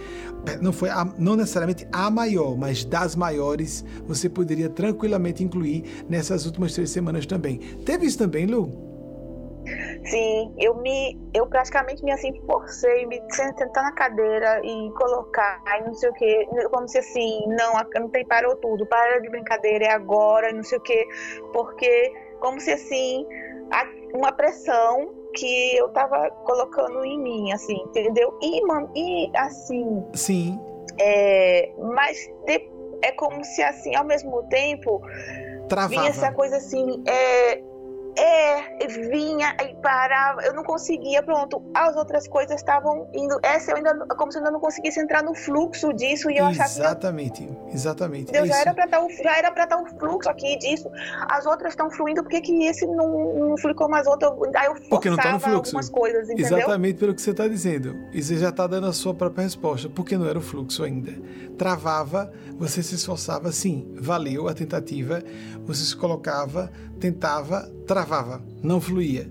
Não foi a, não necessariamente a maior, mas das maiores você poderia tranquilamente incluir nessas últimas três semanas também. Teve isso também, Lu? Sim, eu me, eu praticamente me assim forcei, me sentar na cadeira e colocar, e não sei o que, como se assim, não, não tem parou tudo, para de brincadeira, é agora, não sei o que, porque como se assim, uma pressão que eu tava colocando em mim, assim, entendeu? E, e assim. Sim. É, mas de, é como se assim, ao mesmo tempo. Travava. Vinha essa coisa assim, é, é, vinha e parava, eu não conseguia, pronto. As outras coisas estavam indo. Essa eu ainda, como se eu ainda não conseguisse entrar no fluxo disso e eu achava Exatamente, exatamente. Deus, já, era pra estar, já era para estar o fluxo aqui disso. As outras estão fluindo, por que, que esse não, não flui como as outras? Aí eu Porque não tá no fluxo. algumas coisas, entendeu? Exatamente pelo que você está dizendo. E você já está dando a sua própria resposta. Porque não era o fluxo ainda. Travava, você se esforçava, sim, valeu a tentativa, você se colocava, tentava, travava, não fluía.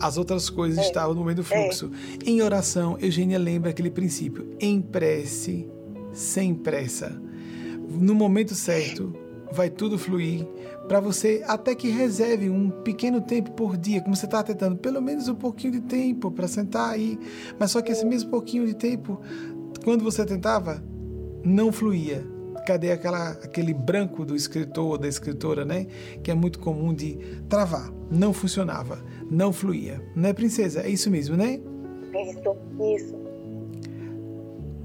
As outras coisas é. estavam no meio do fluxo. É. Em oração, Eugênia lembra aquele princípio: em prece, sem pressa. No momento certo, vai tudo fluir para você até que reserve um pequeno tempo por dia, como você está tentando, pelo menos um pouquinho de tempo para sentar aí. Mas só que esse mesmo pouquinho de tempo, quando você tentava, não fluía cadê aquela, aquele branco do escritor ou da escritora, né? Que é muito comum de travar. Não funcionava, não fluía. Não é, princesa? É isso mesmo, né? Isso, isso.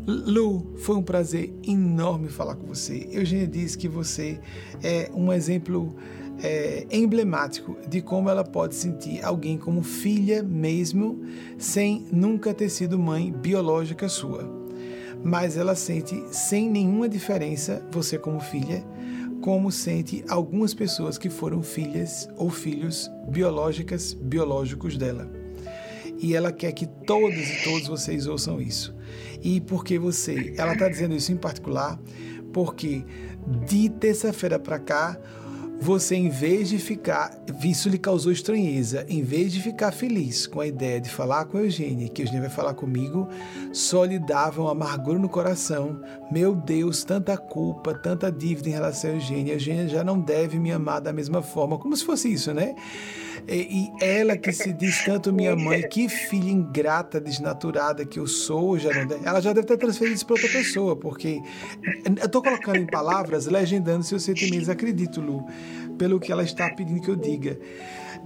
Lu, foi um prazer enorme falar com você. Eugênia diz que você é um exemplo é, emblemático de como ela pode sentir alguém como filha mesmo, sem nunca ter sido mãe biológica sua mas ela sente sem nenhuma diferença, você como filha, como sente algumas pessoas que foram filhas ou filhos biológicas, biológicos dela. E ela quer que todos e todos vocês ouçam isso. E porque você, ela está dizendo isso em particular, porque de terça-feira para cá, você, em vez de ficar, isso lhe causou estranheza, em vez de ficar feliz com a ideia de falar com Eugênia, que Eugênia vai falar comigo, só lhe dava uma amargura no coração. Meu Deus, tanta culpa, tanta dívida em relação a Eugênia. Eugênia já não deve me amar da mesma forma, como se fosse isso, né? E, e ela que se diz tanto minha mãe, que filha ingrata, desnaturada que eu sou, já não deve, ela já deve ter transferido isso para outra pessoa, porque eu estou colocando em palavras, legendando seus sentimentos, acredito, Lu pelo que ela está pedindo que eu diga.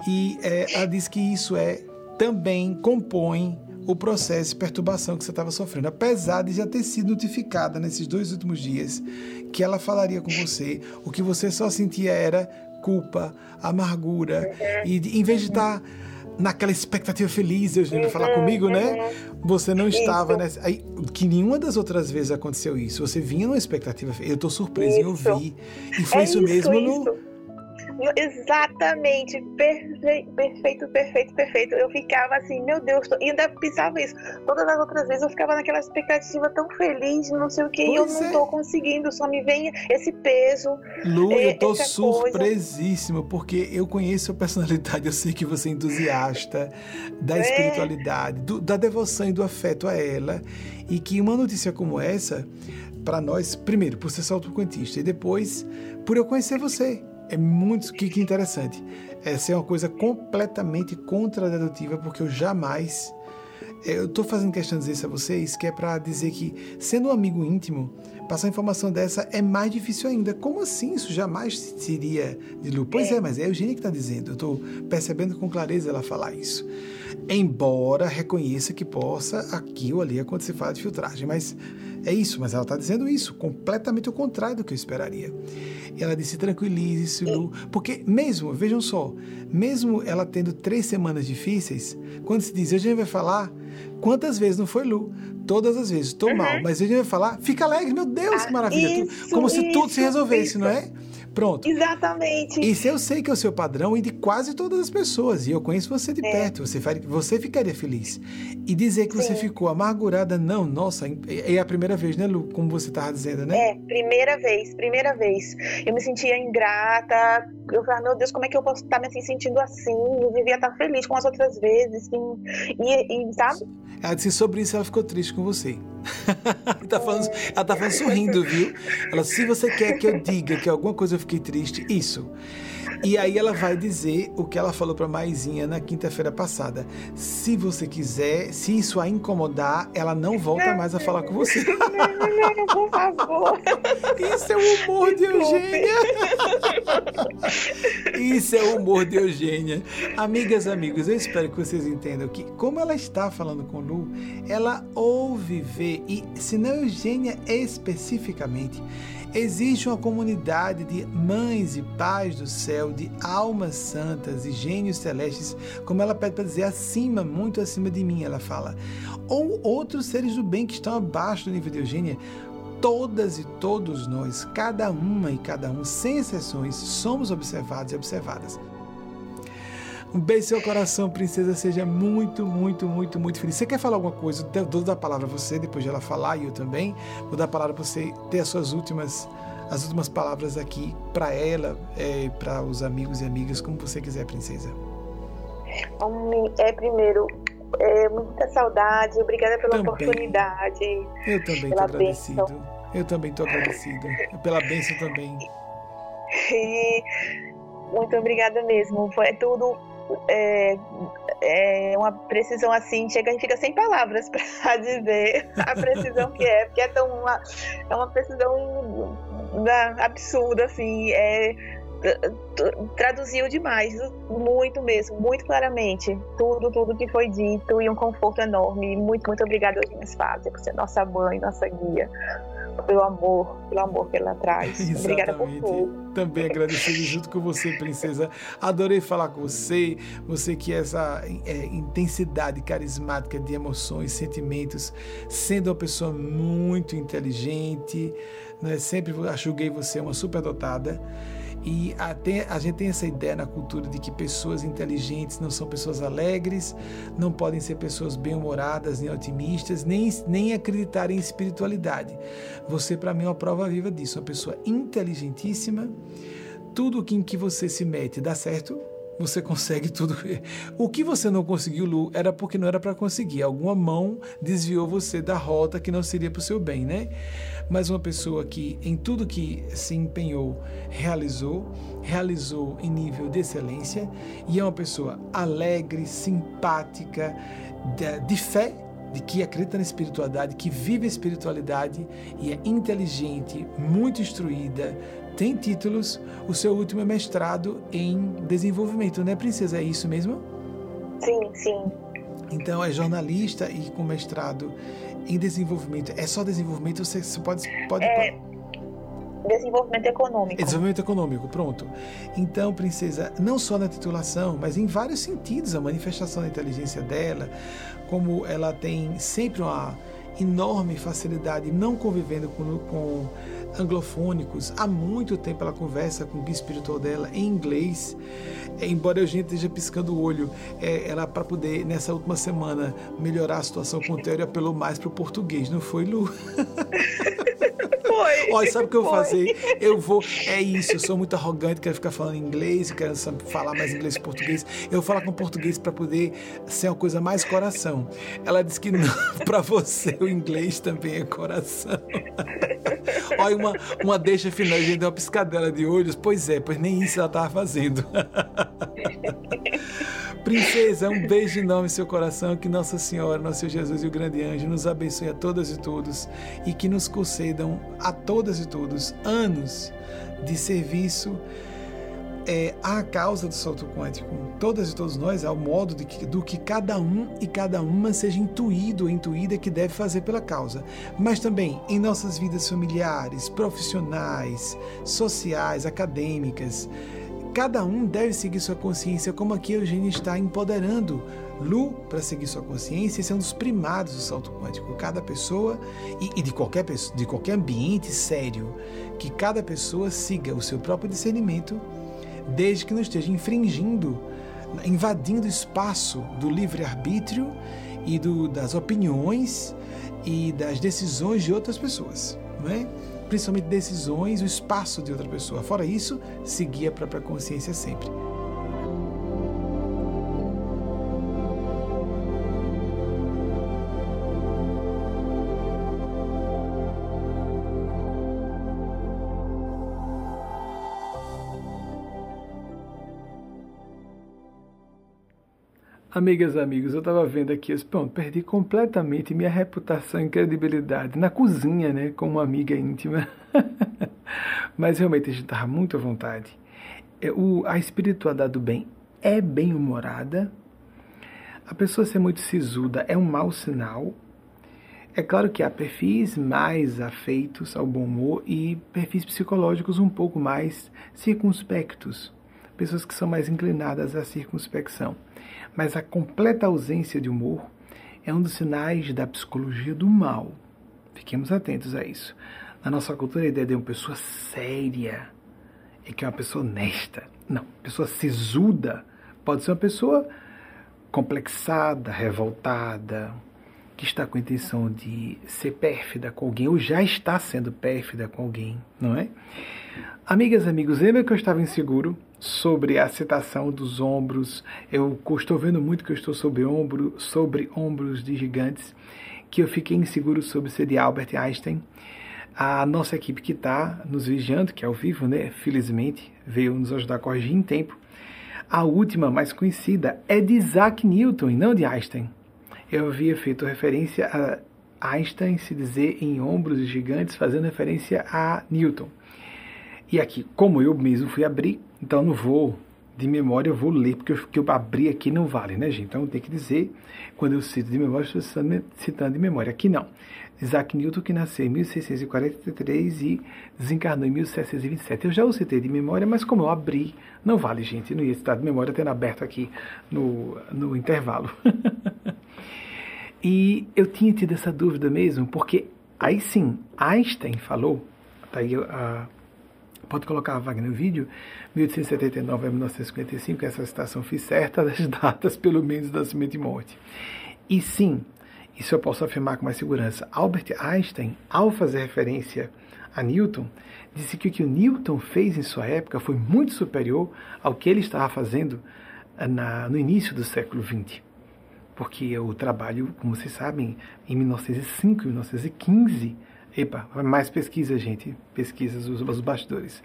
E é, ela diz que isso é também compõe o processo de perturbação que você estava sofrendo, apesar de já ter sido notificada nesses dois últimos dias que ela falaria com você, o que você só sentia era culpa, amargura, e em vez de estar naquela expectativa feliz, Eugênio, falar comigo, né? Você não estava nessa. Aí, que nenhuma das outras vezes aconteceu isso. Você vinha numa expectativa. Eu estou surpresa em ouvir. E foi é isso, mesmo, Lu? Exatamente, perfeito, perfeito, perfeito, perfeito. Eu ficava assim, meu Deus, e ainda pensava isso. Todas as outras vezes eu ficava naquela expectativa tão feliz, não sei o que, e eu não é. tô conseguindo, só me vem esse peso. Lu, é, eu tô surpresíssimo, coisa. porque eu conheço a personalidade, eu sei que você é entusiasta da é. espiritualidade, do, da devoção e do afeto a ela, e que uma notícia como essa, para nós, primeiro, por ser salto-quantista, e depois, por eu conhecer você é muito que, que interessante. Essa é uma coisa completamente contradedutiva, porque eu jamais. Eu estou fazendo questão de dizer isso a vocês, que é para dizer que, sendo um amigo íntimo, passar informação dessa é mais difícil ainda. Como assim isso jamais seria de Lu? Pois é, mas é a Eugênia que está dizendo. Eu estou percebendo com clareza ela falar isso. Embora reconheça que possa aqui ou ali acontecer falha de filtragem, mas é isso, mas ela está dizendo isso, completamente o contrário do que eu esperaria. E ela disse: tranquilize-se, Lu. Porque, mesmo, vejam só, mesmo ela tendo três semanas difíceis, quando se diz, a gente vai falar, quantas vezes não foi Lu? Todas as vezes, estou uhum. mal, mas a gente vai falar, fica alegre, meu Deus, que ah, maravilha. Isso, Como se tudo se resolvesse, isso. não é? Pronto. Exatamente. Isso eu sei que é o seu padrão e de quase todas as pessoas. E eu conheço você de é. perto. Você, você ficaria feliz. E dizer que Sim. você ficou amargurada, não, nossa, é a primeira vez, né, Lu? Como você estava dizendo, né? É, primeira vez, primeira vez. Eu me sentia ingrata. Eu falava, meu Deus, como é que eu posso estar me sentindo assim? Eu devia estar feliz com as outras vezes. E, e sabe? Ela disse sobre isso, ela ficou triste com você. tá falando, ela tá falando sorrindo, viu? Ela, se você quer que eu diga que alguma coisa eu fiquei triste, isso. E aí ela vai dizer o que ela falou para Maisinha na quinta-feira passada. Se você quiser, se isso a incomodar, ela não volta mais a falar com você. Não, não, por favor. Isso é o humor de Eugênia. Isso é o humor de Eugênia. Amigas, amigos, eu espero que vocês entendam que, como ela está falando com Lu, ela ouve, vê, e se não Eugênia especificamente, Existe uma comunidade de mães e pais do céu, de almas santas e gênios celestes, como ela pede para dizer, acima, muito acima de mim, ela fala. Ou outros seres do bem que estão abaixo do nível de Eugênia. Todas e todos nós, cada uma e cada um, sem exceções, somos observados e observadas. Um beijo seu coração, princesa. Seja muito, muito, muito, muito feliz. Você quer falar alguma coisa? Eu dou a palavra a você, depois de ela falar, e eu também. Vou dar a palavra para você ter as suas últimas, as últimas palavras aqui para ela, é, para os amigos e amigas, como você quiser, princesa. É, primeiro, é, muita saudade. Obrigada pela também. oportunidade. Eu também estou agradecido. Eu também estou agradecido. Pela bênção também. E muito obrigada mesmo. Foi tudo é, é uma precisão assim, chega, a gente fica sem palavras para dizer a precisão que é, porque é tão uma, é uma precisão absurda, assim, é, traduziu demais, muito mesmo, muito claramente, tudo, tudo que foi dito e um conforto enorme. Muito, muito obrigada, Eugênia Fábio, por ser nossa mãe, nossa guia pelo amor, pelo amor que ela traz. Exatamente. Obrigada por tudo. Também agradecido junto com você, princesa. Adorei falar com você. Você que é essa é, intensidade carismática de emoções, sentimentos, sendo uma pessoa muito inteligente. Né? Sempre julguei você uma superdotada. E até a gente tem essa ideia na cultura de que pessoas inteligentes não são pessoas alegres, não podem ser pessoas bem-humoradas, nem otimistas, nem, nem acreditar em espiritualidade. Você, para mim, é uma prova viva disso. Uma pessoa inteligentíssima, tudo em que você se mete dá certo, você consegue tudo. O que você não conseguiu, Lu, era porque não era para conseguir. Alguma mão desviou você da rota que não seria para o seu bem, né? Mas uma pessoa que em tudo que se empenhou, realizou, realizou em nível de excelência e é uma pessoa alegre, simpática, de, de fé de que acredita na espiritualidade, que vive a espiritualidade e é inteligente, muito instruída, tem títulos, o seu último é mestrado em desenvolvimento, né, princesa? É isso mesmo? Sim, sim. Então é jornalista e com mestrado em desenvolvimento. É só desenvolvimento? Você, você pode, pode. É desenvolvimento econômico. Desenvolvimento econômico, pronto. Então, princesa, não só na titulação, mas em vários sentidos, a manifestação da inteligência dela, como ela tem sempre uma enorme facilidade não convivendo com, com anglofônicos. Há muito tempo ela conversa com o guia espiritual dela em inglês, embora a gente esteja piscando o olho. É, ela, para poder, nessa última semana, melhorar a situação com o Théo, apelou mais para o português, não foi, Lu? Foi. Olha, sabe o que eu vou fazer? Eu vou. É isso, eu sou muito arrogante, quero ficar falando inglês, quero falar mais inglês que português. Eu vou falar com português para poder ser uma coisa mais coração. Ela disse que para você o inglês também é coração. Olha, uma, uma deixa final, gente uma piscadela de olhos. Pois é, pois nem isso ela estava fazendo. Princesa, um beijo enorme em seu coração. Que Nossa Senhora, Nosso Senhor Jesus e o grande anjo nos abençoe a todas e todos e que nos concedam a todas e todos anos de serviço é, à causa do salto quântico. Todas e todos nós, ao modo de que, do que cada um e cada uma seja intuído ou intuída que deve fazer pela causa. Mas também em nossas vidas familiares, profissionais, sociais, acadêmicas Cada um deve seguir sua consciência, como aqui a Eugênia está empoderando Lu para seguir sua consciência. Esse é um dos primados do salto quântico. Cada pessoa, e, e de, qualquer, de qualquer ambiente sério, que cada pessoa siga o seu próprio discernimento, desde que não esteja infringindo, invadindo o espaço do livre-arbítrio e do, das opiniões e das decisões de outras pessoas. Não é? principalmente decisões, o espaço de outra pessoa. Fora isso, seguir a própria consciência sempre. Amigas, amigos, eu estava vendo aqui, eu, pronto, perdi completamente minha reputação e credibilidade na cozinha, né, como uma amiga íntima. Mas realmente a gente estava muito à vontade. É, o, a espiritualidade do bem é bem-humorada. A pessoa ser muito sisuda é um mau sinal. É claro que há perfis mais afeitos ao bom humor e perfis psicológicos um pouco mais circunspectos. Pessoas que são mais inclinadas à circunspecção. Mas a completa ausência de humor é um dos sinais da psicologia do mal. Fiquemos atentos a isso. Na nossa cultura, a ideia de uma pessoa séria é que é uma pessoa honesta. Não, pessoa sisuda pode ser uma pessoa complexada, revoltada, que está com a intenção de ser pérfida com alguém ou já está sendo pérfida com alguém, não é? Amigas, amigos, lembra que eu estava inseguro sobre a citação dos ombros? Eu estou vendo muito que eu estou sobre, ombro, sobre ombros de gigantes, que eu fiquei inseguro sobre ser de Albert Einstein. A nossa equipe que está nos vigiando, que é ao vivo, né? Felizmente, veio nos ajudar a corrigir em tempo. A última, mais conhecida, é de Isaac Newton e não de Einstein. Eu havia feito referência a Einstein se dizer em ombros gigantes, fazendo referência a Newton. E aqui, como eu mesmo fui abrir, então não vou de memória, eu vou ler, porque o que eu abri aqui não vale, né, gente? Então tem que dizer, quando eu cito de memória, estou citando, de memória. Aqui não. Isaac Newton, que nasceu em 1643 e desencarnou em 1727. Eu já o citei de memória, mas como eu abri, não vale, gente. Não ia citar de memória tendo aberto aqui no, no intervalo. e eu tinha tido essa dúvida mesmo, porque aí sim, Einstein falou, tá aí a Pode colocar a Wagner no vídeo, 1879 a 1955, essa citação fiz certa das datas, pelo menos, da nascimento e morte. E sim, isso eu posso afirmar com mais segurança. Albert Einstein, ao fazer referência a Newton, disse que o que o Newton fez em sua época foi muito superior ao que ele estava fazendo eh, na, no início do século XX. Porque o trabalho, como vocês sabem, em 1905 e 1915, Epa, mais pesquisa, gente. Pesquisas, os, os bastidores.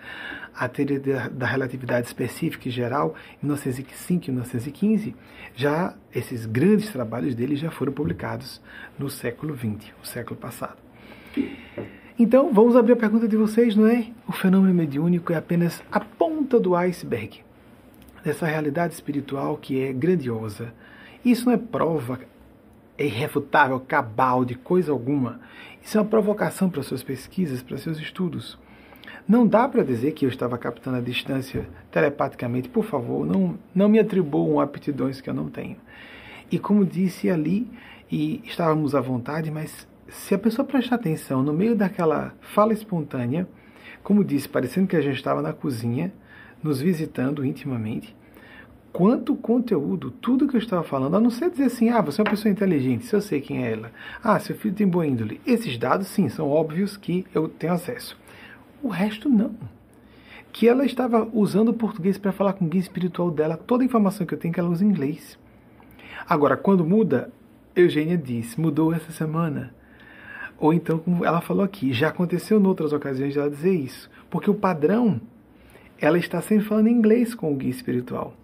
A teoria da, da, relatividade específica e geral, em 1905 e 1915, já esses grandes trabalhos dele já foram publicados no século XX, o século passado. Então, vamos abrir a pergunta de vocês, não é? O fenômeno mediúnico é apenas a ponta do iceberg dessa realidade espiritual que é grandiosa. Isso não é prova irrefutável, cabal, de coisa alguma. Isso é uma provocação para suas pesquisas, para seus estudos. Não dá para dizer que eu estava captando a distância telepaticamente. Por favor, não, não me atribuam aptidões que eu não tenho. E como disse ali, e estávamos à vontade, mas se a pessoa prestar atenção no meio daquela fala espontânea, como disse, parecendo que a gente estava na cozinha, nos visitando intimamente, quanto conteúdo, tudo que eu estava falando, a não ser dizer assim, ah, você é uma pessoa inteligente, se eu sei quem é ela, ah, seu filho tem boa índole. Esses dados, sim, são óbvios que eu tenho acesso. O resto, não. Que ela estava usando o português para falar com o guia espiritual dela, toda a informação que eu tenho que ela usa em inglês. Agora, quando muda, Eugênia disse, mudou essa semana. Ou então, como ela falou aqui, já aconteceu em outras ocasiões de ela dizer isso. Porque o padrão, ela está sempre falando inglês com o guia espiritual.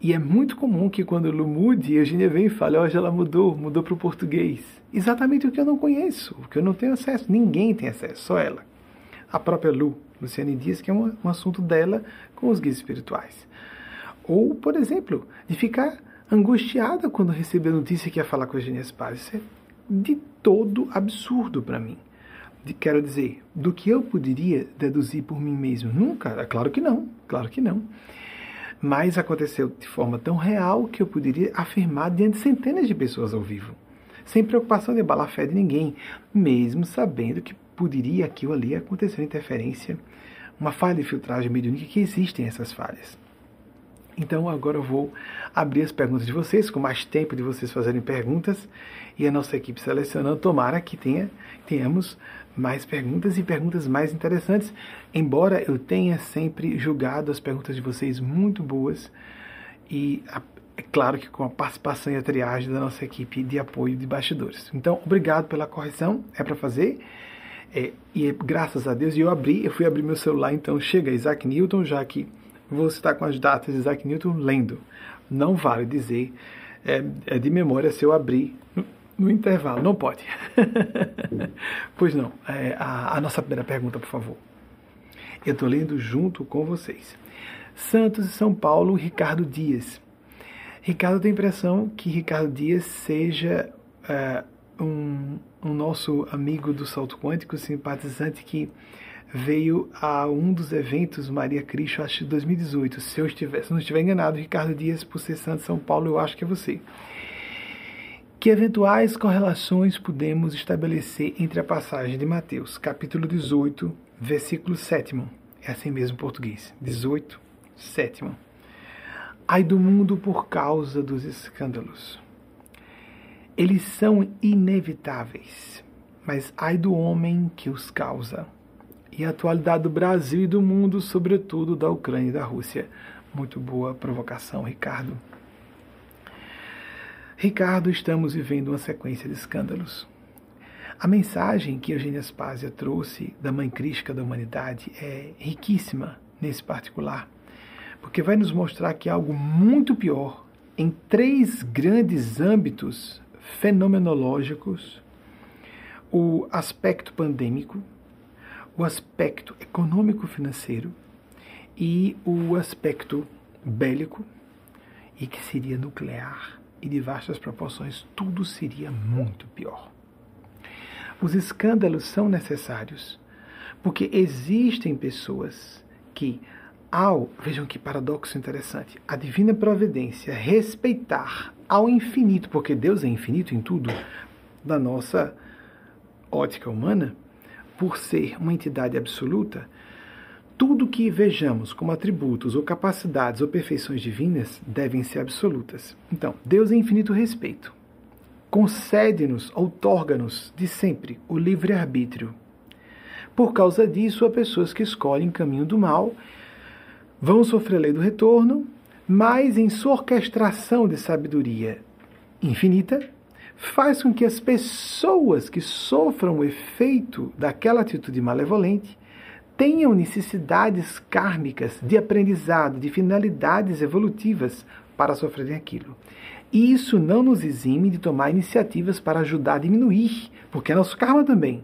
E é muito comum que quando Lu mude, Eugênia vem e fala, hoje ela mudou, mudou para o português. Exatamente o que eu não conheço, o que eu não tenho acesso. Ninguém tem acesso, só ela. A própria Lu, Luciane diz que é um, um assunto dela com os guias espirituais. Ou, por exemplo, de ficar angustiada quando receber a notícia que ia falar com a Eugênia Spaz. Isso é de todo absurdo para mim. De, quero dizer, do que eu poderia deduzir por mim mesmo? Nunca. É claro que não. Claro que não mas aconteceu de forma tão real que eu poderia afirmar diante de centenas de pessoas ao vivo, sem preocupação de abalar a fé de ninguém, mesmo sabendo que poderia aquilo ali acontecer uma interferência, uma falha de filtragem mediúnica, que existem essas falhas. Então agora eu vou abrir as perguntas de vocês, com mais tempo de vocês fazerem perguntas, e a nossa equipe selecionando, tomara que tenha, tenhamos mais perguntas e perguntas mais interessantes. Embora eu tenha sempre julgado as perguntas de vocês muito boas e é claro que com a participação e a triagem da nossa equipe de apoio de bastidores. Então, obrigado pela correção, é para fazer. É, e é, graças a Deus, eu abri, eu fui abrir meu celular, então chega Isaac Newton, já que vou citar com as datas Isaac Newton lendo. Não vale dizer é, é de memória se eu abrir no, no intervalo. Não pode. pois não. É, a, a nossa primeira pergunta, por favor. Eu estou lendo junto com vocês. Santos e São Paulo, Ricardo Dias. Ricardo tem a impressão que Ricardo Dias seja uh, um, um, nosso amigo do salto quântico, simpatizante que veio a um dos eventos Maria Cristo, acho que 2018. Se eu estiver, se não estiver enganado, Ricardo Dias, por ser Santo São Paulo, eu acho que é você. Que eventuais correlações podemos estabelecer entre a passagem de Mateus, capítulo 18, versículo 7? É assim mesmo em português. 18, 7. Ai do mundo por causa dos escândalos. Eles são inevitáveis, mas ai do homem que os causa e a atualidade do Brasil e do mundo, sobretudo da Ucrânia e da Rússia. Muito boa provocação, Ricardo. Ricardo, estamos vivendo uma sequência de escândalos. A mensagem que Eugênia Spazia trouxe da mãe crítica da humanidade é riquíssima nesse particular, porque vai nos mostrar que algo muito pior em três grandes âmbitos fenomenológicos: o aspecto pandêmico, o aspecto econômico-financeiro e o aspecto bélico, e que seria nuclear e de vastas proporções, tudo seria muito pior. Os escândalos são necessários, porque existem pessoas que, ao, vejam que paradoxo interessante, a divina providência respeitar ao infinito, porque Deus é infinito em tudo, da nossa ótica humana, por ser uma entidade absoluta, tudo que vejamos como atributos ou capacidades ou perfeições divinas devem ser absolutas. Então, Deus é infinito respeito. Concede-nos, outorga-nos de sempre o livre-arbítrio. Por causa disso, há pessoas que escolhem caminho do mal, vão sofrer lei do retorno, mas em sua orquestração de sabedoria infinita, faz com que as pessoas que sofram o efeito daquela atitude malevolente tenham necessidades kármicas de aprendizado, de finalidades evolutivas para sofrerem aquilo. E isso não nos exime de tomar iniciativas para ajudar a diminuir, porque é nosso karma também.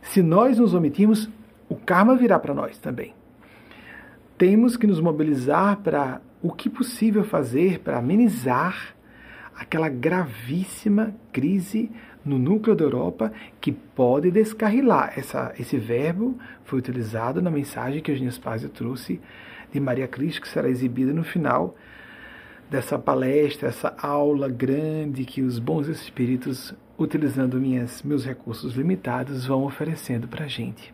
Se nós nos omitirmos, o karma virá para nós também. Temos que nos mobilizar para o que possível fazer para amenizar aquela gravíssima crise no núcleo da Europa que pode descarrilar. Essa, esse verbo foi utilizado na mensagem que Eugênio Spazio trouxe de Maria Cristo, que será exibida no final dessa palestra, essa aula grande que os bons espíritos, utilizando minhas, meus recursos limitados, vão oferecendo para a gente.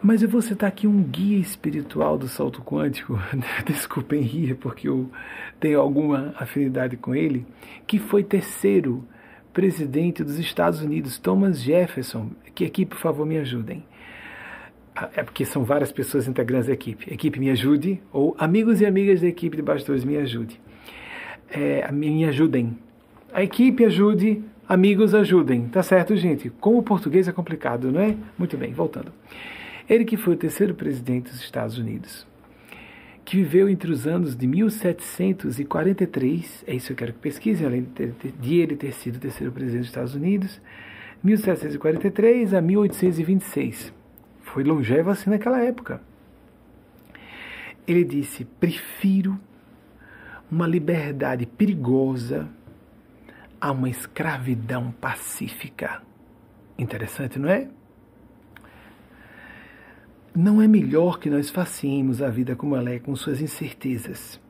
Mas eu vou citar aqui um guia espiritual do salto quântico, desculpem rir, porque eu tenho alguma afinidade com ele, que foi terceiro presidente dos Estados Unidos, Thomas Jefferson, que aqui, por favor, me ajudem. Ah, é porque são várias pessoas integrantes da equipe. Equipe, me ajude, ou amigos e amigas da equipe de bastidores, me ajude. É, me ajudem. A equipe ajude, amigos ajudem. Tá certo, gente? Como o português é complicado, não é? Muito bem, voltando. Ele que foi o terceiro presidente dos Estados Unidos, que viveu entre os anos de 1743, é isso que eu quero que pesquisem, além de, ter, de ele ter sido o terceiro presidente dos Estados Unidos, 1743 a 1826. Foi longevo assim naquela época. Ele disse: prefiro uma liberdade perigosa a uma escravidão pacífica. Interessante, não é? Não é melhor que nós façamos a vida como ela é, com suas incertezas,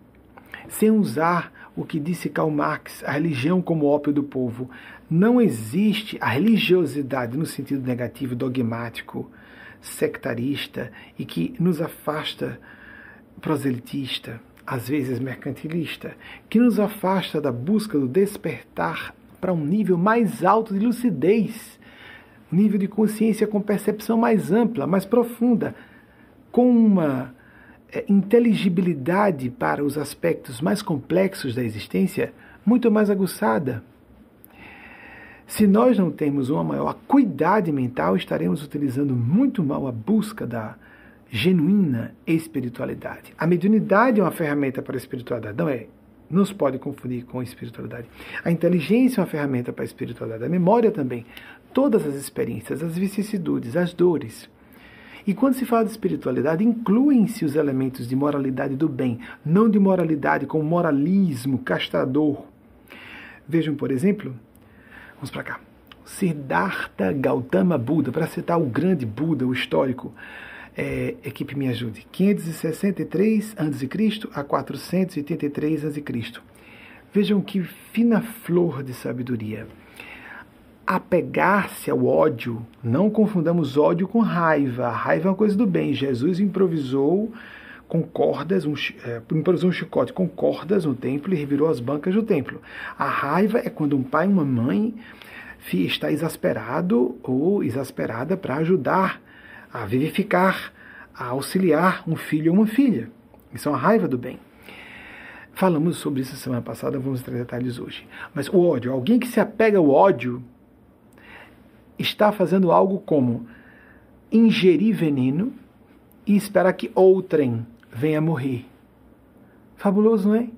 sem usar o que disse Karl Marx, a religião como ópio do povo. Não existe a religiosidade no sentido negativo, dogmático, sectarista e que nos afasta proselitista, às vezes mercantilista, que nos afasta da busca do despertar para um nível mais alto de lucidez nível de consciência com percepção mais ampla, mais profunda, com uma é, inteligibilidade para os aspectos mais complexos da existência muito mais aguçada. Se nós não temos uma maior acuidade mental, estaremos utilizando muito mal a busca da genuína espiritualidade. A mediunidade é uma ferramenta para a espiritualidade, não é? não se pode confundir com espiritualidade. A inteligência é uma ferramenta para a espiritualidade, a memória também. Todas as experiências, as vicissitudes, as dores. E quando se fala de espiritualidade, incluem-se os elementos de moralidade do bem, não de moralidade com moralismo castrador. Vejam, por exemplo, vamos para cá. Siddhartha Gautama Buda, para citar o grande Buda, o histórico, é, equipe me ajude, 563 a.C. a 483 a.C. Vejam que fina flor de sabedoria. Apegar-se ao ódio, não confundamos ódio com raiva. A raiva é uma coisa do bem. Jesus improvisou com cordas, um, é, improvisou um chicote com cordas no templo e revirou as bancas do templo. A raiva é quando um pai e uma mãe está exasperado ou exasperada para ajudar a vivificar, a auxiliar um filho ou uma filha. Isso é uma raiva do bem. Falamos sobre isso semana passada, vamos trazer detalhes hoje. Mas o ódio, alguém que se apega ao ódio, está fazendo algo como ingerir veneno e esperar que outrem venha morrer. Fabuloso, não é?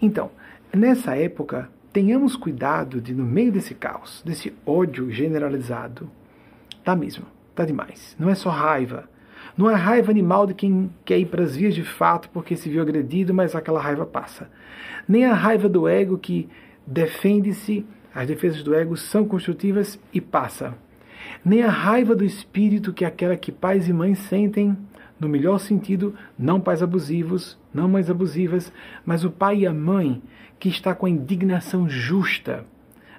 Então, nessa época, tenhamos cuidado de, no meio desse caos, desse ódio generalizado, tá mesmo, tá demais. Não é só raiva. Não é raiva animal de quem quer ir para as vias de fato porque se viu agredido, mas aquela raiva passa. Nem a raiva do ego que defende-se, as defesas do ego são construtivas e passa. Nem a raiva do espírito que é aquela que pais e mães sentem no melhor sentido, não pais abusivos, não mães abusivas, mas o pai e a mãe que está com a indignação justa,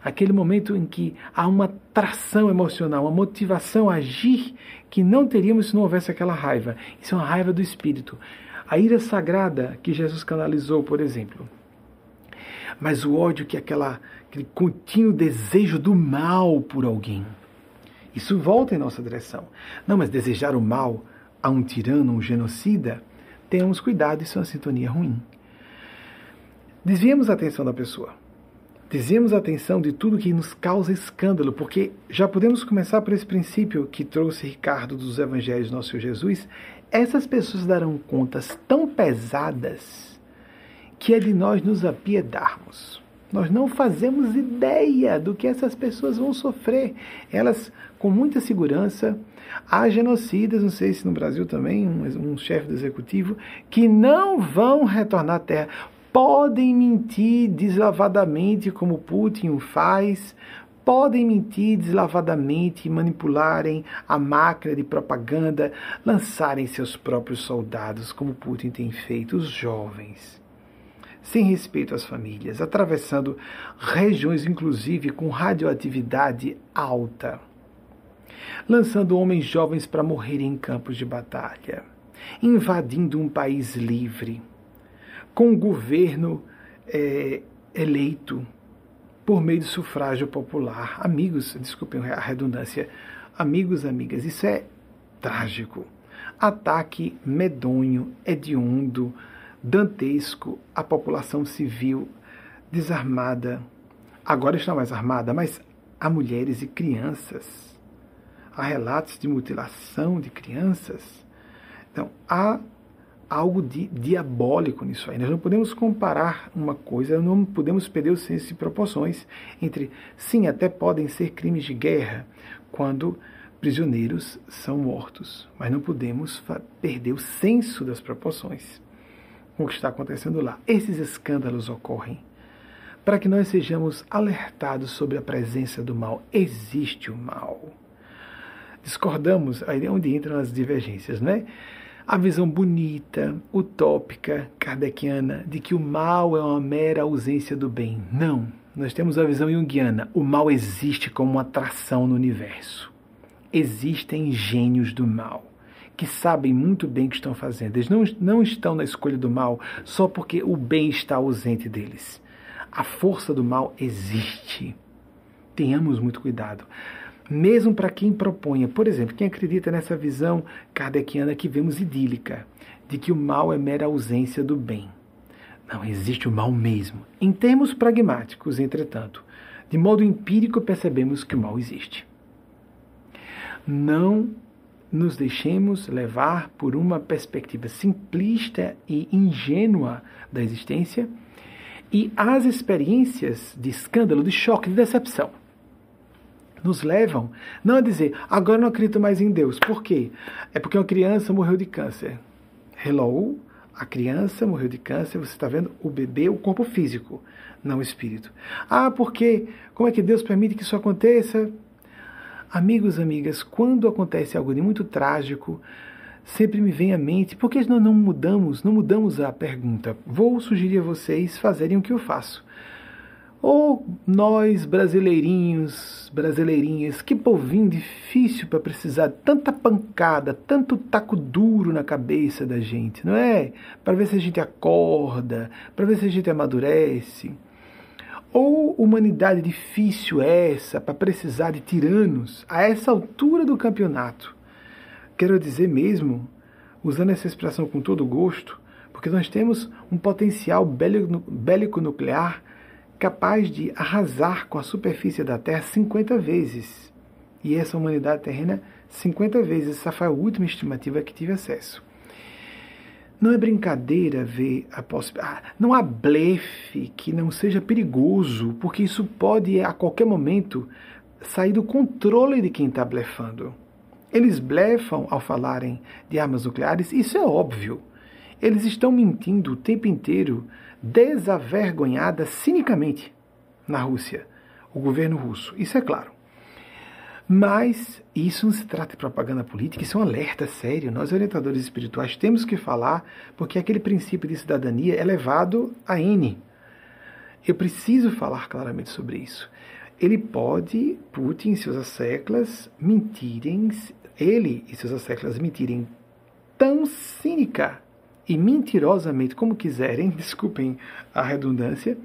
aquele momento em que há uma tração emocional, uma motivação a agir que não teríamos se não houvesse aquela raiva. Isso é uma raiva do espírito. A ira sagrada que Jesus canalizou, por exemplo. Mas o ódio que é aquela, aquele contínuo desejo do mal por alguém. Isso volta em nossa direção. Não, mas desejar o mal a um tirano, um genocida, tenhamos cuidado, isso é uma sintonia ruim. Desviemos a atenção da pessoa. Desviemos a atenção de tudo que nos causa escândalo, porque já podemos começar por esse princípio que trouxe Ricardo dos Evangelhos do Nosso Jesus. Essas pessoas darão contas tão pesadas que é de nós nos apiedarmos. Nós não fazemos ideia do que essas pessoas vão sofrer. Elas, com muita segurança, há genocidas, não sei se no Brasil também, um, um chefe do executivo, que não vão retornar à Terra. Podem mentir deslavadamente, como Putin o faz, podem mentir deslavadamente, manipularem a máquina de propaganda, lançarem seus próprios soldados, como Putin tem feito, os jovens. Sem respeito às famílias, atravessando regiões, inclusive, com radioatividade alta, lançando homens jovens para morrerem em campos de batalha, invadindo um país livre, com um governo é, eleito por meio de sufrágio popular. Amigos, desculpem a redundância, amigos, amigas, isso é trágico. Ataque medonho, hediondo, dantesco a população civil desarmada. Agora está mais armada, mas há mulheres e crianças. Há relatos de mutilação de crianças. Então, há algo de diabólico nisso aí. Nós não podemos comparar uma coisa, não podemos perder o senso de proporções entre, sim, até podem ser crimes de guerra, quando prisioneiros são mortos, mas não podemos perder o senso das proporções com o que está acontecendo lá. Esses escândalos ocorrem para que nós sejamos alertados sobre a presença do mal. Existe o mal. Discordamos, aí é onde entram as divergências, né? A visão bonita, utópica, kardeciana, de que o mal é uma mera ausência do bem. Não. Nós temos a visão junguiana. O mal existe como uma atração no universo. Existem gênios do mal que sabem muito bem o que estão fazendo. Eles não, não estão na escolha do mal só porque o bem está ausente deles. A força do mal existe. Tenhamos muito cuidado. Mesmo para quem proponha, por exemplo, quem acredita nessa visão kardeciana que vemos idílica, de que o mal é mera ausência do bem. Não, existe o mal mesmo. Em termos pragmáticos, entretanto, de modo empírico percebemos que o mal existe. Não nos deixemos levar por uma perspectiva simplista e ingênua da existência E as experiências de escândalo, de choque, de decepção, nos levam não a dizer, agora não acredito mais em Deus. Por quê? É porque uma criança morreu de câncer. Hello? A criança morreu de câncer, você está vendo o bebê, o corpo físico, não o espírito. Ah, porque como é que Deus permite que isso aconteça? Amigos, amigas, quando acontece algo de muito trágico, sempre me vem à mente, por que nós não mudamos, não mudamos a pergunta? Vou sugerir a vocês fazerem o que eu faço. Ou nós, brasileirinhos, brasileirinhas, que povinho difícil para precisar de tanta pancada, tanto taco duro na cabeça da gente, não é? Para ver se a gente acorda, para ver se a gente amadurece. Ou humanidade difícil essa para precisar de tiranos a essa altura do campeonato? Quero dizer mesmo, usando essa expressão com todo gosto, porque nós temos um potencial bélico nuclear capaz de arrasar com a superfície da Terra 50 vezes. E essa humanidade terrena 50 vezes. Essa foi a última estimativa que tive acesso. Não é brincadeira ver a possibilidade. Ah, não há blefe que não seja perigoso, porque isso pode a qualquer momento sair do controle de quem está blefando. Eles blefam ao falarem de armas nucleares, isso é óbvio. Eles estão mentindo o tempo inteiro desavergonhada cinicamente na Rússia, o governo russo. Isso é claro. Mas isso não se trata de propaganda política, isso é um alerta sério. Nós, orientadores espirituais, temos que falar, porque aquele princípio de cidadania é levado a N. Eu preciso falar claramente sobre isso. Ele pode, Putin e seus asseclas, mentirem, ele e seus asseclas mentirem tão cínica e mentirosamente, como quiserem, desculpem a redundância,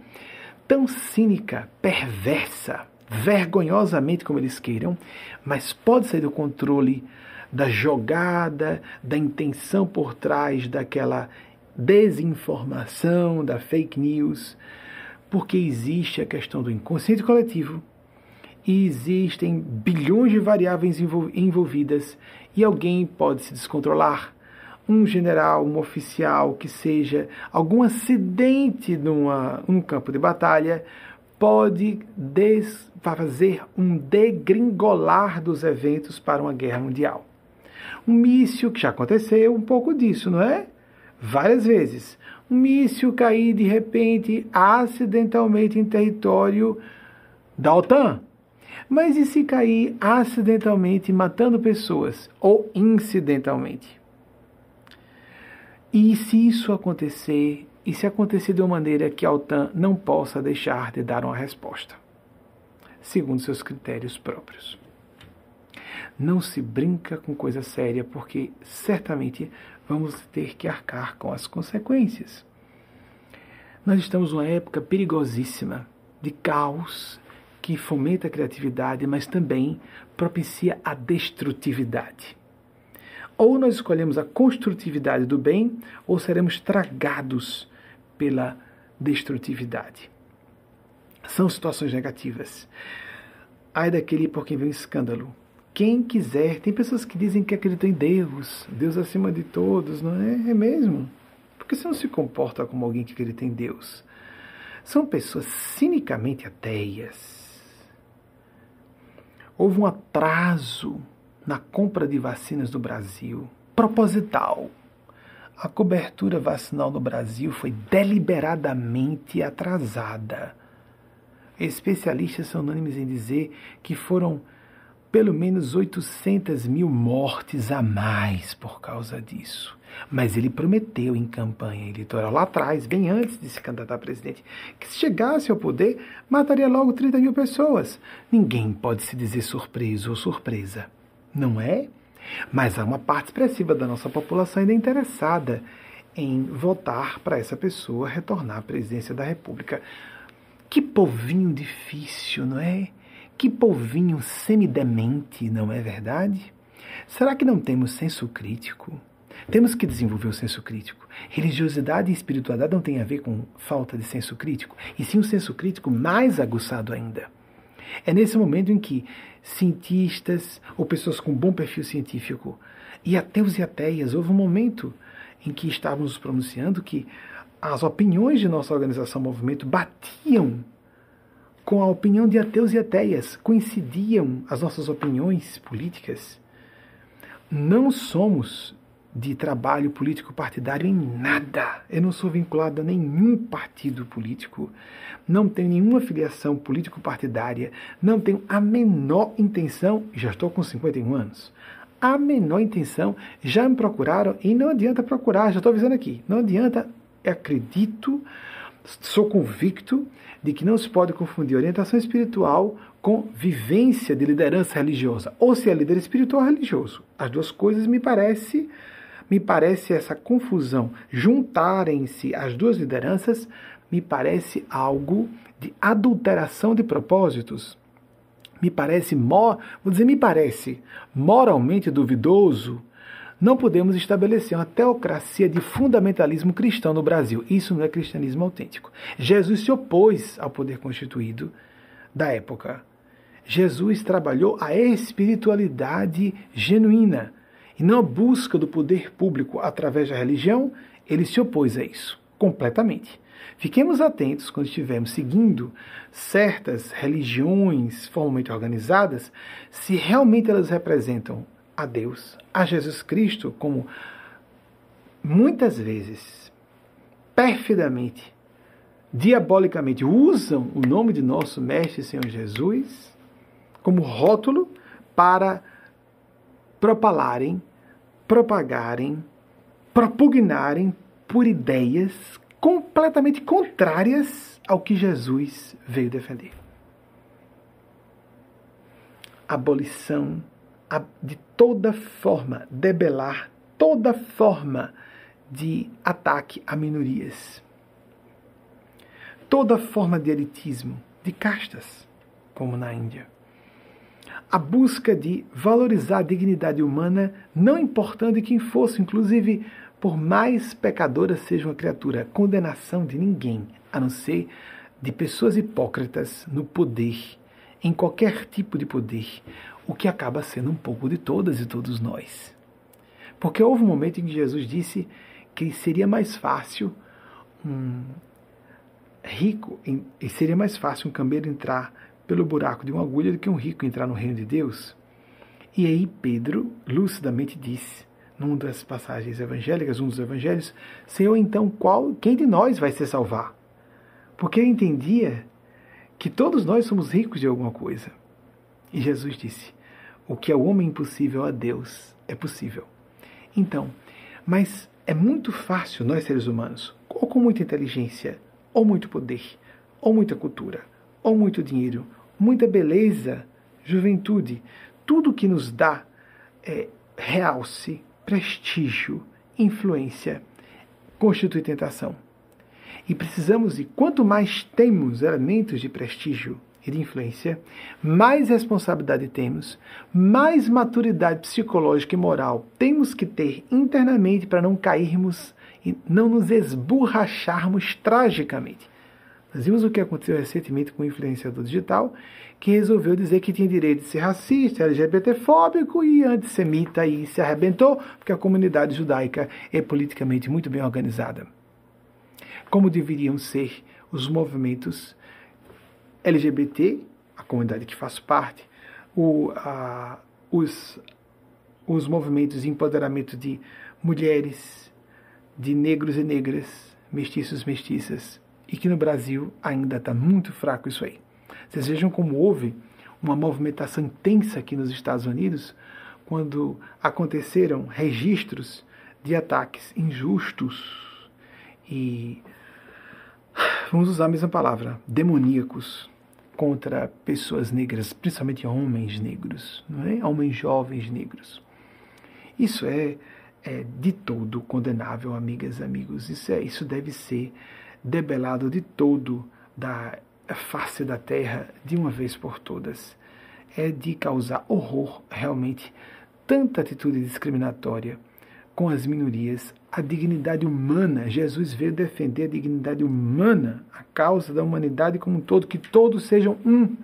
tão cínica, perversa, vergonhosamente como eles queiram, mas pode sair do controle da jogada, da intenção por trás daquela desinformação, da fake news, porque existe a questão do inconsciente coletivo e existem bilhões de variáveis envolvidas e alguém pode se descontrolar um general, um oficial que seja algum acidente numa, num campo de batalha pode fazer um degringolar dos eventos para uma guerra mundial. Um míssil, que já aconteceu um pouco disso, não é? Várias vezes. Um míssil cair de repente acidentalmente em território da OTAN. Mas e se cair acidentalmente matando pessoas ou incidentalmente? E se isso acontecer, e se acontecer de uma maneira que a OTAN não possa deixar de dar uma resposta, segundo seus critérios próprios. Não se brinca com coisa séria, porque certamente vamos ter que arcar com as consequências. Nós estamos numa época perigosíssima de caos que fomenta a criatividade, mas também propicia a destrutividade. Ou nós escolhemos a construtividade do bem, ou seremos tragados pela destrutividade. São situações negativas. Ai daquele por quem vem escândalo. Quem quiser, tem pessoas que dizem que acreditam em Deus, Deus acima de todos, não é? É mesmo? Porque você não se comporta como alguém que acredita em Deus. São pessoas cinicamente ateias. Houve um atraso na compra de vacinas no Brasil, proposital. A cobertura vacinal no Brasil foi deliberadamente atrasada. Especialistas são unânimes em dizer que foram pelo menos 800 mil mortes a mais por causa disso. Mas ele prometeu em campanha eleitoral lá atrás, bem antes de se candidatar a presidente, que se chegasse ao poder, mataria logo 30 mil pessoas. Ninguém pode se dizer surpreso ou surpresa não é? Mas há uma parte expressiva da nossa população ainda interessada em votar para essa pessoa retornar à presidência da República. Que povinho difícil, não é? Que povinho semidemente, não é verdade? Será que não temos senso crítico? Temos que desenvolver o senso crítico. Religiosidade e espiritualidade não têm a ver com falta de senso crítico, e sim um senso crítico mais aguçado ainda. É nesse momento em que cientistas ou pessoas com bom perfil científico e ateus e ateias, houve um momento em que estávamos pronunciando que as opiniões de nossa organização movimento batiam com a opinião de ateus e ateias, coincidiam as nossas opiniões políticas. Não somos de trabalho político partidário em nada. Eu não sou vinculado a nenhum partido político, não tenho nenhuma filiação político-partidária, não tenho a menor intenção, já estou com 51 anos, a menor intenção, já me procuraram e não adianta procurar, já estou avisando aqui, não adianta, acredito, sou convicto de que não se pode confundir orientação espiritual com vivência de liderança religiosa, ou se é líder espiritual ou religioso. As duas coisas me parece me parece essa confusão, juntarem-se as duas lideranças, me parece algo de adulteração de propósitos. Me parece, vou dizer, me parece moralmente duvidoso. Não podemos estabelecer uma teocracia de fundamentalismo cristão no Brasil. Isso não é cristianismo autêntico. Jesus se opôs ao poder constituído da época. Jesus trabalhou a espiritualidade genuína e não a busca do poder público através da religião, ele se opôs a isso, completamente. Fiquemos atentos quando estivermos seguindo certas religiões formalmente organizadas, se realmente elas representam a Deus, a Jesus Cristo, como muitas vezes, perfidamente, diabolicamente usam o nome de nosso Mestre Senhor Jesus como rótulo para propalarem, propagarem, propugnarem por ideias completamente contrárias ao que Jesus veio defender. Abolição de toda forma, debelar toda forma de ataque a minorias. Toda forma de elitismo, de castas, como na Índia a busca de valorizar a dignidade humana, não importando quem fosse, inclusive por mais pecadora seja uma criatura, condenação de ninguém, a não ser de pessoas hipócritas no poder, em qualquer tipo de poder, o que acaba sendo um pouco de todas e todos nós. Porque houve um momento em que Jesus disse que seria mais fácil um rico, e seria mais fácil um camelo entrar pelo buraco de uma agulha do que um rico entrar no reino de Deus. E aí Pedro lucidamente disse, numa das passagens evangélicas, um dos evangelhos, Senhor, então qual, quem de nós vai se salvar? Porque ele entendia que todos nós somos ricos de alguma coisa. E Jesus disse: O que é o homem impossível a Deus é possível. Então, mas é muito fácil nós seres humanos, ou com muita inteligência, ou muito poder, ou muita cultura, ou muito dinheiro, muita beleza, juventude, tudo que nos dá é, realce, prestígio, influência, constitui tentação. E precisamos, e quanto mais temos elementos de prestígio e de influência, mais responsabilidade temos, mais maturidade psicológica e moral temos que ter internamente para não cairmos e não nos esborracharmos tragicamente. Nós vimos o que aconteceu recentemente com o influenciador digital, que resolveu dizer que tinha direito de ser racista, LGBTfóbico e antissemita e se arrebentou, porque a comunidade judaica é politicamente muito bem organizada. Como deveriam ser os movimentos LGBT, a comunidade que faço parte, o, a, os, os movimentos de empoderamento de mulheres, de negros e negras, mestiços, mestiças, e que no Brasil ainda está muito fraco isso aí. Vocês vejam como houve uma movimentação intensa aqui nos Estados Unidos quando aconteceram registros de ataques injustos e, vamos usar a mesma palavra, demoníacos contra pessoas negras, principalmente homens negros, não é? homens jovens negros. Isso é, é de todo condenável, amigas e amigos. Isso, é, isso deve ser debelado de todo da face da terra de uma vez por todas. É de causar horror, realmente, tanta atitude discriminatória com as minorias, a dignidade humana. Jesus veio defender a dignidade humana, a causa da humanidade como um todo, que todos sejam um.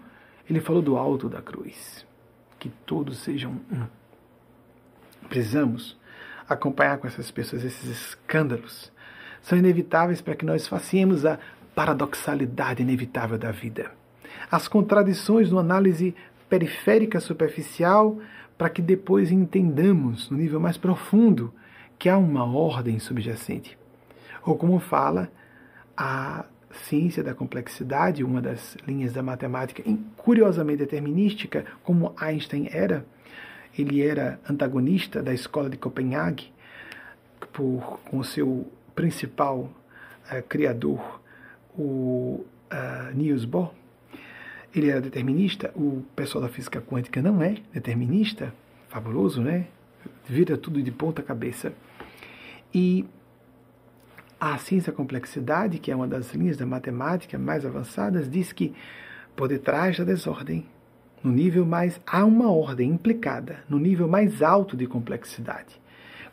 Ele falou do alto da cruz, que todos sejam um. Precisamos acompanhar com essas pessoas esses escândalos são inevitáveis para que nós façamos a paradoxalidade inevitável da vida. As contradições no análise periférica superficial para que depois entendamos no nível mais profundo que há uma ordem subjacente. Ou como fala a ciência da complexidade, uma das linhas da matemática curiosamente determinística, como Einstein era, ele era antagonista da escola de Copenhague, por, com seu principal uh, criador, o uh, Niels Bohr. Ele era determinista, o pessoal da física quântica não é determinista, fabuloso, né? Vira tudo de ponta cabeça. E a ciência da complexidade, que é uma das linhas da matemática mais avançadas, diz que por detrás da desordem, no nível mais há uma ordem implicada, no nível mais alto de complexidade.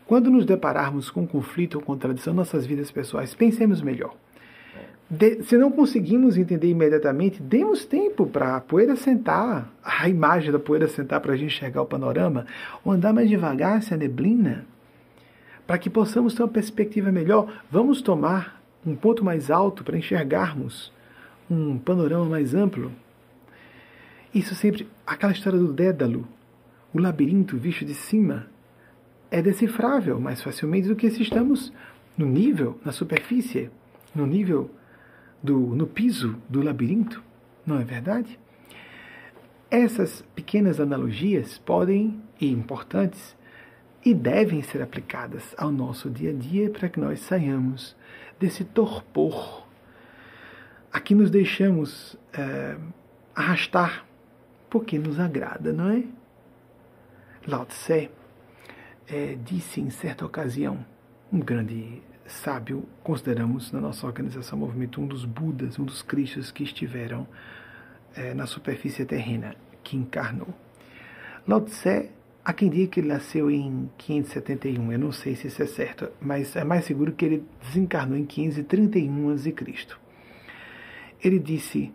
Quando nos depararmos com conflito ou contradição em nossas vidas pessoais, pensemos melhor. De, se não conseguimos entender imediatamente, demos tempo para a poeira sentar, a imagem da poeira sentar para a gente enxergar o panorama, ou andar mais devagar se a neblina para que possamos ter uma perspectiva melhor, vamos tomar um ponto mais alto para enxergarmos um panorama mais amplo. Isso sempre, aquela história do Dédalo, o labirinto visto de cima, é decifrável mais facilmente do que se estamos no nível, na superfície, no nível do no piso do labirinto, não é verdade? Essas pequenas analogias podem e importantes e devem ser aplicadas ao nosso dia a dia para que nós saiamos desse torpor a que nos deixamos é, arrastar porque nos agrada, não é? Lao Tse é, disse em certa ocasião, um grande sábio, consideramos na nossa organização Movimento um dos Budas, um dos Cristos que estiveram é, na superfície terrena, que encarnou. Lao Tse Há quem diga que ele nasceu em 571, eu não sei se isso é certo, mas é mais seguro que ele desencarnou em 531 a.C. Ele disse: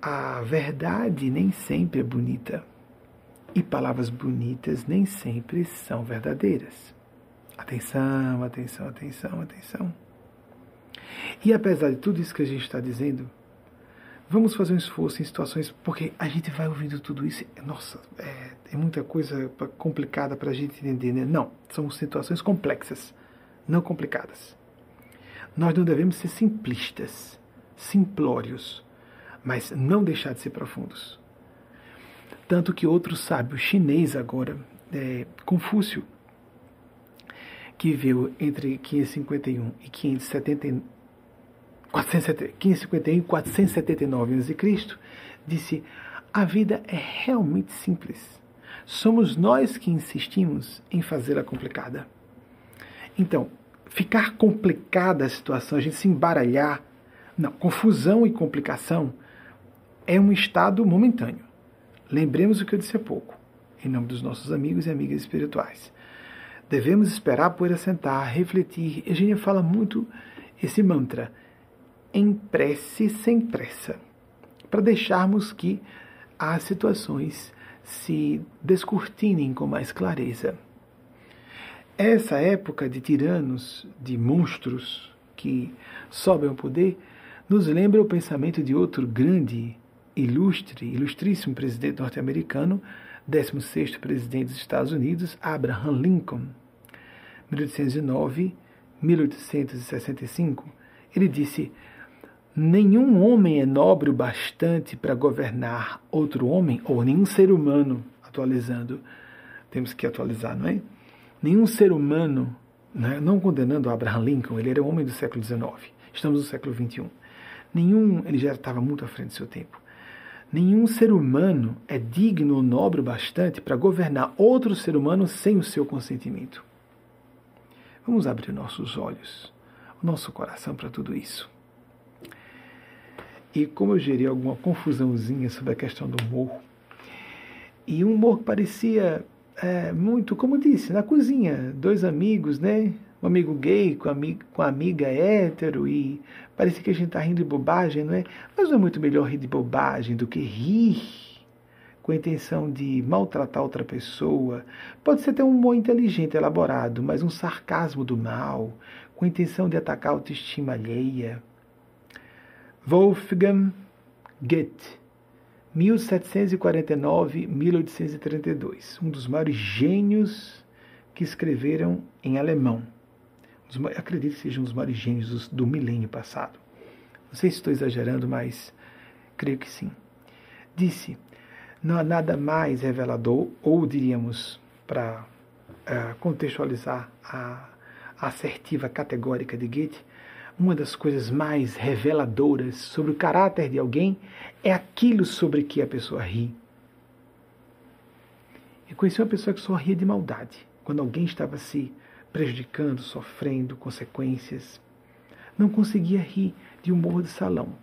A verdade nem sempre é bonita, e palavras bonitas nem sempre são verdadeiras. Atenção, atenção, atenção, atenção. E apesar de tudo isso que a gente está dizendo, Vamos fazer um esforço em situações, porque a gente vai ouvindo tudo isso, nossa, é, é muita coisa complicada para a gente entender, né? Não, são situações complexas, não complicadas. Nós não devemos ser simplistas, simplórios, mas não deixar de ser profundos. Tanto que outro sábio chinês agora, é, Confúcio, que viveu entre 551 e 570, 551 e 479 a.C., disse: A vida é realmente simples. Somos nós que insistimos em fazê-la complicada. Então, ficar complicada a situação, a gente se embaralhar, não, confusão e complicação é um estado momentâneo. Lembremos o que eu disse há pouco, em nome dos nossos amigos e amigas espirituais. Devemos esperar por assentar, refletir. Eugênia fala muito esse mantra em prece sem pressa, para deixarmos que as situações se descortinem com mais clareza. Essa época de tiranos, de monstros que sobem ao poder, nos lembra o pensamento de outro grande, ilustre, ilustríssimo presidente norte-americano, 16º presidente dos Estados Unidos, Abraham Lincoln, 1809-1865. Ele disse: Nenhum homem é nobre o bastante para governar outro homem, ou nenhum ser humano, atualizando, temos que atualizar, não é? Nenhum ser humano, né, não condenando Abraham Lincoln, ele era homem do século XIX, estamos no século XXI. Nenhum, ele já estava muito à frente do seu tempo. Nenhum ser humano é digno ou nobre o bastante para governar outro ser humano sem o seu consentimento. Vamos abrir nossos olhos, o nosso coração para tudo isso. E como eu gerei alguma confusãozinha sobre a questão do humor, e um humor que parecia é, muito, como disse, na cozinha, dois amigos, né? Um amigo gay com, amigo, com a amiga hétero, e parecia que a gente está rindo de bobagem, não é? Mas não é muito melhor rir de bobagem do que rir com a intenção de maltratar outra pessoa. Pode ser até um humor inteligente, elaborado, mas um sarcasmo do mal, com com a intenção de atacar a autoestima alheia. Wolfgang Goethe, 1749-1832, um dos maiores gênios que escreveram em alemão. Acredito que seja um dos maiores gênios do milênio passado. Não sei se estou exagerando, mas creio que sim. Disse: não há nada mais revelador, ou diríamos, para uh, contextualizar a, a assertiva categórica de Goethe, uma das coisas mais reveladoras sobre o caráter de alguém é aquilo sobre que a pessoa ri. Eu conheci uma pessoa que só ria de maldade, quando alguém estava se prejudicando, sofrendo consequências. Não conseguia rir de humor de salão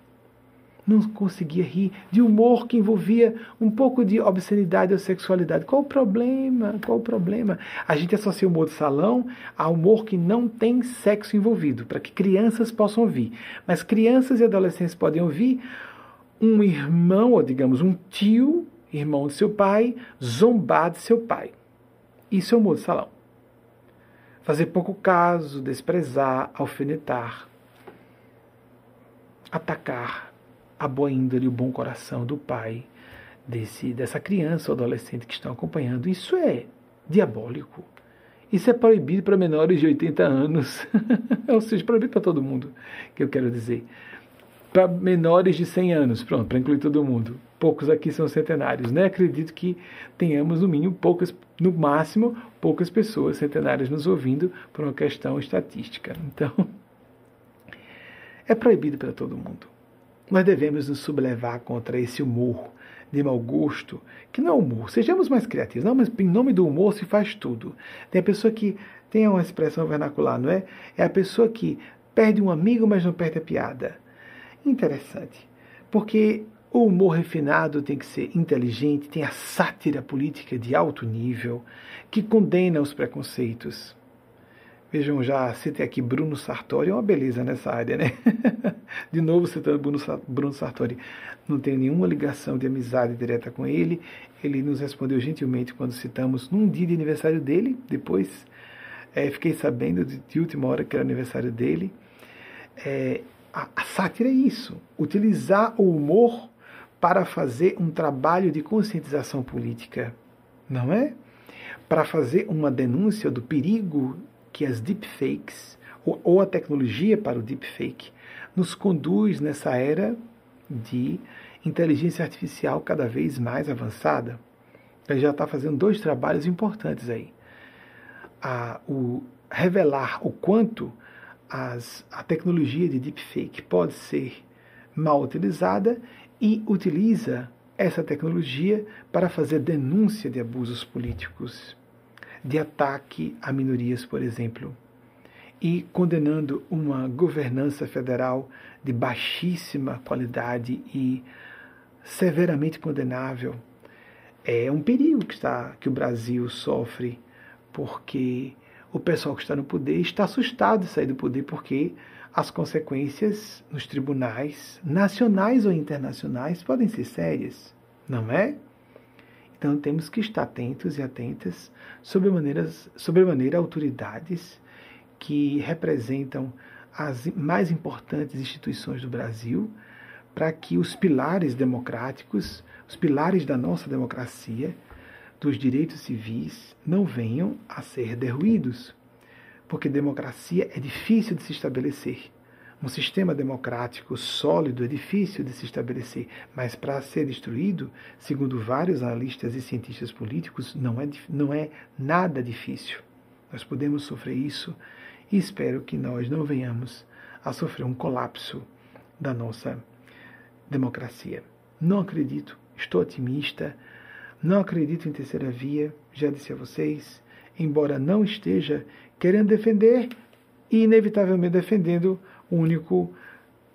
não conseguia rir de humor que envolvia um pouco de obscenidade ou sexualidade. Qual o problema? Qual o problema? A gente associa o humor de salão a humor que não tem sexo envolvido, para que crianças possam ouvir. Mas crianças e adolescentes podem ouvir um irmão, ou digamos, um tio, irmão de seu pai, zombar de seu pai. Isso é humor de salão. Fazer pouco caso, desprezar, alfinetar, atacar, a boa índole e o bom coração do pai desse, dessa criança ou adolescente que estão acompanhando. Isso é diabólico. Isso é proibido para menores de 80 anos. ou seja, proibido para todo mundo, que eu quero dizer. Para menores de 100 anos, pronto, para incluir todo mundo. Poucos aqui são centenários, né? Acredito que tenhamos, no mínimo, poucas, no máximo, poucas pessoas centenárias nos ouvindo por uma questão estatística. Então, é proibido para todo mundo. Nós devemos nos sublevar contra esse humor de mau gosto, que não é humor. Sejamos mais criativos. Não, mas em nome do humor se faz tudo. Tem a pessoa que tem uma expressão vernacular, não é? É a pessoa que perde um amigo, mas não perde a piada. Interessante. Porque o humor refinado tem que ser inteligente, tem a sátira política de alto nível, que condena os preconceitos. Vejam, já citei aqui Bruno Sartori, é uma beleza nessa área, né? De novo citando Bruno Sartori. Não tenho nenhuma ligação de amizade direta com ele. Ele nos respondeu gentilmente quando citamos num dia de aniversário dele. Depois é, fiquei sabendo de, de, última hora que era aniversário dele. É, a, a sátira é isso: utilizar o humor para fazer um trabalho de conscientização política, não é? Para fazer uma denúncia do perigo que as deepfakes, ou, ou a tecnologia para o deepfake, nos conduz nessa era de inteligência artificial cada vez mais avançada. Ele já está fazendo dois trabalhos importantes aí. A, o revelar o quanto as, a tecnologia de deepfake pode ser mal utilizada e utiliza essa tecnologia para fazer denúncia de abusos políticos de ataque a minorias, por exemplo, e condenando uma governança federal de baixíssima qualidade e severamente condenável. É um perigo que, está, que o Brasil sofre, porque o pessoal que está no poder está assustado de sair do poder, porque as consequências nos tribunais, nacionais ou internacionais, podem ser sérias, não é? Então temos que estar atentos e atentas sobre maneiras, sobre maneira autoridades que representam as mais importantes instituições do Brasil, para que os pilares democráticos, os pilares da nossa democracia, dos direitos civis, não venham a ser derruídos. Porque democracia é difícil de se estabelecer. Um sistema democrático sólido é difícil de se estabelecer, mas para ser destruído, segundo vários analistas e cientistas políticos, não é, não é nada difícil. Nós podemos sofrer isso e espero que nós não venhamos a sofrer um colapso da nossa democracia. Não acredito, estou otimista, não acredito em terceira via, já disse a vocês, embora não esteja querendo defender e inevitavelmente defendendo único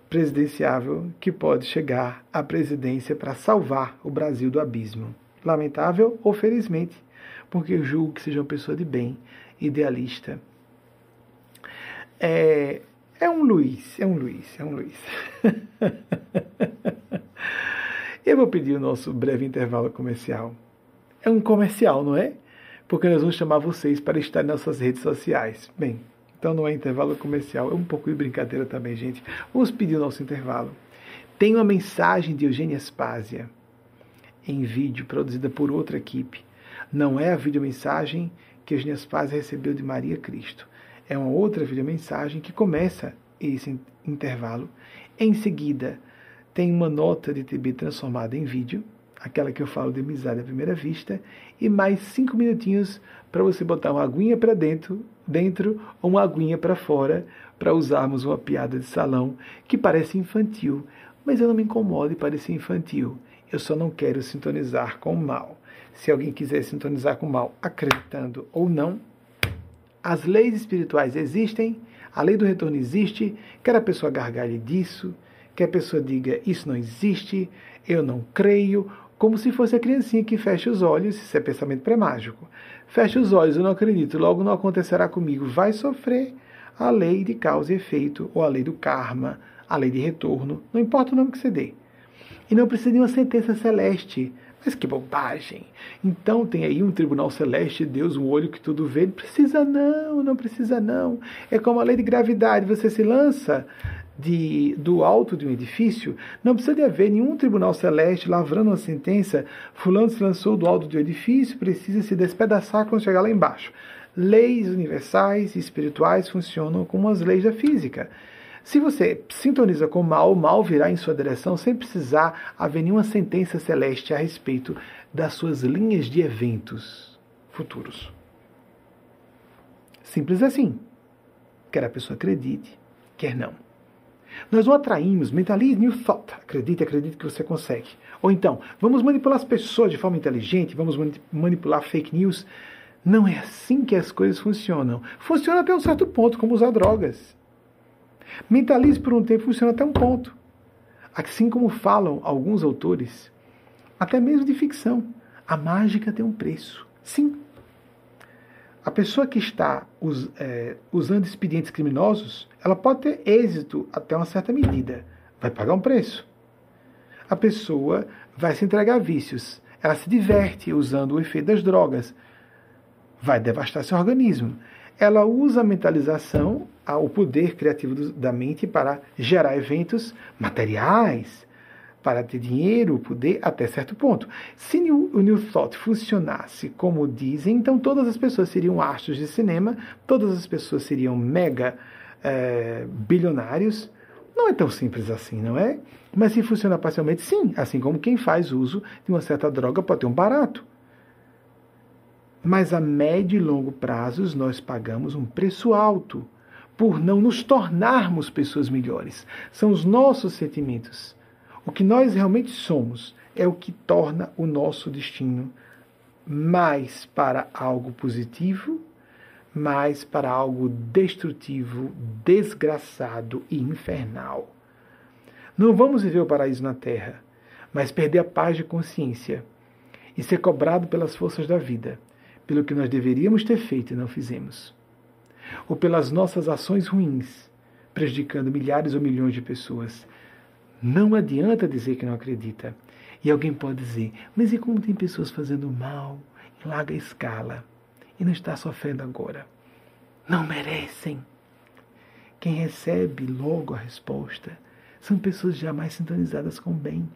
presidenciável que pode chegar à presidência para salvar o Brasil do abismo. Lamentável ou felizmente, porque eu julgo que seja uma pessoa de bem, idealista. É, é um Luiz, é um Luiz, é um Luiz. eu vou pedir o nosso breve intervalo comercial. É um comercial, não é? Porque nós vamos chamar vocês para estar em nossas redes sociais. Bem, Então não é intervalo comercial, é um pouco de brincadeira também, gente. Vamos pedir o nosso intervalo. Tem uma mensagem de Eugênia Spásia em vídeo produzida por outra equipe. Não é a videomensagem que Eugênia Spásia recebeu de Maria Cristo. É uma outra videomensagem que começa esse intervalo. Em seguida, tem uma nota de TB transformada em vídeo, aquela que eu falo de amizade à primeira vista, e mais cinco minutinhos para você botar uma aguinha para dentro, dentro ou uma aguinha para fora, para usarmos uma piada de salão que parece infantil, mas eu não me incomodo em parecer infantil. Eu só não quero sintonizar com o mal. Se alguém quiser sintonizar com o mal, acreditando ou não, as leis espirituais existem, a lei do retorno existe, quer a pessoa gargalhe disso, quer a pessoa diga isso não existe, eu não creio, como se fosse a criancinha que fecha os olhos, isso é pensamento pré-mágico. Fecha os olhos, eu não acredito, logo não acontecerá comigo. Vai sofrer a lei de causa e efeito, ou a lei do karma, a lei de retorno, não importa o nome que você dê. E não precisa de uma sentença celeste. Mas que bobagem! Então tem aí um tribunal celeste, Deus, um olho que tudo vê. Não precisa não, não precisa não. É como a lei de gravidade, você se lança de, do alto de um edifício, não precisa de haver nenhum tribunal celeste lavrando uma sentença, fulano se lançou do alto de um edifício, precisa se despedaçar quando chegar lá embaixo. Leis universais e espirituais funcionam como as leis da física. Se você sintoniza com o mal, o mal virá em sua direção sem precisar haver nenhuma sentença celeste a respeito das suas linhas de eventos futuros. Simples assim. Quer a pessoa acredite, quer não. Nós não atraímos, mentalize new thought. Acredite, acredite que você consegue. Ou então, vamos manipular as pessoas de forma inteligente, vamos manipular fake news. Não é assim que as coisas funcionam. Funciona até um certo ponto, como usar drogas. Mentalize por um tempo funciona até um ponto. Assim como falam alguns autores, até mesmo de ficção, a mágica tem um preço. Sim, a pessoa que está us, é, usando expedientes criminosos, ela pode ter êxito até uma certa medida, vai pagar um preço. A pessoa vai se entregar a vícios, ela se diverte usando o efeito das drogas, vai devastar seu organismo. Ela usa a mentalização, o poder criativo da mente para gerar eventos materiais, para ter dinheiro, poder, até certo ponto. Se o New Thought funcionasse como dizem, então todas as pessoas seriam astros de cinema, todas as pessoas seriam mega é, bilionários. Não é tão simples assim, não é? Mas se funciona parcialmente, sim. Assim como quem faz uso de uma certa droga pode ter um barato. Mas a médio e longo prazos nós pagamos um preço alto por não nos tornarmos pessoas melhores. São os nossos sentimentos o que nós realmente somos é o que torna o nosso destino mais para algo positivo, mais para algo destrutivo, desgraçado e infernal. Não vamos viver o paraíso na terra, mas perder a paz de consciência e ser cobrado pelas forças da vida, pelo que nós deveríamos ter feito e não fizemos, ou pelas nossas ações ruins, prejudicando milhares ou milhões de pessoas não adianta dizer que não acredita. E alguém pode dizer, mas e como tem pessoas fazendo mal em larga escala e não está sofrendo agora? Não merecem. Quem recebe logo a resposta são pessoas jamais sintonizadas com o bem.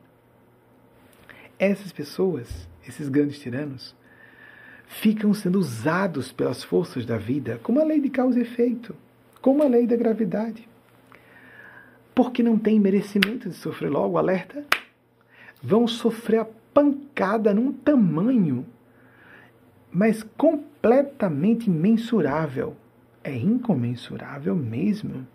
Essas pessoas, esses grandes tiranos, ficam sendo usados pelas forças da vida como a lei de causa e efeito, como a lei da gravidade porque não tem merecimento de sofrer logo, alerta, vão sofrer a pancada num tamanho, mas completamente imensurável. É incomensurável mesmo.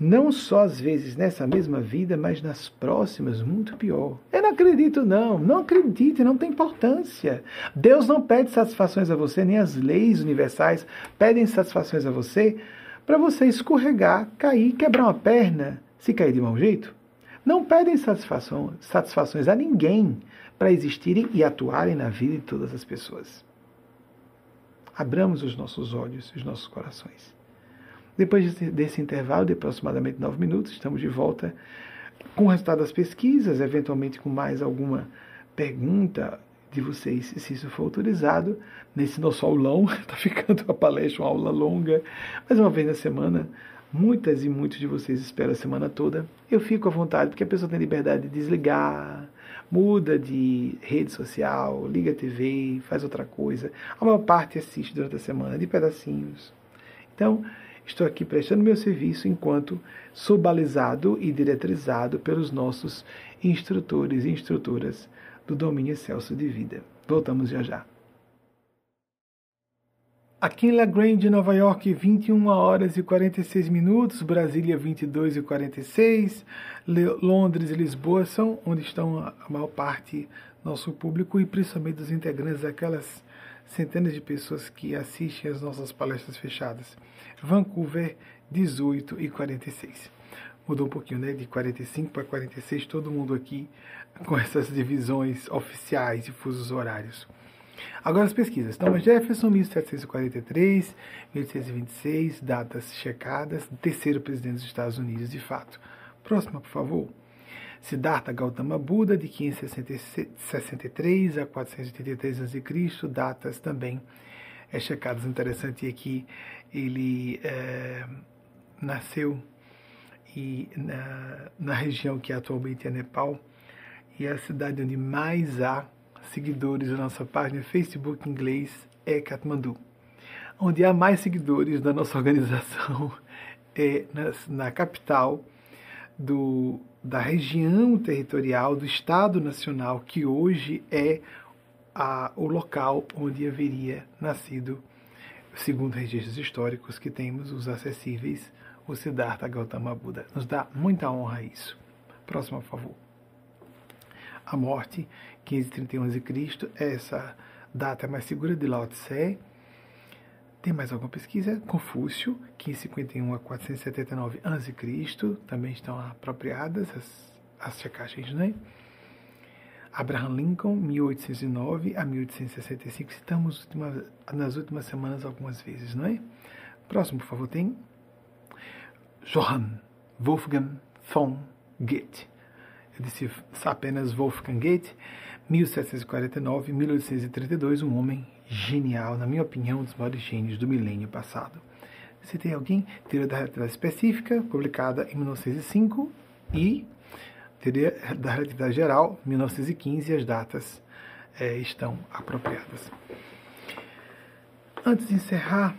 Não só às vezes nessa mesma vida, mas nas próximas, muito pior. Eu não acredito, não. Não acredite, não tem importância. Deus não pede satisfações a você, nem as leis universais pedem satisfações a você para você escorregar, cair, quebrar uma perna, se cair de mau jeito. Não pedem satisfação, satisfações a ninguém para existirem e atuarem na vida de todas as pessoas. Abramos os nossos olhos, os nossos corações. Depois desse intervalo de aproximadamente nove minutos, estamos de volta com o resultado das pesquisas, eventualmente com mais alguma pergunta de vocês, se isso for autorizado, nesse nosso aulão, está ficando a palestra uma aula longa, mas uma vez na semana, muitas e muitos de vocês esperam a semana toda, eu fico à vontade, porque a pessoa tem liberdade de desligar, muda de rede social, liga a TV, faz outra coisa. A maior parte assiste durante a semana, de pedacinhos. Então, estou aqui prestando meu serviço enquanto sou balizado e diretrizado pelos nossos instrutores e instrutoras do domínio excelso de vida. Voltamos já já. Aqui em La Grande, Nova York, 21 horas e 46 minutos, Brasília 22 e 46, Londres e Lisboa são onde estão a maior parte do nosso público e principalmente dos integrantes daquelas centenas de pessoas que assistem às nossas palestras fechadas. Vancouver, 18 e 46. Mudou um pouquinho, né? De 45 para 46, todo mundo aqui com essas divisões oficiais de fusos horários. Agora as pesquisas. Thomas Jefferson, 1743, 1826, datas checadas, terceiro presidente dos Estados Unidos de fato. Próxima, por favor. Siddhartha Gautama Buda, de 563 a 483 a.C., datas também é checadas. Interessante é que ele é, nasceu e na, na região que atualmente é Nepal, e é a cidade onde mais há seguidores da nossa página Facebook em inglês é Kathmandu. Onde há mais seguidores da nossa organização é na, na capital do, da região territorial do Estado Nacional, que hoje é a, o local onde haveria nascido, segundo registros históricos que temos, os acessíveis, o Siddhartha Gautama Buda. Nos dá muita honra isso. Próximo, por favor. A morte 1531 a.C., essa data é mais segura de Lao Tse. Tem mais alguma pesquisa? Confúcio, 1551 a 479 a.C., também estão apropriadas as, as checagens, né? Abraham Lincoln, 1809 a 1865, citamos última, nas últimas semanas algumas vezes, não é? Próximo, por favor, tem Johann Wolfgang von Goethe. Eu disse apenas Wolfgang Goethe, 1749, 1832, um homem genial, na minha opinião, um dos maiores gênios do milênio passado. Tem alguém, teoria da relatividade específica, publicada em 1905, e teoria da relatividade geral, 1915, as datas é, estão apropriadas. Antes de encerrar,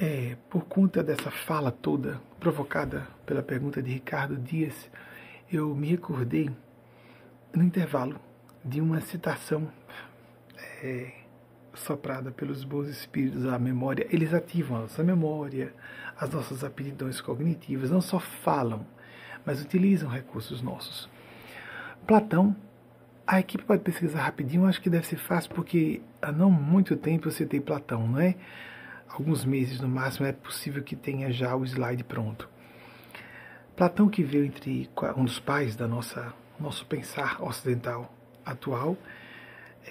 é, por conta dessa fala toda provocada pela pergunta de Ricardo Dias, eu me recordei no intervalo de uma citação é, soprada pelos bons espíritos à memória. Eles ativam a nossa memória, as nossas aptidões cognitivas, não só falam, mas utilizam recursos nossos. Platão, a equipe pode pesquisar rapidinho, acho que deve ser fácil, porque há não muito tempo eu citei Platão, não é? Alguns meses no máximo é possível que tenha já o slide pronto. Platão que veio entre um dos pais da nossa nosso pensar ocidental, atual,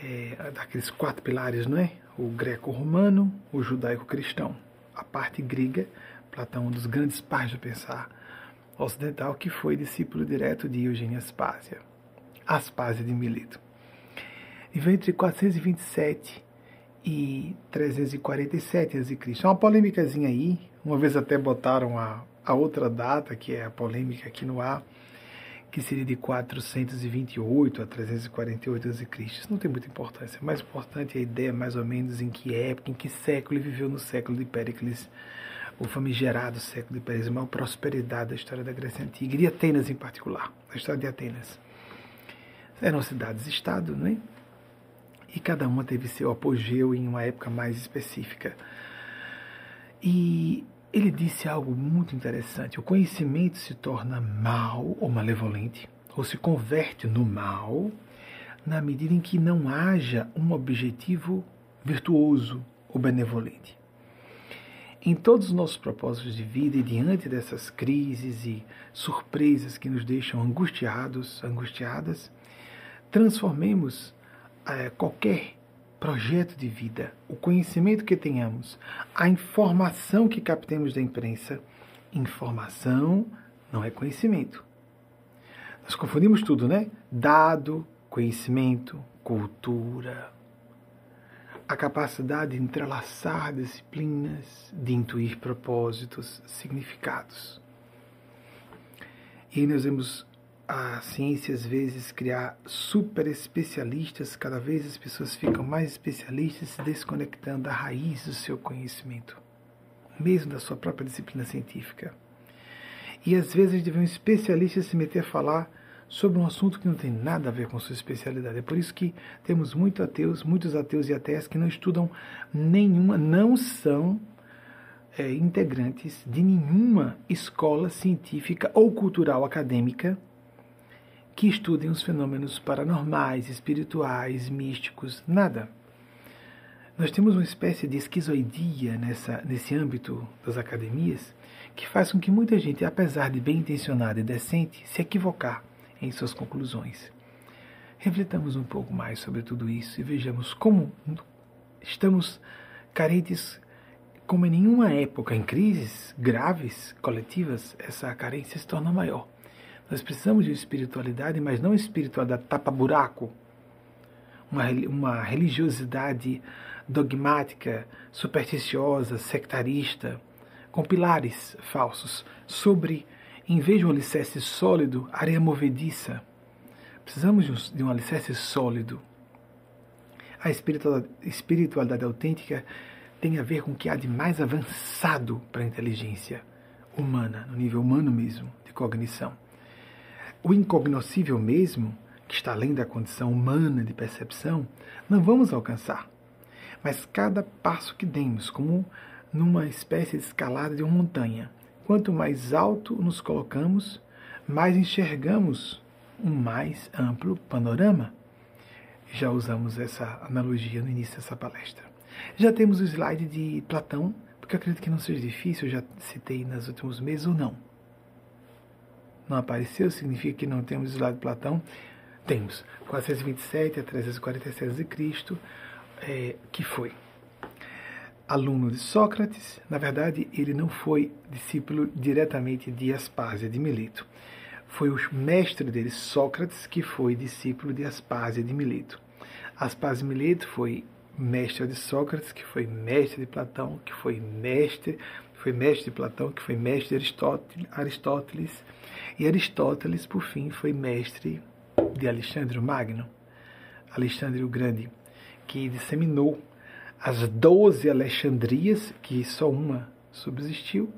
é, daqueles quatro pilares, não é? O greco-romano, o judaico-cristão. A parte grega, Platão, um dos grandes pais do pensar ocidental, que foi discípulo direto de Eugênio Aspásia, Aspásia de Mileto. E veio entre 427 e 347 a.C. É uma polêmicazinha aí, uma vez até botaram a, a outra data, que é a polêmica aqui no ar, que seria de 428 a 348 a.C. Isso não tem muita importância. Mais importante é a ideia, mais ou menos, em que época, em que século ele viveu no século de Péricles, o famigerado século de Péricles, a maior prosperidade da história da Grécia Antiga, e de Atenas em particular, a história de Atenas. Eram cidades-estado, não é? E cada uma teve seu apogeu em uma época mais específica. E ele disse algo muito interessante. O conhecimento se torna mal ou malevolente, ou se converte no mal, na medida em que não haja um objetivo virtuoso ou benevolente. Em todos os nossos propósitos de vida e diante dessas crises e surpresas que nos deixam angustiados, angustiadas, transformemos é, qualquer projeto de vida, o conhecimento que tenhamos, a informação que captemos da imprensa, informação não é conhecimento. Nós confundimos tudo, né? Dado, conhecimento, cultura, a capacidade de entrelaçar disciplinas, de intuir propósitos, significados. E nós vemos a ciência às vezes criar super especialistas, cada vez as pessoas ficam mais especialistas se desconectando da raiz do seu conhecimento, mesmo da sua própria disciplina científica. E às vezes devem um especialista se meter a falar sobre um assunto que não tem nada a ver com sua especialidade. É por isso que temos muitos ateus, muitos ateus e ateias que não estudam nenhuma, não são é, integrantes de nenhuma escola científica ou cultural acadêmica que estudem os fenômenos paranormais, espirituais, místicos, nada. Nós temos uma espécie de esquizoidia nessa, nesse âmbito das academias que faz com que muita gente, apesar de bem intencionada e decente, se equivocar em suas conclusões. Refletamos um pouco mais sobre tudo isso e vejamos como estamos carentes, como em nenhuma época, em crises graves, coletivas, essa carência se torna maior. Nós precisamos de espiritualidade, mas não espiritualidade tapa-buraco, uma, uma religiosidade dogmática, supersticiosa, sectarista, com pilares falsos, sobre, em vez de um alicerce sólido, areia movediça. Precisamos de um alicerce sólido. A espiritualidade autêntica tem a ver com o que há de mais avançado para a inteligência humana, no nível humano mesmo, de cognição. O incognoscível mesmo, que está além da condição humana de percepção, não vamos alcançar. Mas cada passo que demos, como numa espécie de escalada de uma montanha, quanto mais alto nos colocamos, mais enxergamos um mais amplo panorama. Já usamos essa analogia no início dessa palestra. Já temos o slide de Platão, porque eu acredito que não seja difícil, já citei nos últimos meses ou não não apareceu, significa que não temos o lado de Platão. Temos 427 a 347 a.C., é, que foi aluno de Sócrates. Na verdade, ele não foi discípulo diretamente de Aspásia de Mileto. Foi o mestre dele, Sócrates, que foi discípulo de Aspásia de Mileto. Aspásia de Mileto foi mestre de Sócrates, que foi mestre de Platão, que foi mestre, foi mestre de Platão, que foi mestre de Aristóteles e Aristóteles, por fim, foi mestre de Alexandre o Magno, Alexandre o Grande, que disseminou as doze Alexandrias, que só uma subsistiu,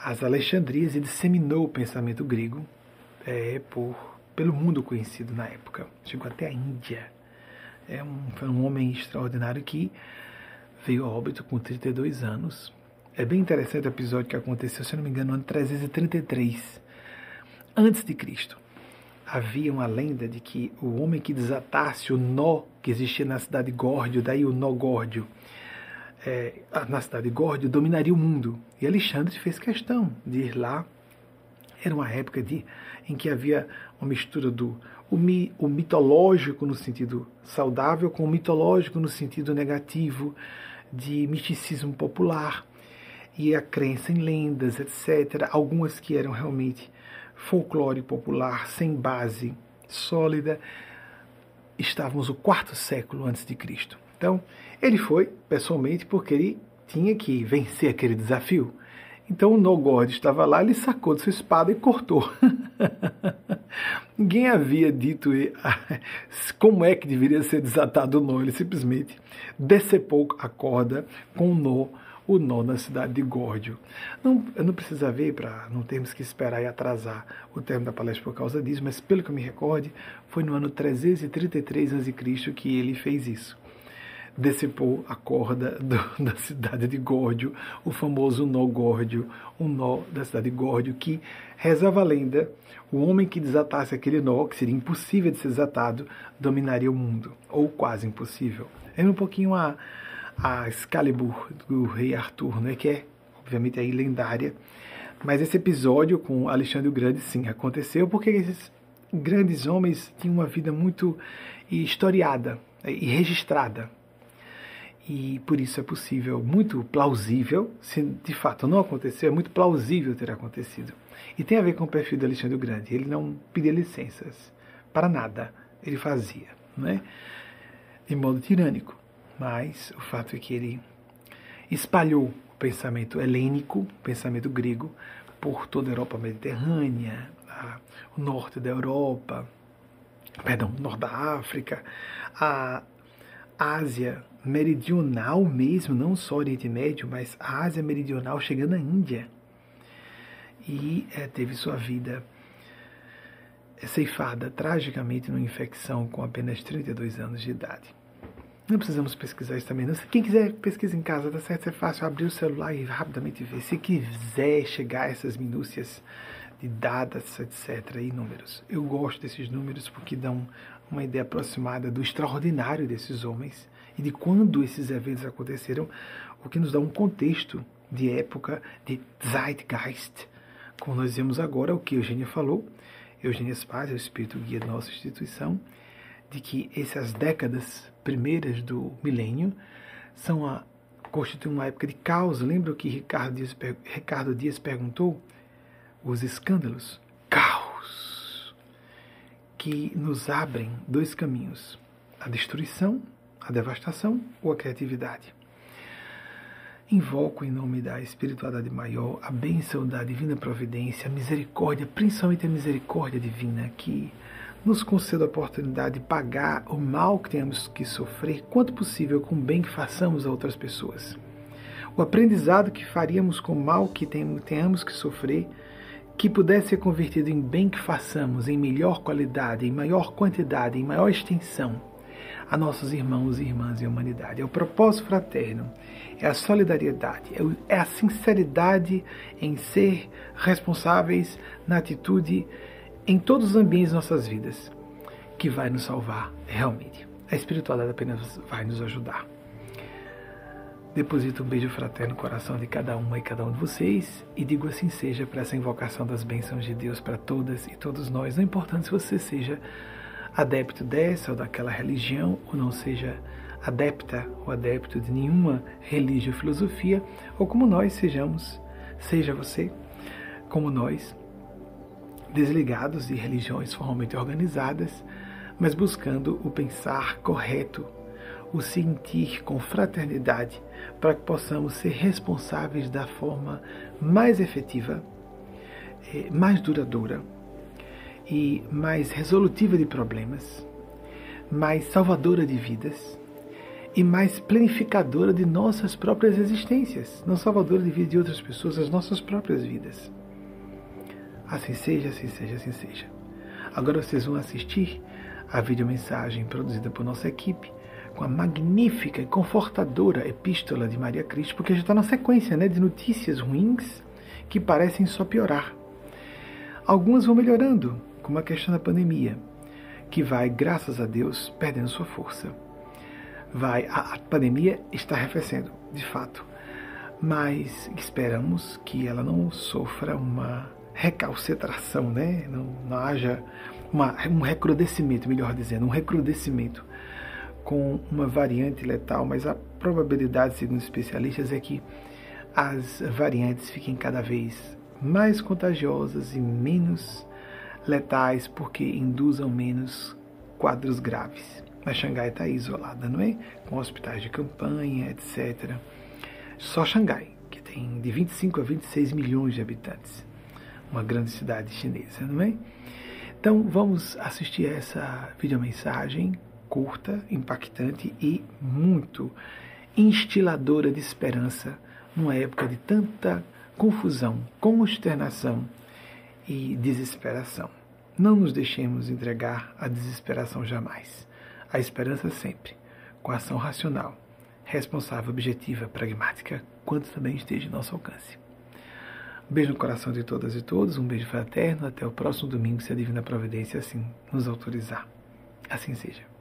as Alexandrias e disseminou o pensamento grego é, por, pelo mundo conhecido na época. Chegou até a Índia. É um, foi um homem extraordinário que veio a óbito com 32 anos. É bem interessante o episódio que aconteceu, se não me engano, no ano 333 antes de Cristo. Havia uma lenda de que o homem que desatasse o nó que existia na cidade Górdio, daí o nó Górdio, é, na cidade Górdio, dominaria o mundo. E Alexandre fez questão de ir lá. Era uma época de, em que havia uma mistura do o, mi, o mitológico no sentido saudável com o mitológico no sentido negativo, de misticismo popular e a crença em lendas, etc. Algumas que eram realmente folclore popular sem base sólida. Estávamos no quarto século antes de Cristo. Então, ele foi pessoalmente porque ele tinha que vencer aquele desafio. Então o Nogord estava lá, ele sacou de sua espada e cortou. Ninguém havia dito como é que deveria ser desatado o nó. Ele simplesmente decepou a corda com o nó o nó na cidade de Górdio. Não, não precisa ver para não termos que esperar e atrasar o termo da palestra por causa disso, mas pelo que eu me recorde, foi no ano 333 a.C. que ele fez isso. Decepou a corda do, da cidade de Górdio, o famoso nó Górdio, o nó da cidade de Górdio, que rezava a lenda, o homem que desatasse aquele nó, que seria impossível de ser desatado, dominaria o mundo, ou quase impossível. É um pouquinho a a Excalibur do rei Arthur, né, que é obviamente aí lendária. Mas esse episódio com Alexandre o Grande, sim, aconteceu porque esses grandes homens tinham uma vida muito historiada né, e registrada. E por isso é possível, muito plausível, se de fato não aconteceu, é muito plausível ter acontecido. E tem a ver com o perfil de Alexandre o Grande. Ele não pedia licenças para nada, ele fazia. não é? de modo tirânico. Mas o fato é que ele espalhou o pensamento helênico, o pensamento grego, por toda a Europa mediterrânea, a, o norte da Europa, perdão, norte da África, a Ásia meridional mesmo, não só Oriente Médio, mas a Ásia meridional chegando à Índia. E é, teve sua vida ceifada tragicamente numa infecção com apenas 32 anos de idade. Não precisamos pesquisar isso também. Não. Quem quiser pesquisa em casa, dá certo, é fácil abrir o celular e rapidamente ver. Se quiser chegar a essas minúcias de datas, etc., e números. Eu gosto desses números porque dão uma ideia aproximada do extraordinário desses homens e de quando esses eventos aconteceram, o que nos dá um contexto de época, de Zeitgeist, como nós vemos agora, o que Eugênia falou, Eugênia Spaz é o espírito guia da nossa instituição, de que essas décadas primeiras do milênio são a, constituem uma época de caos. Lembra o que Ricardo Dias, Ricardo Dias perguntou? Os escândalos, caos, que nos abrem dois caminhos: a destruição, a devastação ou a criatividade. Invoco em nome da espiritualidade maior a bênção da divina providência, a misericórdia, principalmente a misericórdia divina, que nos conceda a oportunidade de pagar o mal que temos que sofrer, quanto possível, com o bem que façamos a outras pessoas. O aprendizado que faríamos com o mal que tenhamos que sofrer, que pudesse ser convertido em bem que façamos, em melhor qualidade, em maior quantidade, em maior extensão, a nossos irmãos e irmãs em humanidade. É o propósito fraterno, é a solidariedade, é, é a sinceridade em ser responsáveis na atitude em todos os ambientes de nossas vidas que vai nos salvar realmente. A espiritualidade apenas vai nos ajudar. Deposito um beijo fraterno no coração de cada uma e cada um de vocês e digo assim seja para essa invocação das bênçãos de Deus para todas e todos nós. Não importa se você seja adepto dessa ou daquela religião ou não seja adepta ou adepto de nenhuma religião ou filosofia, ou como nós sejamos, seja você, como nós, desligados de religiões formalmente organizadas, mas buscando o pensar correto, o sentir com fraternidade, para que possamos ser responsáveis da forma mais efetiva, eh, mais duradoura e mais resolutiva de problemas, mais salvadora de vidas e mais planificadora de nossas próprias existências, não salvadora de vida de outras pessoas, as nossas próprias vidas. Assim seja, assim seja, assim seja. Agora vocês vão assistir a videomensagem produzida por nossa equipe com a magnífica e confortadora epístola de Maria Cristo, porque já está na sequência né, de notícias ruins que parecem só piorar. Algumas vão melhorando, como a questão da pandemia, que vai, graças a Deus, perdendo sua força. Vai, a, a pandemia está arrefecendo, de fato, mas esperamos que ela não sofra uma recalcitração, né? não, não haja uma, um recrudescimento, melhor dizendo, um recrudescimento com uma variante letal, mas a probabilidade, segundo especialistas, é que as variantes fiquem cada vez mais contagiosas e menos letais, porque induzam menos quadros graves. Mas Xangai está isolada, não é? Com hospitais de campanha, etc. Só Xangai, que tem de 25 a 26 milhões de habitantes uma grande cidade chinesa, não é? Então vamos assistir essa videomensagem curta, impactante e muito instiladora de esperança numa época de tanta confusão, consternação e desesperação. Não nos deixemos entregar à desesperação jamais. A esperança sempre, com ação racional, responsável, objetiva, pragmática, quanto também esteja em nosso alcance. Um beijo no coração de todas e todos, um beijo fraterno. Até o próximo domingo, se a Divina Providência assim nos autorizar. Assim seja.